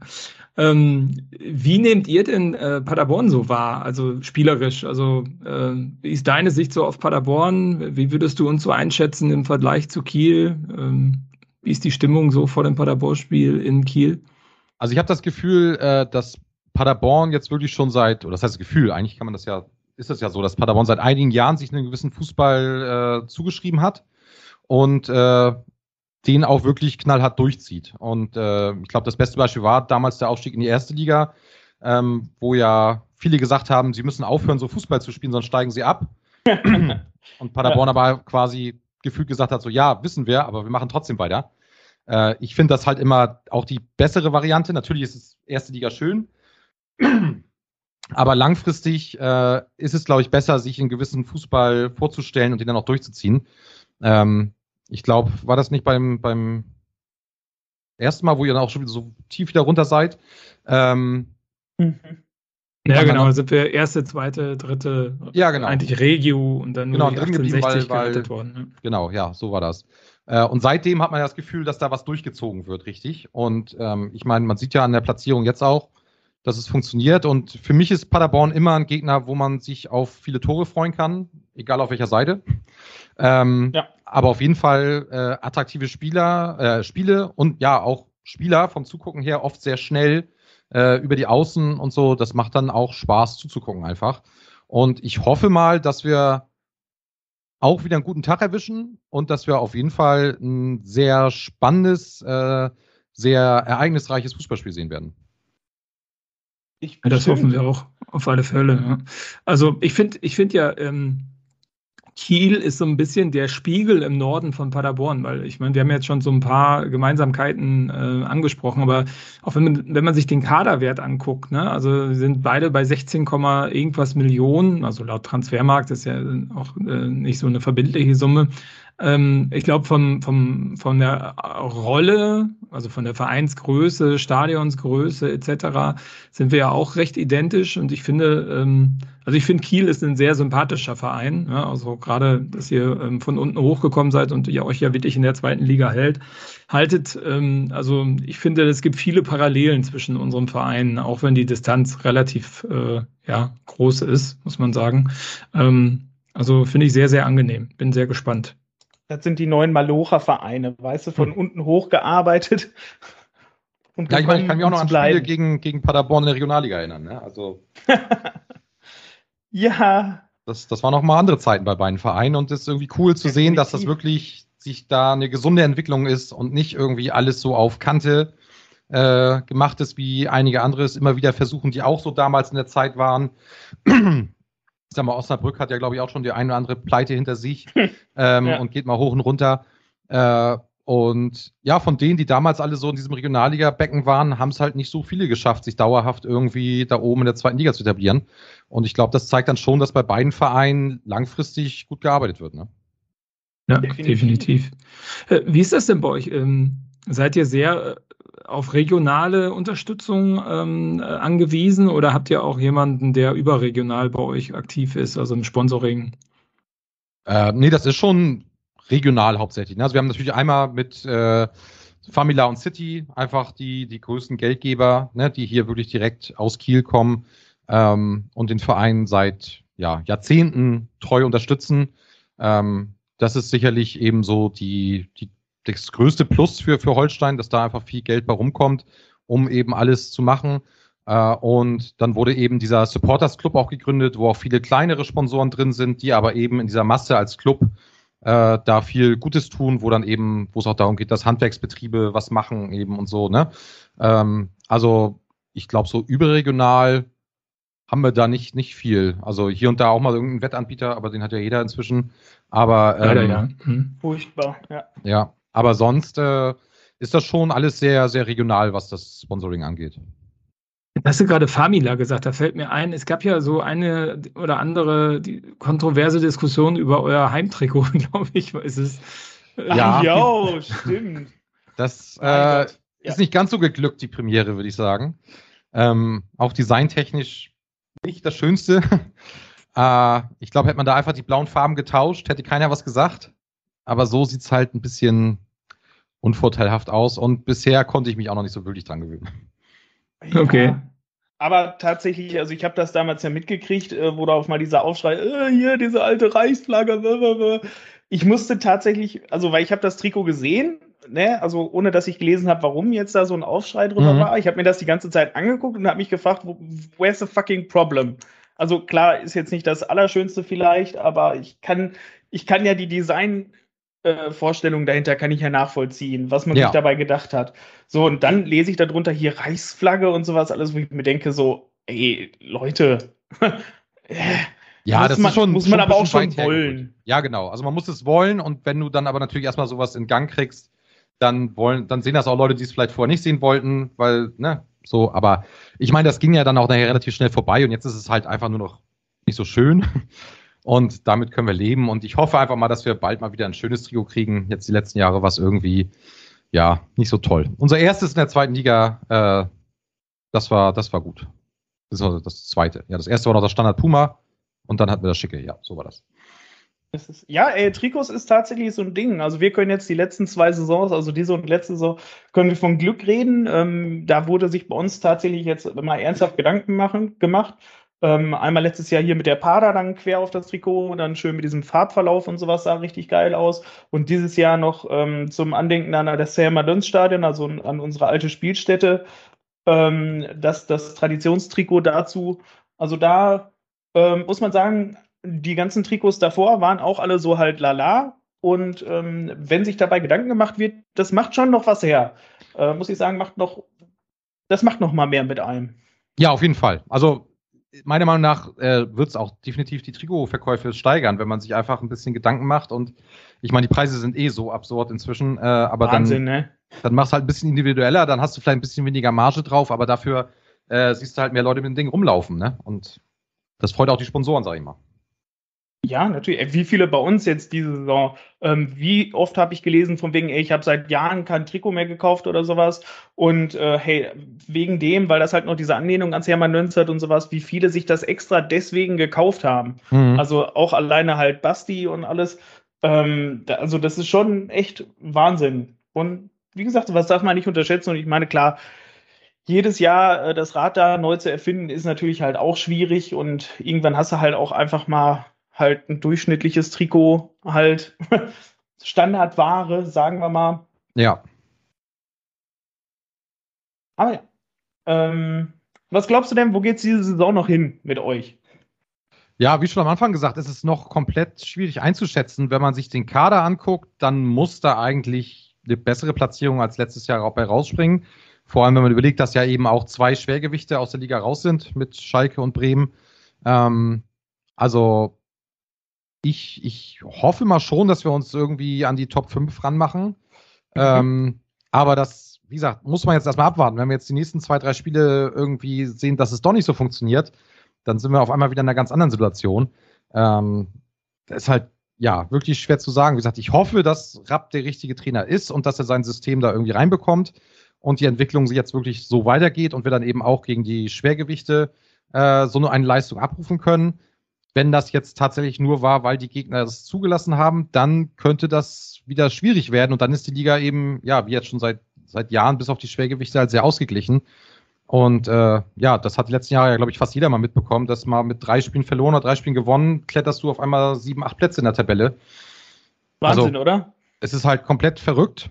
Ähm, wie nehmt ihr denn äh, Paderborn so wahr, also spielerisch? Also äh, wie ist deine Sicht so auf Paderborn? Wie würdest du uns so einschätzen im Vergleich zu Kiel? Ähm, wie ist die Stimmung so vor dem Paderborn-Spiel in Kiel? Also ich habe das Gefühl, äh, dass Paderborn jetzt wirklich schon seit, oder das heißt Gefühl, eigentlich kann man das ja, ist es ja so, dass Paderborn seit einigen Jahren sich einen gewissen Fußball äh, zugeschrieben hat und äh, den auch wirklich knallhart durchzieht. Und äh, ich glaube, das beste Beispiel war damals der Aufstieg in die erste Liga, ähm, wo ja viele gesagt haben, sie müssen aufhören, so Fußball zu spielen, sonst steigen sie ab. und Paderborn ja. aber quasi gefühlt gesagt hat, so ja, wissen wir, aber wir machen trotzdem weiter. Äh, ich finde das halt immer auch die bessere Variante. Natürlich ist es erste Liga schön, aber langfristig äh, ist es, glaube ich, besser, sich einen gewissen Fußball vorzustellen und den dann auch durchzuziehen. Ähm, ich glaube, war das nicht beim, beim ersten Mal, wo ihr dann auch schon wieder so tief wieder runter seid? Ähm, mhm. Ja, genau, sind wir erste, zweite, dritte, ja, genau. eigentlich Regio und dann genau, nur die 68 weil, weil, worden. Ne? Genau, ja, so war das. Äh, und seitdem hat man ja das Gefühl, dass da was durchgezogen wird, richtig? Und ähm, ich meine, man sieht ja an der Platzierung jetzt auch, dass es funktioniert. Und für mich ist Paderborn immer ein Gegner, wo man sich auf viele Tore freuen kann, egal auf welcher Seite. Ähm, ja. Aber auf jeden Fall äh, attraktive Spieler, äh, Spiele und ja auch Spieler vom Zugucken her oft sehr schnell äh, über die Außen und so. Das macht dann auch Spaß zuzugucken einfach. Und ich hoffe mal, dass wir auch wieder einen guten Tag erwischen und dass wir auf jeden Fall ein sehr spannendes, äh, sehr ereignisreiches Fußballspiel sehen werden. Ich das hoffen wir auch auf alle Fälle. Ja. Also ich finde, ich finde ja, ähm, Kiel ist so ein bisschen der Spiegel im Norden von Paderborn, weil ich meine, wir haben jetzt schon so ein paar Gemeinsamkeiten äh, angesprochen, aber auch wenn man, wenn man sich den Kaderwert anguckt, ne, also sind beide bei 16, irgendwas Millionen, also laut Transfermarkt ist ja auch äh, nicht so eine verbindliche Summe, ähm, ich glaube, von, von, von der Rolle, also von der Vereinsgröße, Stadionsgröße etc., sind wir ja auch recht identisch. Und ich finde, ähm, also ich finde, Kiel ist ein sehr sympathischer Verein. Ja, also gerade, dass ihr ähm, von unten hochgekommen seid und ihr euch ja wirklich in der zweiten Liga hält, haltet. Ähm, also ich finde, es gibt viele Parallelen zwischen unseren Vereinen, auch wenn die Distanz relativ äh, ja, groß ist, muss man sagen. Ähm, also finde ich sehr, sehr angenehm. Bin sehr gespannt. Das sind die neuen Malocha-Vereine, weißt du, von hm. unten hochgearbeitet. Und ja, ich meine, ich kann mich auch noch an Spiele gegen, gegen Paderborn in der Regionalliga erinnern. Ne? Also, ja. Das, das waren noch mal andere Zeiten bei beiden Vereinen und es ist irgendwie cool zu Definitiv. sehen, dass das wirklich sich da eine gesunde Entwicklung ist und nicht irgendwie alles so auf Kante äh, gemacht ist, wie einige andere es immer wieder versuchen, die auch so damals in der Zeit waren. Ich sag mal, Osnabrück hat ja, glaube ich, auch schon die eine oder andere Pleite hinter sich ähm, ja. und geht mal hoch und runter. Äh, und ja, von denen, die damals alle so in diesem Regionalliga-Becken waren, haben es halt nicht so viele geschafft, sich dauerhaft irgendwie da oben in der zweiten Liga zu etablieren. Und ich glaube, das zeigt dann schon, dass bei beiden Vereinen langfristig gut gearbeitet wird. Ne? Ja, definitiv. definitiv. Äh, wie ist das denn bei euch? Ähm, seid ihr sehr äh, auf regionale Unterstützung ähm, äh, angewiesen oder habt ihr auch jemanden, der überregional bei euch aktiv ist, also ein Sponsoring? Äh, nee, das ist schon regional hauptsächlich. Ne? Also wir haben natürlich einmal mit äh, Famila und City einfach die, die größten Geldgeber, ne, die hier wirklich direkt aus Kiel kommen ähm, und den Verein seit ja, Jahrzehnten treu unterstützen. Ähm, das ist sicherlich eben so die, die, das größte Plus für, für Holstein, dass da einfach viel Geld bei rumkommt, um eben alles zu machen. Uh, und dann wurde eben dieser Supporters Club auch gegründet, wo auch viele kleinere Sponsoren drin sind, die aber eben in dieser Masse als Club äh, da viel Gutes tun, wo dann eben, wo es auch darum geht, dass Handwerksbetriebe was machen eben und so, ne? Ähm, also ich glaube, so überregional haben wir da nicht, nicht viel. Also hier und da auch mal irgendeinen Wettanbieter, aber den hat ja jeder inzwischen. Aber ähm, Leider, ja. Hm. furchtbar, ja. Ja, aber sonst äh, ist das schon alles sehr, sehr regional, was das Sponsoring angeht. Hast du gerade Famila gesagt? Da fällt mir ein, es gab ja so eine oder andere kontroverse Diskussion über euer Heimtrikot, glaube ich, ist es. Ja, jo, stimmt. Das äh, ist ja. nicht ganz so geglückt, die Premiere, würde ich sagen. Ähm, auch designtechnisch nicht das Schönste. äh, ich glaube, hätte man da einfach die blauen Farben getauscht, hätte keiner was gesagt. Aber so sieht es halt ein bisschen unvorteilhaft aus und bisher konnte ich mich auch noch nicht so wirklich dran gewöhnen. Ja, okay. Aber tatsächlich, also ich habe das damals ja mitgekriegt, äh, wo da auf mal dieser Aufschrei, äh, hier, diese alte Reichsflagge, blablabla. ich musste tatsächlich, also weil ich habe das Trikot gesehen, ne, also ohne dass ich gelesen habe, warum jetzt da so ein Aufschrei drüber mhm. war. Ich habe mir das die ganze Zeit angeguckt und habe mich gefragt, where's the fucking problem? Also klar, ist jetzt nicht das Allerschönste vielleicht, aber ich kann, ich kann ja die Design äh, Vorstellung dahinter kann ich ja nachvollziehen, was man ja. sich dabei gedacht hat. So, und dann lese ich darunter hier Reichsflagge und sowas, alles, wo ich mir denke, so, ey, Leute. ja, das man, schon, muss man aber auch schon wollen. Ja, genau. Also man muss es wollen und wenn du dann aber natürlich erstmal sowas in Gang kriegst, dann wollen, dann sehen das auch Leute, die es vielleicht vorher nicht sehen wollten, weil, ne, so, aber ich meine, das ging ja dann auch nachher relativ schnell vorbei und jetzt ist es halt einfach nur noch nicht so schön. Und damit können wir leben. Und ich hoffe einfach mal, dass wir bald mal wieder ein schönes Trio kriegen. Jetzt die letzten Jahre war es irgendwie, ja, nicht so toll. Unser erstes in der zweiten Liga, äh, das war, das war gut. Das war das zweite. Ja, das erste war noch das Standard Puma und dann hatten wir das Schicke. Ja, so war das. Ja, ey, Trikots ist tatsächlich so ein Ding. Also wir können jetzt die letzten zwei Saisons, also diese und letzte Saison, können wir von Glück reden. Ähm, da wurde sich bei uns tatsächlich jetzt mal ernsthaft Gedanken machen, gemacht. Ähm, einmal letztes Jahr hier mit der Pada dann quer auf das Trikot und dann schön mit diesem Farbverlauf und sowas sah richtig geil aus. Und dieses Jahr noch ähm, zum Andenken an das Selma Döns Stadion, also an unsere alte Spielstätte, ähm, das, das Traditionstrikot dazu. Also da ähm, muss man sagen, die ganzen Trikots davor waren auch alle so halt lala. Und ähm, wenn sich dabei Gedanken gemacht wird, das macht schon noch was her. Äh, muss ich sagen, macht noch, das macht noch mal mehr mit einem. Ja, auf jeden Fall. Also meiner Meinung nach äh, wird es auch definitiv die Trikotverkäufe steigern, wenn man sich einfach ein bisschen Gedanken macht. Und ich meine, die Preise sind eh so absurd inzwischen, äh, aber Wahnsinn, dann, ne? dann machst du halt ein bisschen individueller, dann hast du vielleicht ein bisschen weniger Marge drauf, aber dafür äh, siehst du halt mehr Leute mit dem Ding rumlaufen. Ne? Und das freut auch die Sponsoren, sag ich mal. Ja, natürlich. Wie viele bei uns jetzt diese Saison? Ähm, wie oft habe ich gelesen von wegen, ey, ich habe seit Jahren kein Trikot mehr gekauft oder sowas. Und äh, hey, wegen dem, weil das halt noch diese Anlehnung ans Hermann Nönz hat und sowas, wie viele sich das extra deswegen gekauft haben. Mhm. Also auch alleine halt Basti und alles. Ähm, da, also das ist schon echt Wahnsinn. Und wie gesagt, was darf man nicht unterschätzen? Und ich meine, klar, jedes Jahr äh, das Rad da neu zu erfinden, ist natürlich halt auch schwierig. Und irgendwann hast du halt auch einfach mal halt ein durchschnittliches Trikot, halt Standardware, sagen wir mal. Ja. Aber ja. Ähm, was glaubst du denn, wo geht es diese Saison noch hin mit euch? Ja, wie schon am Anfang gesagt, ist es noch komplett schwierig einzuschätzen. Wenn man sich den Kader anguckt, dann muss da eigentlich eine bessere Platzierung als letztes Jahr auch bei rausspringen. Vor allem, wenn man überlegt, dass ja eben auch zwei Schwergewichte aus der Liga raus sind mit Schalke und Bremen. Ähm, also ich, ich hoffe mal schon, dass wir uns irgendwie an die Top 5 ranmachen. Ähm, aber das, wie gesagt, muss man jetzt erstmal abwarten. Wenn wir jetzt die nächsten zwei, drei Spiele irgendwie sehen, dass es doch nicht so funktioniert, dann sind wir auf einmal wieder in einer ganz anderen Situation. Ähm, das ist halt, ja, wirklich schwer zu sagen. Wie gesagt, ich hoffe, dass Rapp der richtige Trainer ist und dass er sein System da irgendwie reinbekommt und die Entwicklung jetzt wirklich so weitergeht und wir dann eben auch gegen die Schwergewichte äh, so eine Leistung abrufen können. Wenn das jetzt tatsächlich nur war, weil die Gegner das zugelassen haben, dann könnte das wieder schwierig werden und dann ist die Liga eben, ja, wie jetzt schon seit, seit Jahren bis auf die Schwergewichte halt sehr ausgeglichen. Und äh, ja, das hat die letzten Jahre ja, glaube ich, fast jeder mal mitbekommen, dass mal mit drei Spielen verloren oder drei Spielen gewonnen, kletterst du auf einmal sieben, acht Plätze in der Tabelle. Wahnsinn, also, oder? Es ist halt komplett verrückt.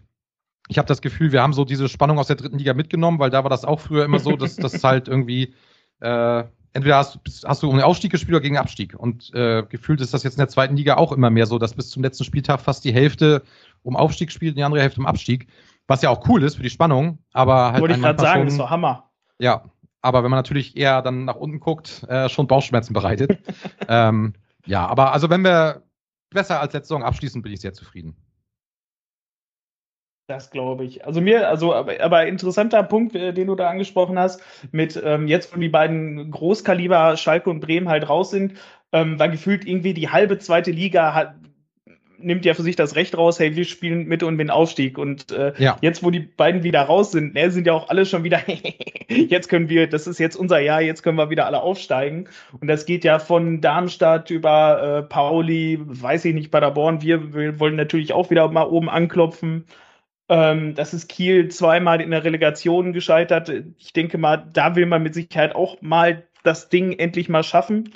Ich habe das Gefühl, wir haben so diese Spannung aus der dritten Liga mitgenommen, weil da war das auch früher immer so, dass das halt irgendwie äh, entweder hast, hast, du um den Aufstieg gespielt oder gegen den Abstieg. Und äh, gefühlt ist das jetzt in der zweiten Liga auch immer mehr so, dass bis zum letzten Spieltag fast die Hälfte um Aufstieg spielt und die andere Hälfte um Abstieg. Was ja auch cool ist für die Spannung, aber halt. Wollte ich gerade sagen, ist so Hammer. Ja, aber wenn man natürlich eher dann nach unten guckt, äh, schon Bauchschmerzen bereitet. ähm, ja, aber also wenn wir besser als letzte Saison abschließen, bin ich sehr zufrieden. Das glaube ich. Also mir, also aber, aber, interessanter Punkt, äh, den du da angesprochen hast, mit ähm, jetzt, wo die beiden Großkaliber Schalke und Bremen halt raus sind, ähm, war gefühlt irgendwie die halbe zweite Liga hat, nimmt ja für sich das Recht raus, hey, wir spielen mit und den Aufstieg. Und äh, ja. jetzt, wo die beiden wieder raus sind, ne, sind ja auch alle schon wieder, jetzt können wir, das ist jetzt unser Jahr, jetzt können wir wieder alle aufsteigen. Und das geht ja von Darmstadt über äh, Pauli, weiß ich nicht, Paderborn. Wir, wir wollen natürlich auch wieder mal oben anklopfen. Ähm, das ist Kiel zweimal in der Relegation gescheitert. Ich denke mal, da will man mit Sicherheit auch mal das Ding endlich mal schaffen.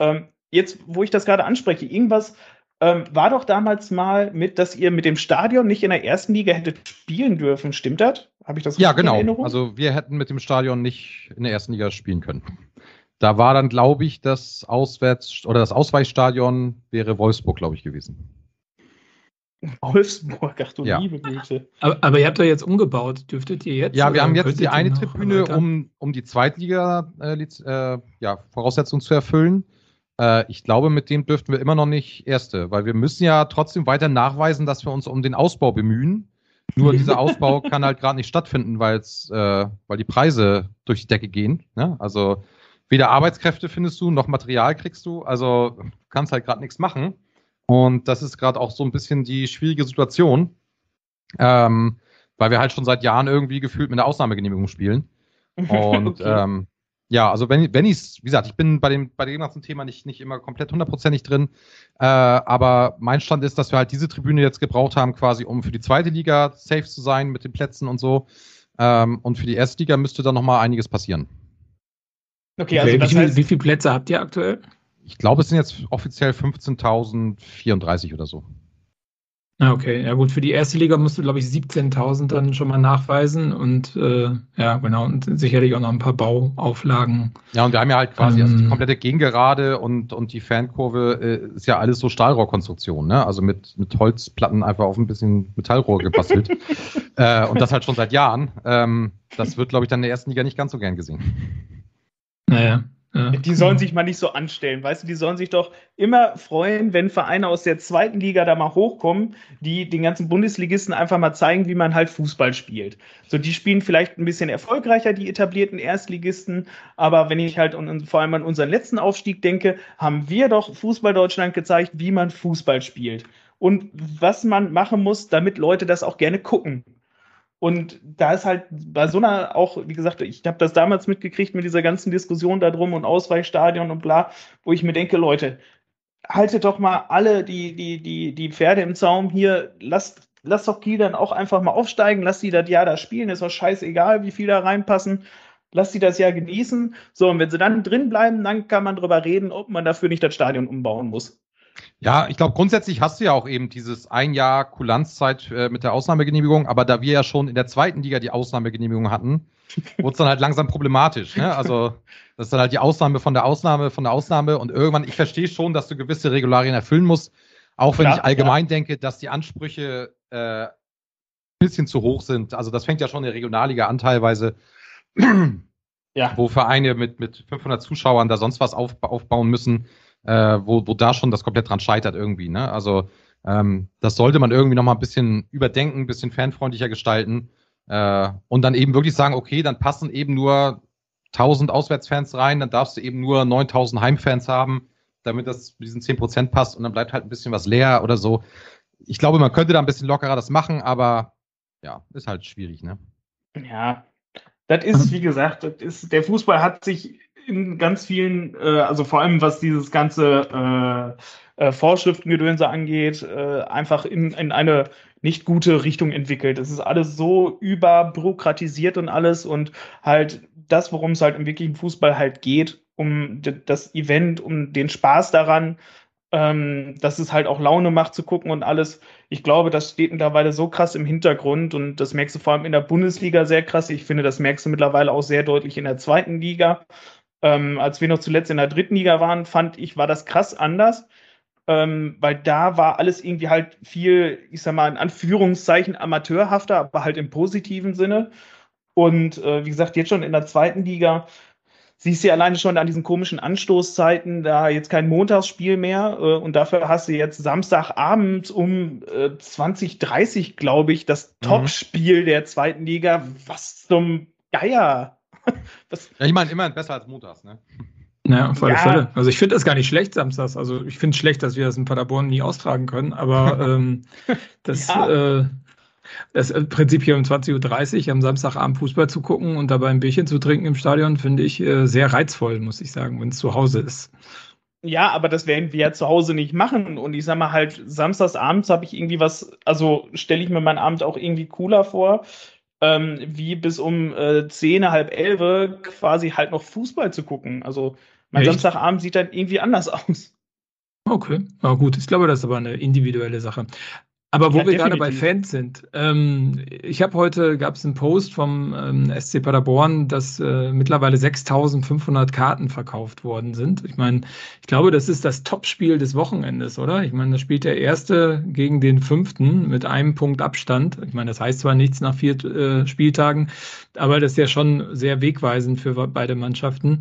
Ähm, jetzt, wo ich das gerade anspreche, irgendwas ähm, war doch damals mal mit, dass ihr mit dem Stadion nicht in der ersten Liga hättet spielen dürfen. Stimmt das? Habe ich das Ja, genau. Also wir hätten mit dem Stadion nicht in der ersten Liga spielen können. Da war dann, glaube ich, das Auswärts- oder das Ausweichstadion wäre Wolfsburg, glaube ich, gewesen. Wolfsburg, ach du ja. liebe Güte. Aber, aber, ihr habt da jetzt umgebaut, dürftet ihr jetzt? Ja, wir haben jetzt die eine Tribüne, um, um die Zweitliga-Voraussetzungen äh, äh, zu erfüllen. Äh, ich glaube, mit dem dürften wir immer noch nicht Erste, weil wir müssen ja trotzdem weiter nachweisen, dass wir uns um den Ausbau bemühen. Nur dieser Ausbau kann halt gerade nicht stattfinden, weil's, äh, weil die Preise durch die Decke gehen. Ne? Also weder Arbeitskräfte findest du, noch Material kriegst du. Also kannst halt gerade nichts machen. Und das ist gerade auch so ein bisschen die schwierige Situation, ähm, weil wir halt schon seit Jahren irgendwie gefühlt mit einer Ausnahmegenehmigung spielen. Und okay. ähm, ja, also wenn, wenn ich wie gesagt, ich bin bei dem, bei dem ganzen Thema nicht, nicht immer komplett hundertprozentig drin, äh, aber mein Stand ist, dass wir halt diese Tribüne jetzt gebraucht haben, quasi um für die zweite Liga safe zu sein mit den Plätzen und so. Ähm, und für die erste Liga müsste dann nochmal einiges passieren. Okay, also wie, heißt, wie viele Plätze habt ihr aktuell? Ich glaube, es sind jetzt offiziell 15.034 oder so. Ah, okay, ja gut, für die erste Liga musst du, glaube ich, 17.000 dann schon mal nachweisen und äh, ja, genau, und sicherlich auch noch ein paar Bauauflagen. Ja, und wir haben ja halt quasi ähm, also die komplette Gegengerade und, und die Fankurve äh, ist ja alles so Stahlrohrkonstruktion, ne? Also mit, mit Holzplatten einfach auf ein bisschen Metallrohr gebastelt. äh, und das halt schon seit Jahren. Ähm, das wird, glaube ich, dann in der ersten Liga nicht ganz so gern gesehen. Naja, ja. Die sollen sich mal nicht so anstellen, weißt du, die sollen sich doch immer freuen, wenn Vereine aus der zweiten Liga da mal hochkommen, die den ganzen Bundesligisten einfach mal zeigen, wie man halt Fußball spielt. So, die spielen vielleicht ein bisschen erfolgreicher, die etablierten Erstligisten, aber wenn ich halt und, vor allem an unseren letzten Aufstieg denke, haben wir doch Fußball Deutschland gezeigt, wie man Fußball spielt und was man machen muss, damit Leute das auch gerne gucken. Und da ist halt bei so einer auch, wie gesagt, ich habe das damals mitgekriegt mit dieser ganzen Diskussion da drum und Ausweichstadion und bla, wo ich mir denke, Leute, haltet doch mal alle die, die, die, die Pferde im Zaum hier, lasst, lasst doch die dann auch einfach mal aufsteigen, lasst die das Jahr da spielen, ist doch scheißegal, wie viel da reinpassen. Lasst sie das Jahr genießen. So, und wenn sie dann drin bleiben, dann kann man drüber reden, ob man dafür nicht das Stadion umbauen muss. Ja, ich glaube, grundsätzlich hast du ja auch eben dieses ein Jahr Kulanzzeit äh, mit der Ausnahmegenehmigung, aber da wir ja schon in der zweiten Liga die Ausnahmegenehmigung hatten, wurde es dann halt langsam problematisch. Ne? Also, das ist dann halt die Ausnahme von der Ausnahme von der Ausnahme und irgendwann, ich verstehe schon, dass du gewisse Regularien erfüllen musst, auch wenn ja, ich allgemein ja. denke, dass die Ansprüche äh, bisschen zu hoch sind. Also das fängt ja schon in der Regionalliga an teilweise, ja. wo Vereine mit, mit 500 Zuschauern da sonst was auf, aufbauen müssen, äh, wo, wo da schon das komplett dran scheitert irgendwie. Ne? Also ähm, das sollte man irgendwie nochmal ein bisschen überdenken, ein bisschen fanfreundlicher gestalten äh, und dann eben wirklich sagen, okay, dann passen eben nur 1000 Auswärtsfans rein, dann darfst du eben nur 9000 Heimfans haben, damit das mit diesen 10% passt und dann bleibt halt ein bisschen was leer oder so. Ich glaube, man könnte da ein bisschen lockerer das machen, aber ja, ist halt schwierig, ne? Ja, das ist, wie gesagt, das ist, der Fußball hat sich in ganz vielen, äh, also vor allem was dieses ganze äh, äh, Vorschriftengedönse angeht, äh, einfach in, in eine nicht gute Richtung entwickelt. Es ist alles so überbürokratisiert und alles und halt das, worum es halt im wirklichen Fußball halt geht, um das Event, um den Spaß daran, ähm, dass es halt auch Laune macht zu gucken und alles. Ich glaube, das steht mittlerweile so krass im Hintergrund und das merkst du vor allem in der Bundesliga sehr krass. Ich finde, das merkst du mittlerweile auch sehr deutlich in der zweiten Liga. Ähm, als wir noch zuletzt in der dritten Liga waren, fand ich, war das krass anders. Ähm, weil da war alles irgendwie halt viel, ich sag mal, in Anführungszeichen amateurhafter, aber halt im positiven Sinne. Und äh, wie gesagt, jetzt schon in der zweiten Liga siehst du ja alleine schon an diesen komischen Anstoßzeiten, da jetzt kein Montagsspiel mehr äh, und dafür hast du jetzt Samstagabend um äh, 20, 30, glaube ich, das mhm. Topspiel der zweiten Liga. Was zum Geier! ja, ich meine, immerhin besser als montags, ne? Naja, auf alle ja. Fälle. Also ich finde das gar nicht schlecht, samstags. Also ich finde es schlecht, dass wir das in Paderborn nie austragen können, aber ähm, das, ja. äh, das Prinzip hier um 20.30 Uhr am Samstagabend Fußball zu gucken und dabei ein Bierchen zu trinken im Stadion, finde ich äh, sehr reizvoll, muss ich sagen, wenn es zu Hause ist. Ja, aber das werden wir ja zu Hause nicht machen. Und ich sag mal halt, samstagsabends habe ich irgendwie was, also stelle ich mir meinen Abend auch irgendwie cooler vor ähm, wie bis um äh, 10, halb 11 quasi halt noch Fußball zu gucken. Also mein Echt? Samstagabend sieht dann irgendwie anders aus. Okay, ja, gut. Ich glaube, das ist aber eine individuelle Sache. Aber wo ja, wir gerade bei Fans sind, ähm, ich habe heute, gab es einen Post vom ähm, SC Paderborn, dass äh, mittlerweile 6500 Karten verkauft worden sind. Ich meine, ich glaube, das ist das Topspiel des Wochenendes, oder? Ich meine, da spielt der Erste gegen den Fünften mit einem Punkt Abstand. Ich meine, das heißt zwar nichts nach vier äh, Spieltagen, aber das ist ja schon sehr wegweisend für beide Mannschaften.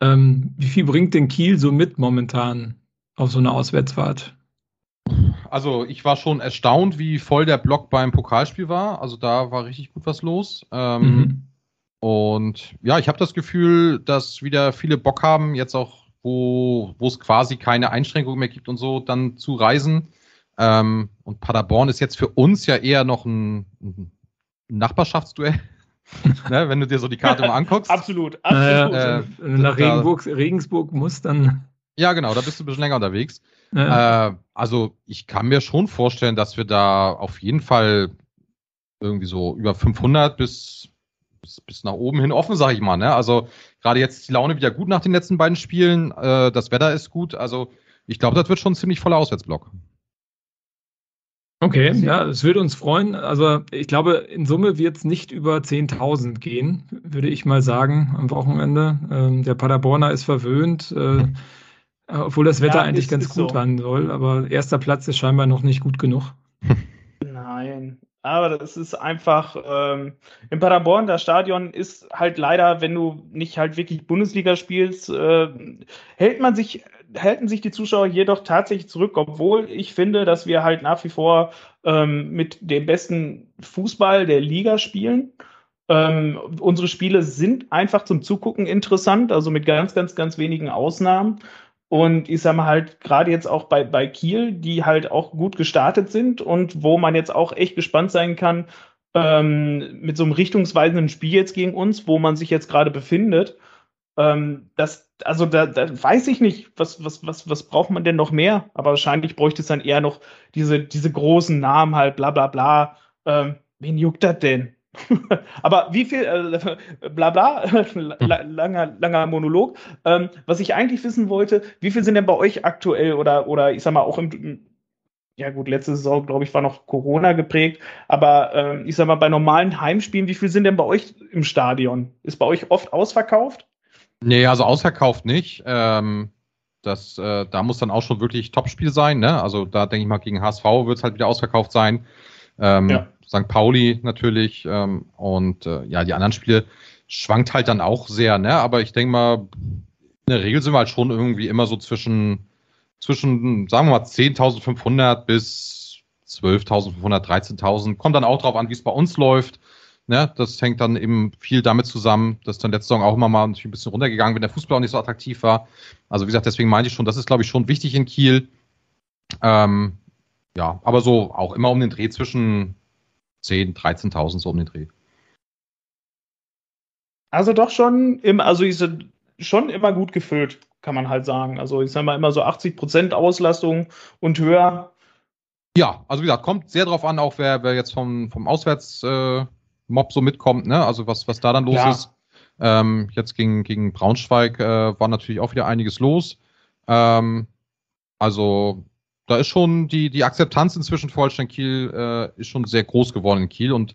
Ähm, wie viel bringt denn Kiel so mit momentan auf so eine Auswärtsfahrt? Also ich war schon erstaunt, wie voll der Block beim Pokalspiel war. Also da war richtig gut was los. Ähm, mhm. Und ja, ich habe das Gefühl, dass wieder viele Bock haben, jetzt auch, wo es quasi keine Einschränkungen mehr gibt und so, dann zu reisen. Ähm, und Paderborn ist jetzt für uns ja eher noch ein, ein Nachbarschaftsduell. ne, wenn du dir so die Karte mal anguckst. absolut, absolut. Äh, wenn du nach Regensburg, Regensburg musst, dann. Ja, genau, da bist du ein bisschen länger unterwegs. Ja. Äh, also ich kann mir schon vorstellen, dass wir da auf jeden Fall irgendwie so über 500 bis, bis, bis nach oben hin offen, sage ich mal. Ne? Also gerade jetzt ist die Laune wieder gut nach den letzten beiden Spielen. Äh, das Wetter ist gut. Also ich glaube, das wird schon ein ziemlich voller Auswärtsblock. Okay, ja, es würde uns freuen. Also ich glaube, in Summe wird es nicht über 10.000 gehen, würde ich mal sagen, am Wochenende. Ähm, der Paderborner ist verwöhnt. Äh, obwohl das Wetter ja, eigentlich ist, ganz ist gut so. sein soll, aber erster Platz ist scheinbar noch nicht gut genug. Nein, aber das ist einfach ähm, in Paderborn, das Stadion ist halt leider, wenn du nicht halt wirklich Bundesliga spielst, äh, hält man sich, halten sich die Zuschauer jedoch tatsächlich zurück, obwohl ich finde, dass wir halt nach wie vor ähm, mit dem besten Fußball der Liga spielen. Ähm, unsere Spiele sind einfach zum Zugucken interessant, also mit ganz, ganz, ganz wenigen Ausnahmen. Und ich sag mal halt, gerade jetzt auch bei, bei Kiel, die halt auch gut gestartet sind und wo man jetzt auch echt gespannt sein kann, ähm, mit so einem richtungsweisenden Spiel jetzt gegen uns, wo man sich jetzt gerade befindet. Ähm, das, also da, da weiß ich nicht, was, was, was, was braucht man denn noch mehr? Aber wahrscheinlich bräuchte es dann eher noch diese, diese großen Namen halt, bla bla bla. Ähm, wen juckt das denn? Aber wie viel, äh, bla bla, langer, langer Monolog. Ähm, was ich eigentlich wissen wollte, wie viel sind denn bei euch aktuell oder, oder ich sag mal auch im, ja gut, letzte Saison, glaube ich, war noch Corona geprägt, aber ähm, ich sag mal, bei normalen Heimspielen, wie viel sind denn bei euch im Stadion? Ist bei euch oft ausverkauft? Nee, also ausverkauft nicht. Ähm, das, äh, da muss dann auch schon wirklich Topspiel sein, ne? Also da denke ich mal, gegen HSV wird es halt wieder ausverkauft sein. Ähm, ja St. Pauli natürlich ähm, und äh, ja, die anderen Spiele schwankt halt dann auch sehr, ne? Aber ich denke mal, in der Regel sind wir halt schon irgendwie immer so zwischen, zwischen sagen wir mal, 10.500 bis 12.500, 13.000. Kommt dann auch drauf an, wie es bei uns läuft. Ne? Das hängt dann eben viel damit zusammen, dass dann letzte Saison auch immer mal ein bisschen runtergegangen, wenn der Fußball auch nicht so attraktiv war. Also wie gesagt, deswegen meinte ich schon, das ist, glaube ich, schon wichtig in Kiel. Ähm, ja, aber so auch immer um den Dreh zwischen 10.000, 13.000 so um den Dreh. Also doch schon, im, also ich schon immer gut gefüllt, kann man halt sagen. Also ich sage mal immer so 80% Auslastung und höher. Ja, also wie gesagt, kommt sehr drauf an, auch wer, wer jetzt vom, vom Auswärtsmob äh, so mitkommt, ne? Also was, was da dann los ja. ist. Ähm, jetzt gegen, gegen Braunschweig äh, war natürlich auch wieder einiges los. Ähm, also da ist schon die, die Akzeptanz inzwischen für Holstein Kiel äh, ist schon sehr groß geworden in Kiel und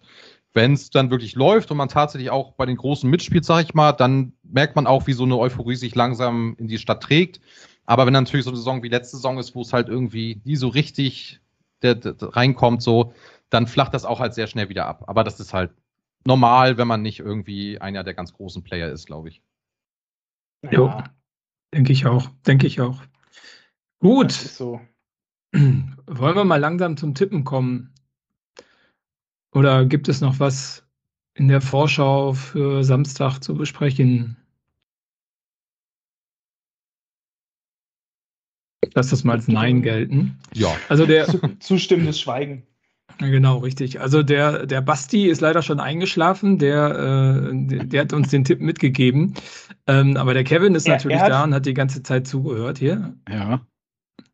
wenn es dann wirklich läuft und man tatsächlich auch bei den Großen mitspielt, sag ich mal, dann merkt man auch, wie so eine Euphorie sich langsam in die Stadt trägt. Aber wenn natürlich so eine Saison wie letzte Saison ist, wo es halt irgendwie nie so richtig der, der, der reinkommt, so, dann flacht das auch halt sehr schnell wieder ab. Aber das ist halt normal, wenn man nicht irgendwie einer der ganz großen Player ist, glaube ich. Ja, jo, denke ich auch, denke ich auch. Gut. So. Wollen wir mal langsam zum Tippen kommen? Oder gibt es noch was in der Vorschau für Samstag zu besprechen? Lass das mal als Nein gelten. Ja. Also der zustimmendes Schweigen. Genau, richtig. Also der, der Basti ist leider schon eingeschlafen, der, äh, der, der hat uns den Tipp mitgegeben. Ähm, aber der Kevin ist er, natürlich er da und hat die ganze Zeit zugehört hier. Ja.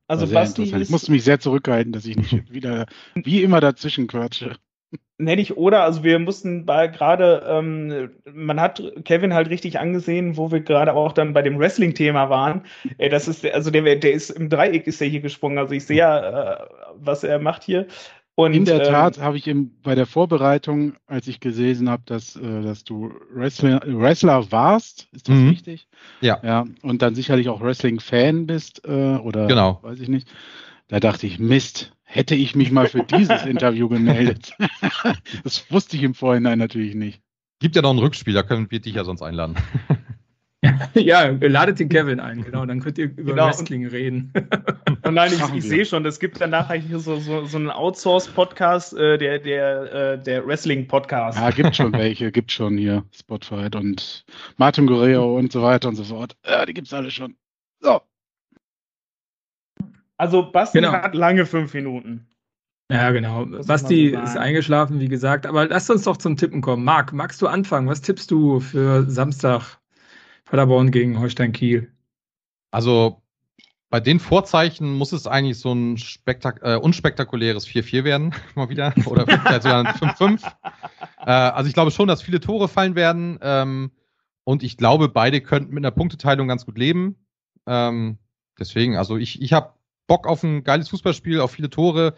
Also Basti ist, ich musste mich sehr zurückhalten, dass ich nicht wieder wie immer dazwischen quatsche. Nenne ich oder, also wir mussten bei gerade, ähm, man hat Kevin halt richtig angesehen, wo wir gerade auch dann bei dem Wrestling-Thema waren. Ey, das ist, also der, der ist im Dreieck ist er hier gesprungen. Also ich sehe ja, äh, was er macht hier. Und, In der ähm, Tat habe ich ihm bei der Vorbereitung, als ich gelesen habe, dass, äh, dass du Wrestler, Wrestler warst, ist das mhm. richtig? Ja. Ja. Und dann sicherlich auch Wrestling-Fan bist äh, oder genau. weiß ich nicht. Da dachte ich, Mist, hätte ich mich mal für dieses Interview gemeldet. das wusste ich im Vorhinein natürlich nicht. Gibt ja noch ein Rückspiel, da können wir dich ja sonst einladen. ja, ladet den Kevin ein, genau, dann könnt ihr über genau. Wrestling reden. Und nein, ich, ich sehe schon, es gibt danach hier so, so, so einen Outsource-Podcast, äh, der, der, äh, der Wrestling-Podcast. Ja, gibt schon welche, gibt schon hier Spotfight und Martin Guerrero und so weiter und so fort. Ja, die gibt es alle schon. So, also Basti genau. hat lange fünf Minuten. Ja, genau. Das Basti ist eingeschlafen, wie gesagt. Aber lass uns doch zum Tippen kommen. Marc, magst du anfangen? Was tippst du für Samstag Paderborn gegen Holstein Kiel? Also bei den Vorzeichen muss es eigentlich so ein spektak äh, unspektakuläres 4-4 werden, mal wieder. Oder vielleicht sogar ein 5-5. äh, also ich glaube schon, dass viele Tore fallen werden. Ähm, und ich glaube, beide könnten mit einer Punkteteilung ganz gut leben. Ähm, deswegen, also ich, ich habe Bock auf ein geiles Fußballspiel, auf viele Tore.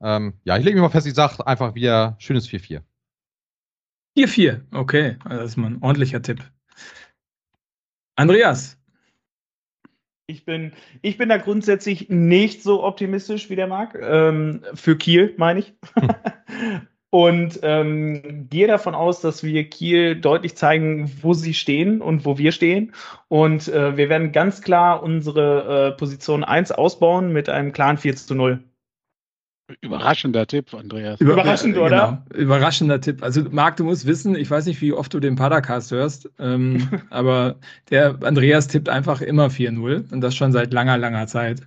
Ähm, ja, ich lege mich mal fest, ich sage einfach wieder schönes 4-4. 4-4, okay. Also das ist mal ein ordentlicher Tipp. Andreas. Ich bin, ich bin da grundsätzlich nicht so optimistisch wie der Marc. Ähm, für Kiel, meine ich. und ähm, gehe davon aus, dass wir Kiel deutlich zeigen, wo sie stehen und wo wir stehen. Und äh, wir werden ganz klar unsere äh, Position 1 ausbauen mit einem klaren 4 zu 0. Überraschender Tipp, Andreas. Überraschend, ja, oder? Genau. Überraschender Tipp. Also, Marc, du musst wissen, ich weiß nicht, wie oft du den Padercast hörst, ähm, aber der Andreas tippt einfach immer 4-0 und das schon seit langer, langer Zeit.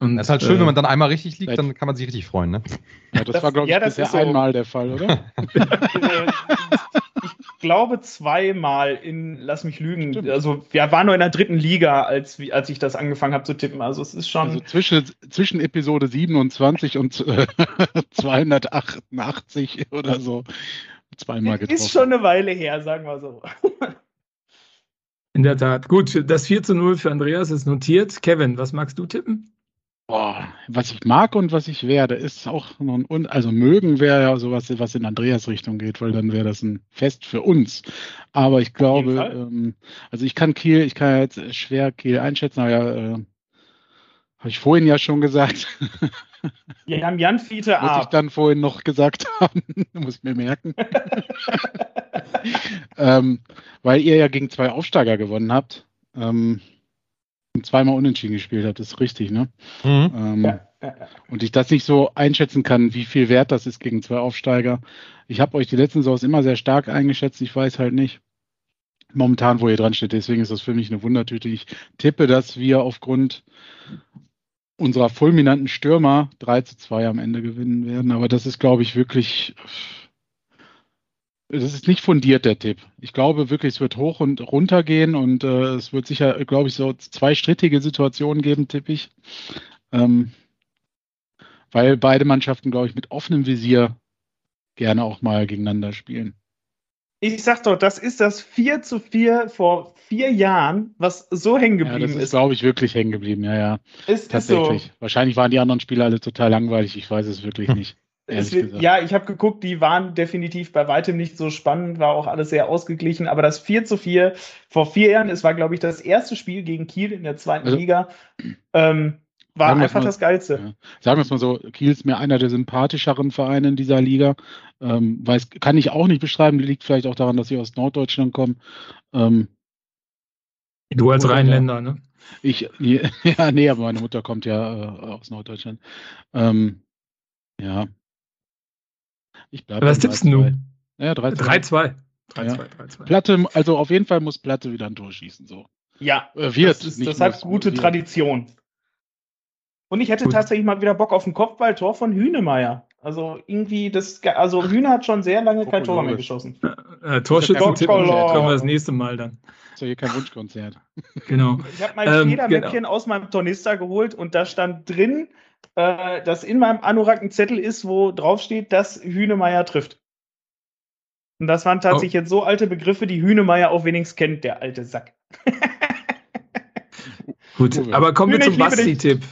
Und, das ist halt schön, äh, wenn man dann einmal richtig liegt, dann kann man sich richtig freuen, ne? Ja, das, das war, glaube ich, ja, bisher so. einmal der Fall, oder? ich glaube zweimal in, lass mich lügen, Stimmt. also wir waren nur in der dritten Liga, als, als ich das angefangen habe zu tippen. Also es ist schon. Also zwischen, zwischen Episode 27 und äh, 288 oder so zweimal getroffen. Ist schon eine Weile her, sagen wir so. In der Tat. Gut, das 4 zu 0 für Andreas ist notiert. Kevin, was magst du tippen? Boah, was ich mag und was ich werde, ist auch noch ein, also mögen wäre ja sowas, was in Andreas Richtung geht, weil dann wäre das ein Fest für uns. Aber ich glaube, ähm, also ich kann Kiel, ich kann jetzt schwer Kiel einschätzen, aber ja, äh, habe ich vorhin ja schon gesagt. Wir haben Jan Fiete Muss ich dann vorhin noch gesagt haben, muss ich mir merken. ähm, weil ihr ja gegen zwei Aufsteiger gewonnen habt. Ähm, zweimal unentschieden gespielt habt, das ist richtig, ne? Mhm. Ähm, ja. Und ich das nicht so einschätzen kann, wie viel wert das ist gegen zwei Aufsteiger. Ich habe euch die letzten Saisons immer sehr stark eingeschätzt. Ich weiß halt nicht momentan, wo ihr dran steht. Deswegen ist das für mich eine Wundertüte. Ich tippe, dass wir aufgrund unserer fulminanten Stürmer 3 zu 2 am Ende gewinnen werden. Aber das ist, glaube ich, wirklich. Das ist nicht fundiert, der Tipp. Ich glaube wirklich, es wird hoch und runter gehen und äh, es wird sicher, glaube ich, so zwei strittige Situationen geben, tippe ich. Ähm, weil beide Mannschaften, glaube ich, mit offenem Visier gerne auch mal gegeneinander spielen. Ich sag doch, das ist das 4 zu 4 vor vier Jahren, was so hängen geblieben ja, das ist. ist glaube ich, wirklich hängen geblieben, ja, ja. Ist, Tatsächlich. Ist so. Wahrscheinlich waren die anderen Spieler alle total langweilig, ich weiß es wirklich nicht. Wird, ja, ich habe geguckt, die waren definitiv bei weitem nicht so spannend, war auch alles sehr ausgeglichen, aber das 4 zu 4 vor vier Jahren, es war, glaube ich, das erste Spiel gegen Kiel in der zweiten also, Liga. Ähm, war einfach mal, das Geilste. Ja. Sagen wir es mal so, Kiel ist mir einer der sympathischeren Vereine in dieser Liga. Ähm, weiß, kann ich auch nicht beschreiben, liegt vielleicht auch daran, dass sie aus Norddeutschland kommen. Ähm, du als Rheinländer, ne? Ich, ja, nee, aber meine Mutter kommt ja äh, aus Norddeutschland. Ähm, ja. Ich bleibe Was tippst du? Ja, 3-2. 3-2. Platte, also auf jeden Fall muss Platte wieder ein Tor schießen. So. Ja, äh, wird. Das, ist, das hat gute wird. Tradition. Und ich hätte Gut. tatsächlich mal wieder Bock auf ein Kopfballtor von Hühnemeier. Also irgendwie, das, also Hühne hat schon sehr lange kein Tor mehr geschossen. Äh, Torschützen kommen wir das nächste Mal dann. ist ja hier kein Wunschkonzert. Genau. Ich habe mein ähm, Federmäppchen genau. aus meinem Tornister geholt und da stand drin, äh, dass in meinem Anorak ein Zettel ist, wo drauf steht, dass Hühnemeier trifft. Und das waren tatsächlich oh. jetzt so alte Begriffe, die Hühnemeier auch wenigstens kennt, der alte Sack. Gut, aber kommen wir zum Basti-Tipp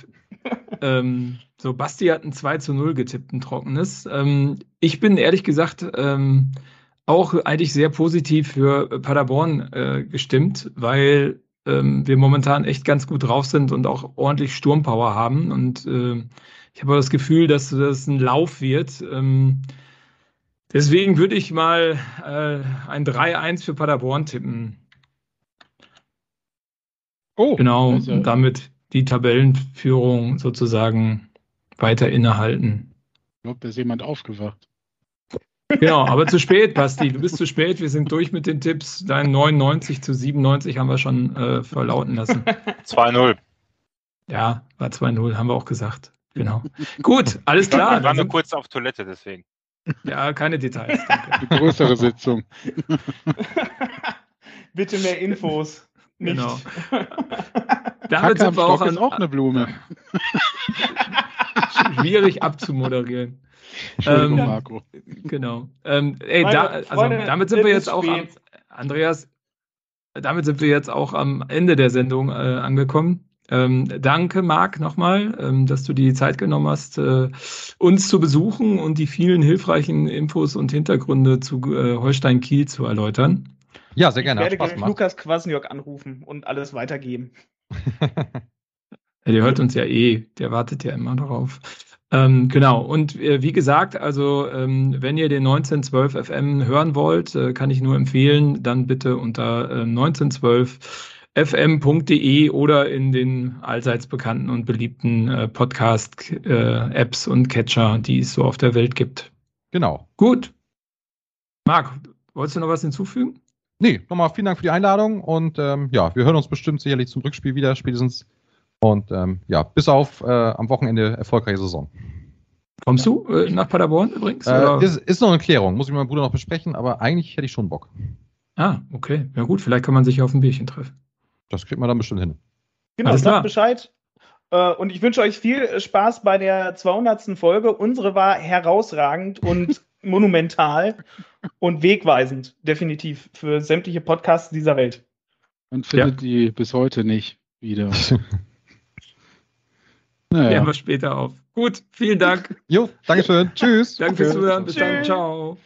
ähm, so, Basti hat ein 2 zu 0 getippt, ein trockenes. Ähm, ich bin ehrlich gesagt ähm, auch eigentlich sehr positiv für Paderborn äh, gestimmt, weil ähm, wir momentan echt ganz gut drauf sind und auch ordentlich Sturmpower haben. Und äh, ich habe das Gefühl, dass das ein Lauf wird. Ähm, deswegen würde ich mal äh, ein 3-1 für Paderborn tippen. Oh, genau, ja damit die Tabellenführung sozusagen weiter innehalten. Ich glaube, da ist jemand aufgewacht. Genau, aber zu spät, Basti. Du bist zu spät. Wir sind durch mit den Tipps. Dein 99 zu 97 haben wir schon äh, verlauten lassen. 2-0. Ja, war 2-0, haben wir auch gesagt. Genau. Gut, alles klar. Wir waren nur kurz auf Toilette, deswegen. Ja, keine Details. Danke. Eine größere Sitzung. Bitte mehr Infos. Nicht. Genau. Damit sind wir auch, an, ist auch eine Blume. Schwierig abzumoderieren. Entschuldigung, ähm, Marco. Genau. Ähm, ey, da, also, Freunde, damit sind wir jetzt auch am, Andreas, damit sind wir jetzt auch am Ende der Sendung äh, angekommen. Ähm, danke, Marc, nochmal, ähm, dass du die Zeit genommen hast, äh, uns zu besuchen und die vielen hilfreichen Infos und Hintergründe zu äh, Holstein Kiel zu erläutern. Ja, sehr gerne. Ich werde gleich Lukas Kwasniok anrufen und alles weitergeben. ja, der hört uns ja eh, der wartet ja immer darauf. Ähm, genau, und äh, wie gesagt, also ähm, wenn ihr den 1912 FM hören wollt, äh, kann ich nur empfehlen, dann bitte unter äh, 1912 fm.de oder in den allseits bekannten und beliebten äh, Podcast-Apps äh, und Catcher, die es so auf der Welt gibt. Genau. Gut. Marc, wolltest du noch was hinzufügen? Nee, nochmal vielen Dank für die Einladung und ähm, ja, wir hören uns bestimmt sicherlich zum Rückspiel wieder, spätestens. Und ähm, ja, bis auf äh, am Wochenende erfolgreiche Saison. Kommst du äh, nach Paderborn übrigens? Äh, ist, ist, noch eine Klärung, muss ich mit meinem Bruder noch besprechen, aber eigentlich hätte ich schon Bock. Ah, okay. Ja gut, vielleicht kann man sich auf ein Bierchen treffen. Das kriegt man dann bestimmt hin. Genau, sagt Bescheid. Äh, und ich wünsche euch viel Spaß bei der 200. Folge. Unsere war herausragend und monumental und wegweisend, definitiv, für sämtliche Podcasts dieser Welt. Man findet ja. die bis heute nicht wieder. naja. Klären wir später auf. Gut, vielen Dank. Jo, Dankeschön. Tschüss. Danke fürs Zuhören. Bis Tschüss. dann. Ciao.